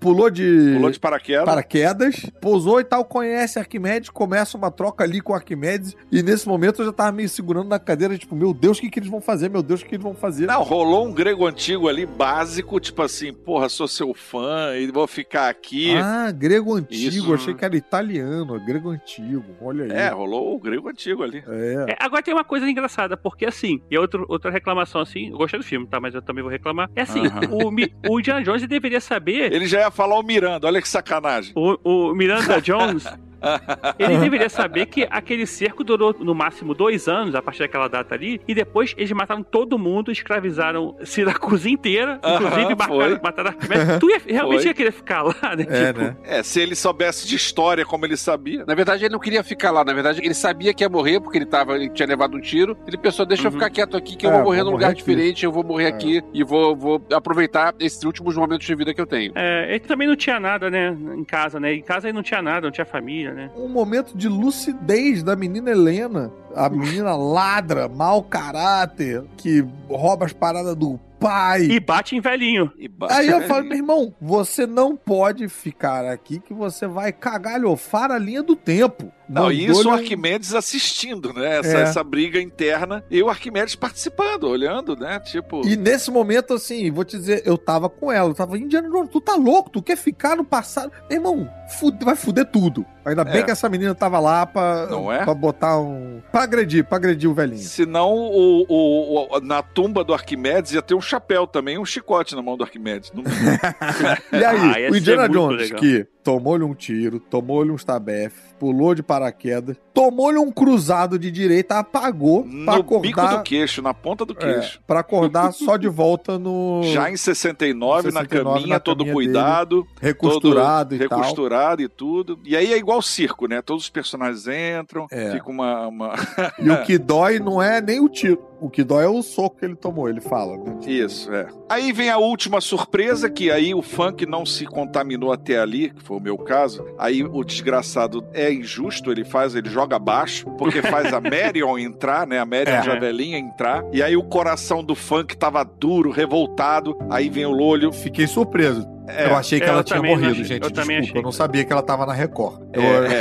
pulou de. Pulou de paraquedas. paraquedas, pousou e tal, conhece Arquimedes, começa uma troca ali com Arquimedes, e nesse momento eu já tava meio segurando na cadeira, tipo, meu Deus, o que, que eles vão fazer? Meu Deus, o que eles vão fazer? Não, rolou um grego antigo ali, básico, tipo assim, porra, sou seu fã e vou ficar aqui. Ah, grego antigo, Isso. achei que era italiano, grego antigo, olha aí. É, rolou o grego antigo ali. É. É, agora tem uma coisa engraçada, porque assim, e outro, outra reclamação assim, eu gostei do filme, tá? Mas eu também vou reclamar. É assim, Aham. o, Mi- o Indiana Jones deveria saber. Ele já ia falar o Miranda, olha que sacanagem. O, o Miranda <laughs> Jones, <laughs> Ele deveria saber que aquele cerco durou no máximo dois anos, a partir daquela data ali, e depois eles mataram todo mundo, escravizaram Siracusa inteira, <laughs> inclusive Aham, mataram, foi. mataram Arquimedes. Tu ia, realmente Foi. ia querer ficar lá, né? É, Tipo, né? É, se ele soubesse de história como ele sabia. Na verdade, ele não queria ficar lá. Na verdade, ele sabia que ia morrer, porque ele, tava, ele tinha levado um tiro. Ele pensou, deixa eu Uhum. ficar quieto aqui, que eu É, vou morrer vou num lugar morrer aqui. diferente, eu vou morrer aqui e vou, vou aproveitar esses últimos momentos de vida que eu tenho. É, ele também não tinha nada, né, em casa, né? Em casa ele não tinha nada, não tinha família, né? Um momento de lucidez da menina Helena. A menina ladra, mau caráter, que rouba as paradas do pai. E bate em velhinho. E bate Aí eu velhinho. falo, meu irmão, você não pode ficar aqui que você vai cagalhofar a linha do tempo. Não, e isso o Arquimedes assistindo, né? Essa, É. essa briga interna. E o Arquimedes participando, olhando, né? Tipo. E nesse momento, assim, vou te dizer, eu tava com ela, eu tava, Indiana Jones, tu tá louco, tu quer ficar no passado? Meu irmão, fude- vai fuder tudo. Ainda bem É. que essa menina tava lá pra, Não é? pra botar um... Pra agredir, pra agredir o velhinho. Senão, o, o, o- na tumba do Arquimedes ia ter um chapéu também, um chicote na mão do Arquimedes. Não- <laughs> E aí, Ah, o Indiana Jones, legal. que tomou-lhe um tiro, tomou-lhe um stabef, pulou de paraquedas, tomou-lhe um cruzado de direita, apagou pra no bico do acordar... queixo, na ponta do É, queixo. pra acordar só de volta no... <laughs> Já em 69, na 69, caminha, na todo caminha cuidado. recosturado todo e tal. recosturado e tudo. E aí é igual circo, né? Todos os personagens entram, É. fica uma. uma... E o que dói não é nem o tiro. O que dói é o soco que ele tomou, ele fala, né? Isso, é. Aí vem a última surpresa, que aí o funk não se contaminou até ali, que foi o meu caso. Aí o desgraçado é injusto, ele faz, ele joga abaixo, porque faz a <laughs> Marion entrar, né? A Marion É. Javelinha entrar. E aí o coração do funk tava duro, revoltado. Aí vem o Lolho. Fiquei surpreso. É, eu achei que é, ela eu tinha também morrido, achei- gente. eu também Desculpa, achei. eu não sabia que ela tava na Record. Eu, É.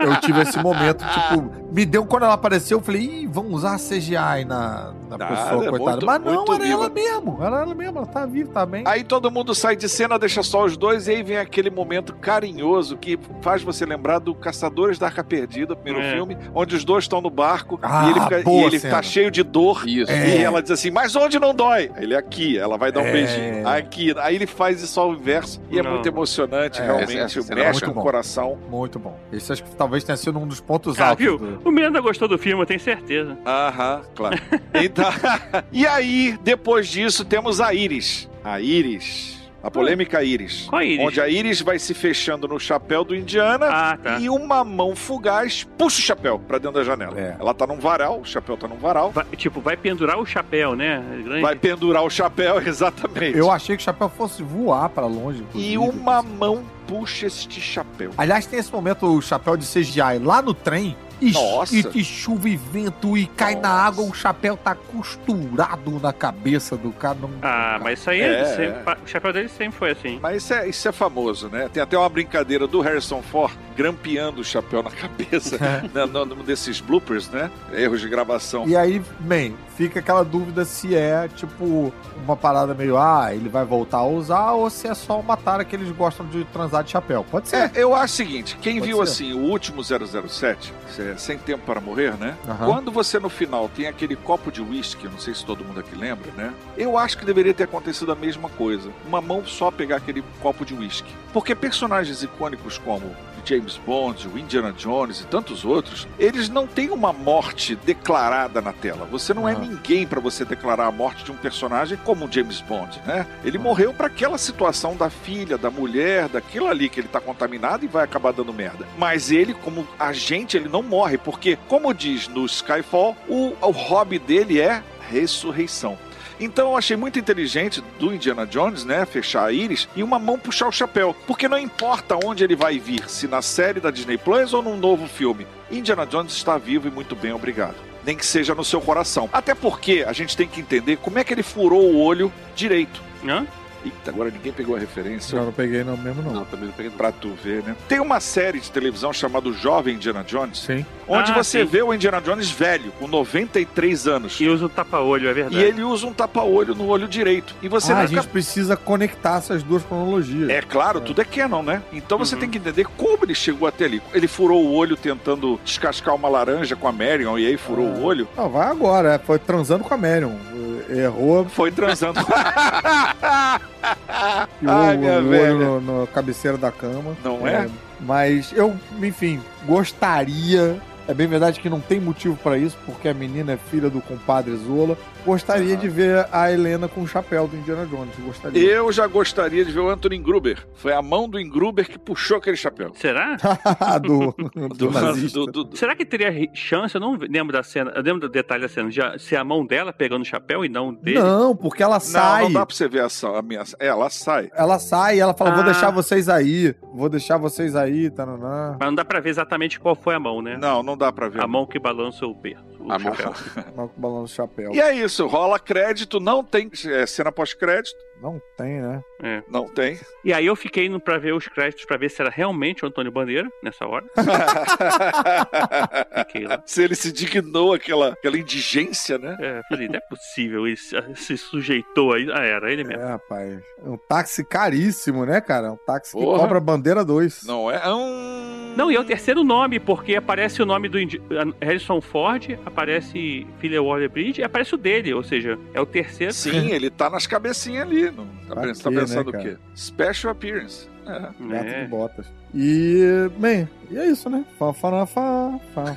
eu- eu tive esse momento, tipo, me deu quando ela apareceu, eu falei, ih, vamos usar CGI na, na Nada, pessoa, é coitada. muito- Mas não, era viva. ela mesmo. Era ela mesmo, ela tá viva, tá bem. Aí todo mundo sai de cena, deixa só os dois, e aí vem aquele momento carinhoso que faz você lembrar do Caçadores da Arca Perdida, o primeiro É. filme, onde os dois estão no barco Ah, e ele, fica, e ele tá cheio de dor. Isso. É. E ela diz assim, mas onde não dói? Ele aqui, ela vai dar um É. Aqui. Aí ele faz isso ao inverso e é Não. muito emocionante, É, realmente. essa- é mexe com o coração. Muito bom. Esse acho que talvez tenha sido um dos pontos Ah, altos. viu? do- O Miranda gostou do filme, eu tenho certeza. Aham, claro. Então, <laughs> e aí, depois disso, temos a Iris. A Iris. A polêmica Iris. Qual a Iris? Onde a Iris vai se fechando no chapéu do Indiana Ah, tá. e uma mão fugaz puxa o chapéu pra dentro da janela. É. Ela tá num varal, o chapéu tá num varal. Vai- tipo, vai pendurar o chapéu, né? Grande. Vai pendurar o chapéu, <laughs> exatamente. Eu achei que o chapéu fosse voar pra longe. E uma mão puxa este chapéu. Aliás, tem esse momento, o chapéu de CGI lá no trem. E, Nossa. e de chuva e vento e cai na Nossa. água, o chapéu tá costurado na cabeça do cara. Não... Ah, mas isso aí É, é, sempre- é. o chapéu dele sempre foi assim. Mas isso é, isso é famoso, né? Tem até uma brincadeira do Harrison Ford grampeando o chapéu na cabeça <laughs> na- no- num desses bloopers, né? Erros de gravação. E aí, bem, fica aquela dúvida se é, tipo, uma parada meio, ah, ele vai voltar a usar, ou se é só uma tara que eles gostam de transar de chapéu. Pode ser. É, eu acho o seguinte, quem Pode viu ser. assim o último 007, é, Sem Tempo para Morrer, né? Aham. Quando você no final tem aquele copo de uísque, não sei se todo mundo aqui lembra, né? Eu acho que deveria ter acontecido a mesma coisa. Uma mão só pegar aquele copo de uísque. Porque personagens icônicos como James Bond, o Indiana Jones e tantos outros, eles não têm uma morte declarada na tela. Você não é Aham. ninguém para você declarar a morte de um personagem como o James Bond, né? Ele morreu para aquela situação da filha, da mulher, daquilo ali que ele tá contaminado e vai acabar dando merda. Mas ele, como agente, ele não morre, porque, como diz no Skyfall, o, o hobby dele é ressurreição. Então eu achei muito inteligente do Indiana Jones, né, fechar a íris e uma mão puxar o chapéu, porque não importa onde ele vai vir, se na série da Disney Plus ou num novo filme, Indiana Jones está vivo e muito bem, obrigado. Nem que seja no seu coração. Até porque a gente tem que entender como é que ele furou o olho direito. Hã? Eita, agora ninguém pegou a referência. Eu não peguei não mesmo, não. Não, também não peguei. Pra tu ver, né? Tem uma série de televisão chamada O Jovem Indiana Jones, Sim. onde Ah, você sim. vê o Indiana Jones velho, com 93 anos. E usa o tapa-olho, é verdade. E ele usa um tapa-olho no olho direito. E você ah, a nunca... gente precisa conectar essas duas cronologias. É claro, tudo é canon, né? Então você Uhum. tem que entender como ele chegou até ali. Ele furou o olho tentando descascar uma laranja com a Marion e aí furou Ah. o olho. Não, vai agora, é, foi transando com a Marion. Errou. Foi transando. <laughs> Piou Ai, o minha olho velha. no, no cabeceira da cama. Não é? Mas eu, enfim, gostaria. É bem verdade que não tem motivo pra isso, porque a menina é filha do compadre Zola. Gostaria de ver a Helena com o chapéu do Indiana Jones. Gostaria. Eu já gostaria de ver o Anthony Gruber. Foi a mão do Gruber que puxou aquele chapéu. Será? <laughs> do, Do- nazista. do- do- do- Será que teria ri- chance? Eu não lembro da cena. Eu lembro do detalhe da cena. De ser a mão dela pegando o chapéu e não dele. Não, porque ela Não, sai. não dá pra você ver a, a minha. É, ela sai. Ela sai e ela fala: vou Ah. deixar vocês aí. Vou deixar vocês aí. Tananã. Mas não dá pra ver exatamente qual foi a mão, né? Não, não dá pra ver. A mão que balança o berço. O A mão- chapéu. <laughs> Mal com o balão do chapéu. E é isso, rola crédito, não tem é, cena pós-crédito, Não tem, né? não tem. E aí eu fiquei indo pra ver os créditos pra ver se era realmente o Antônio Bandeira nessa hora. <laughs> Fiquei lá. Se ele se dignou aquela, aquela indigência, né? É, falei, não é possível, ele se, se sujeitou aí. Ah, era ele mesmo. É, rapaz. É um táxi caríssimo, né, cara? É um táxi que Porra. cobra bandeira 2. Não é? Um... Não, e é o terceiro nome, porque aparece o nome do Indi- Harrison Ford, aparece Filha Waller Bridge e aparece o dele, ou seja, é o terceiro. Sim, <laughs> ele tá nas cabecinhas ali. Não, tá, Pra pens- tá quê, né, pensando o cara? quê? Special appearance. É. Gato É. de botas. E, bem, e é isso, né? Fá, fá, fá, fá, fá.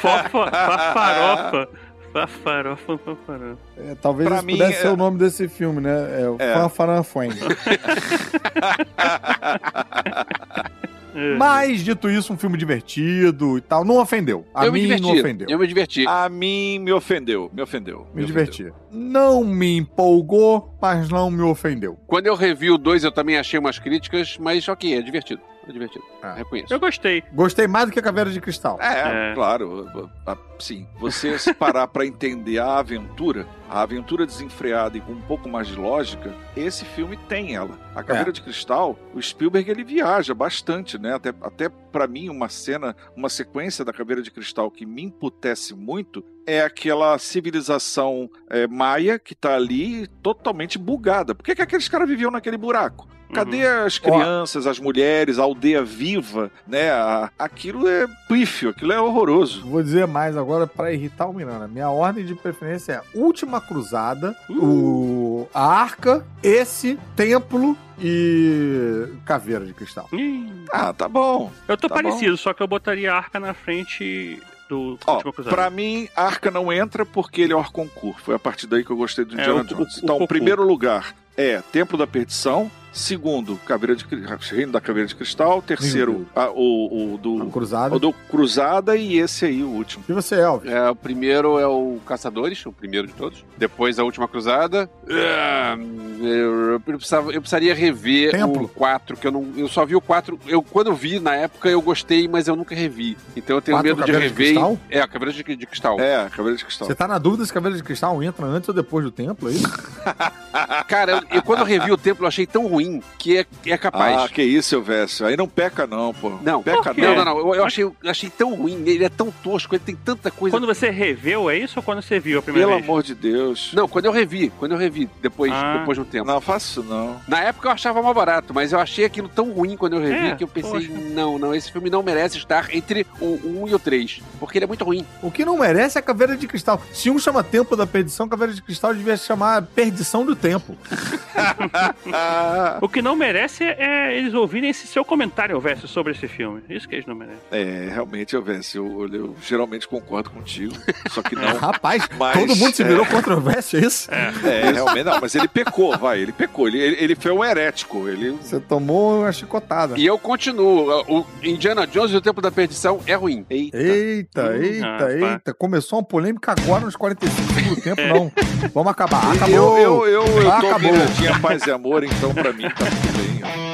Fofa, fafarofa. <laughs> Fafarofa, fafarofa. É, talvez Pra esse mim, pudesse é- ser o nome desse filme, né? É o É. Fanfaranfuen. <laughs> <laughs> É. Mas, dito isso, um filme divertido e tal. Não ofendeu. A eu mim me diverti. não ofendeu. Eu me diverti. A mim me ofendeu. Me ofendeu. Me ofendeu. diverti. Não me empolgou, mas não me ofendeu. Quando eu revi o 2, eu também achei umas críticas, mas ok, é divertido. É divertido. Ah. Reconheço. Eu gostei. Gostei mais do que a Caveira de Cristal. É, É. claro. a- Sim, você se parar pra entender a aventura, a aventura desenfreada e com um pouco mais de lógica, esse filme tem ela. A Caveira É. de Cristal, o Spielberg ele viaja bastante, né? Até, até para mim uma cena, uma sequência da Caveira de Cristal que me emputece muito é aquela civilização é, maia que tá ali totalmente bugada. Por que, que aqueles caras viviam naquele buraco? Cadê as crianças, as mulheres, a aldeia viva, né? A- aquilo é pífio, aquilo é horroroso. Vou dizer mais agora pra irritar o Miranda. Minha ordem de preferência é Última Cruzada, o a Arca, esse, Templo e Caveira de Cristal. Ih, Ah, tá bom. Eu tô Tá parecido, só que eu botaria a arca na frente do Ó, pra mim, Arca não entra porque ele é Orconcourt. Foi a partir daí que eu gostei do É, Indiana o- Jones. o- o então, Cocu. primeiro lugar é Templo da Perdição. Segundo, Caveira de, Reino da Caveira de Cristal. Terceiro, a- o, o A do, Cruzada. o do Cruzada. E esse aí, o último. E você, Elvis? É, o primeiro é o Caçadores, o primeiro de todos. Depois a Última Cruzada. Ah, Eu, precisava, eu precisaria rever Templo. o 4, que eu não. Eu só vi o 4. Eu, quando eu vi na época, eu gostei, mas eu nunca revi. Então eu tenho Quatro medo de de rever. Cristal? é, a Caveira de, de Cristal. É, Caveira de Cristal. Você tá na dúvida se Caveira de Cristal entra antes ou depois do Templo, é isso? <laughs> Cara, eu, eu- quando eu revi o templo, eu achei tão ruim que é, é capaz. Ah, que isso, seu Vécio. Aí não peca, não, pô. Não, peca, não, não. não, não. Eu, eu achei, eu achei tão ruim. Ele é tão tosco, ele tem tanta coisa. Quando você reveu, é isso ou quando você viu a primeira Pelo vez? amor de Deus. Não, quando eu revi, quando eu revi, depois, Ah. depois de um tempo. Não, faço não. Na época eu achava mais barato, mas eu achei aquilo tão ruim quando eu revi É, que eu pensei, poxa. não, não, esse filme não merece estar entre o 1 e o 3, porque ele é muito ruim. O que não merece é a Caveira de Cristal. Se um chama Templo da Perdição, Caveira de Cristal devia chamar Perdição do Tempo. <laughs> O que não merece é eles ouvirem esse seu comentário, Verso, sobre esse filme. Isso que eles não merecem. é, realmente, eu, Vécio, eu, eu, eu geralmente concordo contigo. Só que <laughs> não. Rapaz, Mas, todo mundo se é. virou contra o Veste, é isso? É, realmente não, mas ele pecou, vai, ele pecou. Ele, ele, ele foi um herético. Ele. Você tomou uma chicotada. E eu continuo, o Indiana Jones e o Tempo da Perdição é ruim. Eita. Eita, Hum, eita, eita. Começou uma polêmica agora nos 45 segundos do tempo, não. <laughs> Vamos acabar. Eu, Acabou. eu, eu, eu Ah, tô acabou. miradinha paz e amor, então pra mim tá tudo bem.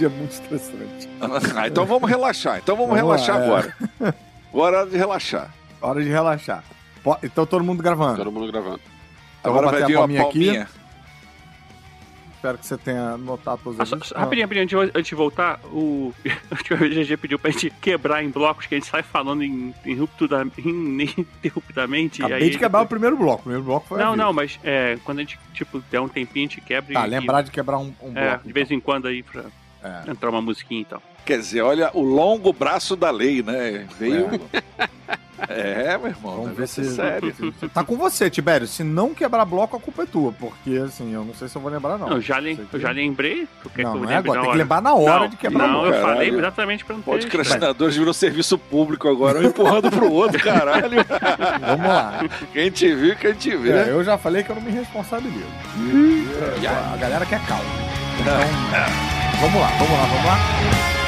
Dia muito estressante. <laughs> Ah, então vamos relaxar. Então vamos, Vamos lá, relaxar é. agora. <laughs> Agora é hora de relaxar. Hora de relaxar. Então todo mundo gravando. Todo mundo gravando. Então Agora vai vir a uma palminha aqui. palminha. Espero que você tenha notado todos Ah, só- só- rapidinho, rapidinho, antes de, antes de voltar, o, <laughs> o GG pediu pra gente quebrar em blocos, que a gente sai falando in- ininterruptamente. e Acabei aí de quebrar o primeiro bloco. O primeiro bloco foi Não, não, mas é, quando a gente, tipo, der um tempinho, a gente quebra Tá, e... lembrar de quebrar um, um É, bloco. de vez em quando aí pra É. entrar uma musiquinha e tal. Quer dizer, olha o longo braço da lei, né? Veio. É, meu irmão. Vamos ver se. é sério. se- <laughs> Tá com você, Tibério. Se não quebrar bloco, a culpa é tua. Porque, assim, eu não sei se eu vou lembrar, não. Não, eu, já eu já lembrei. Tu quer Não, que eu não é agora. Tem que lembrar na hora não, de quebrar Não, bloco. eu Caralho. falei exatamente pra não ter... Podcastinadores viram serviço público agora, um empurrando pro outro, <laughs> caralho. Vamos lá. Quem te viu, quem te vê. É, eu já falei que eu não me responsabilizo. É, a galera quer calma. Então, vamos lá, vamos lá, vamos lá.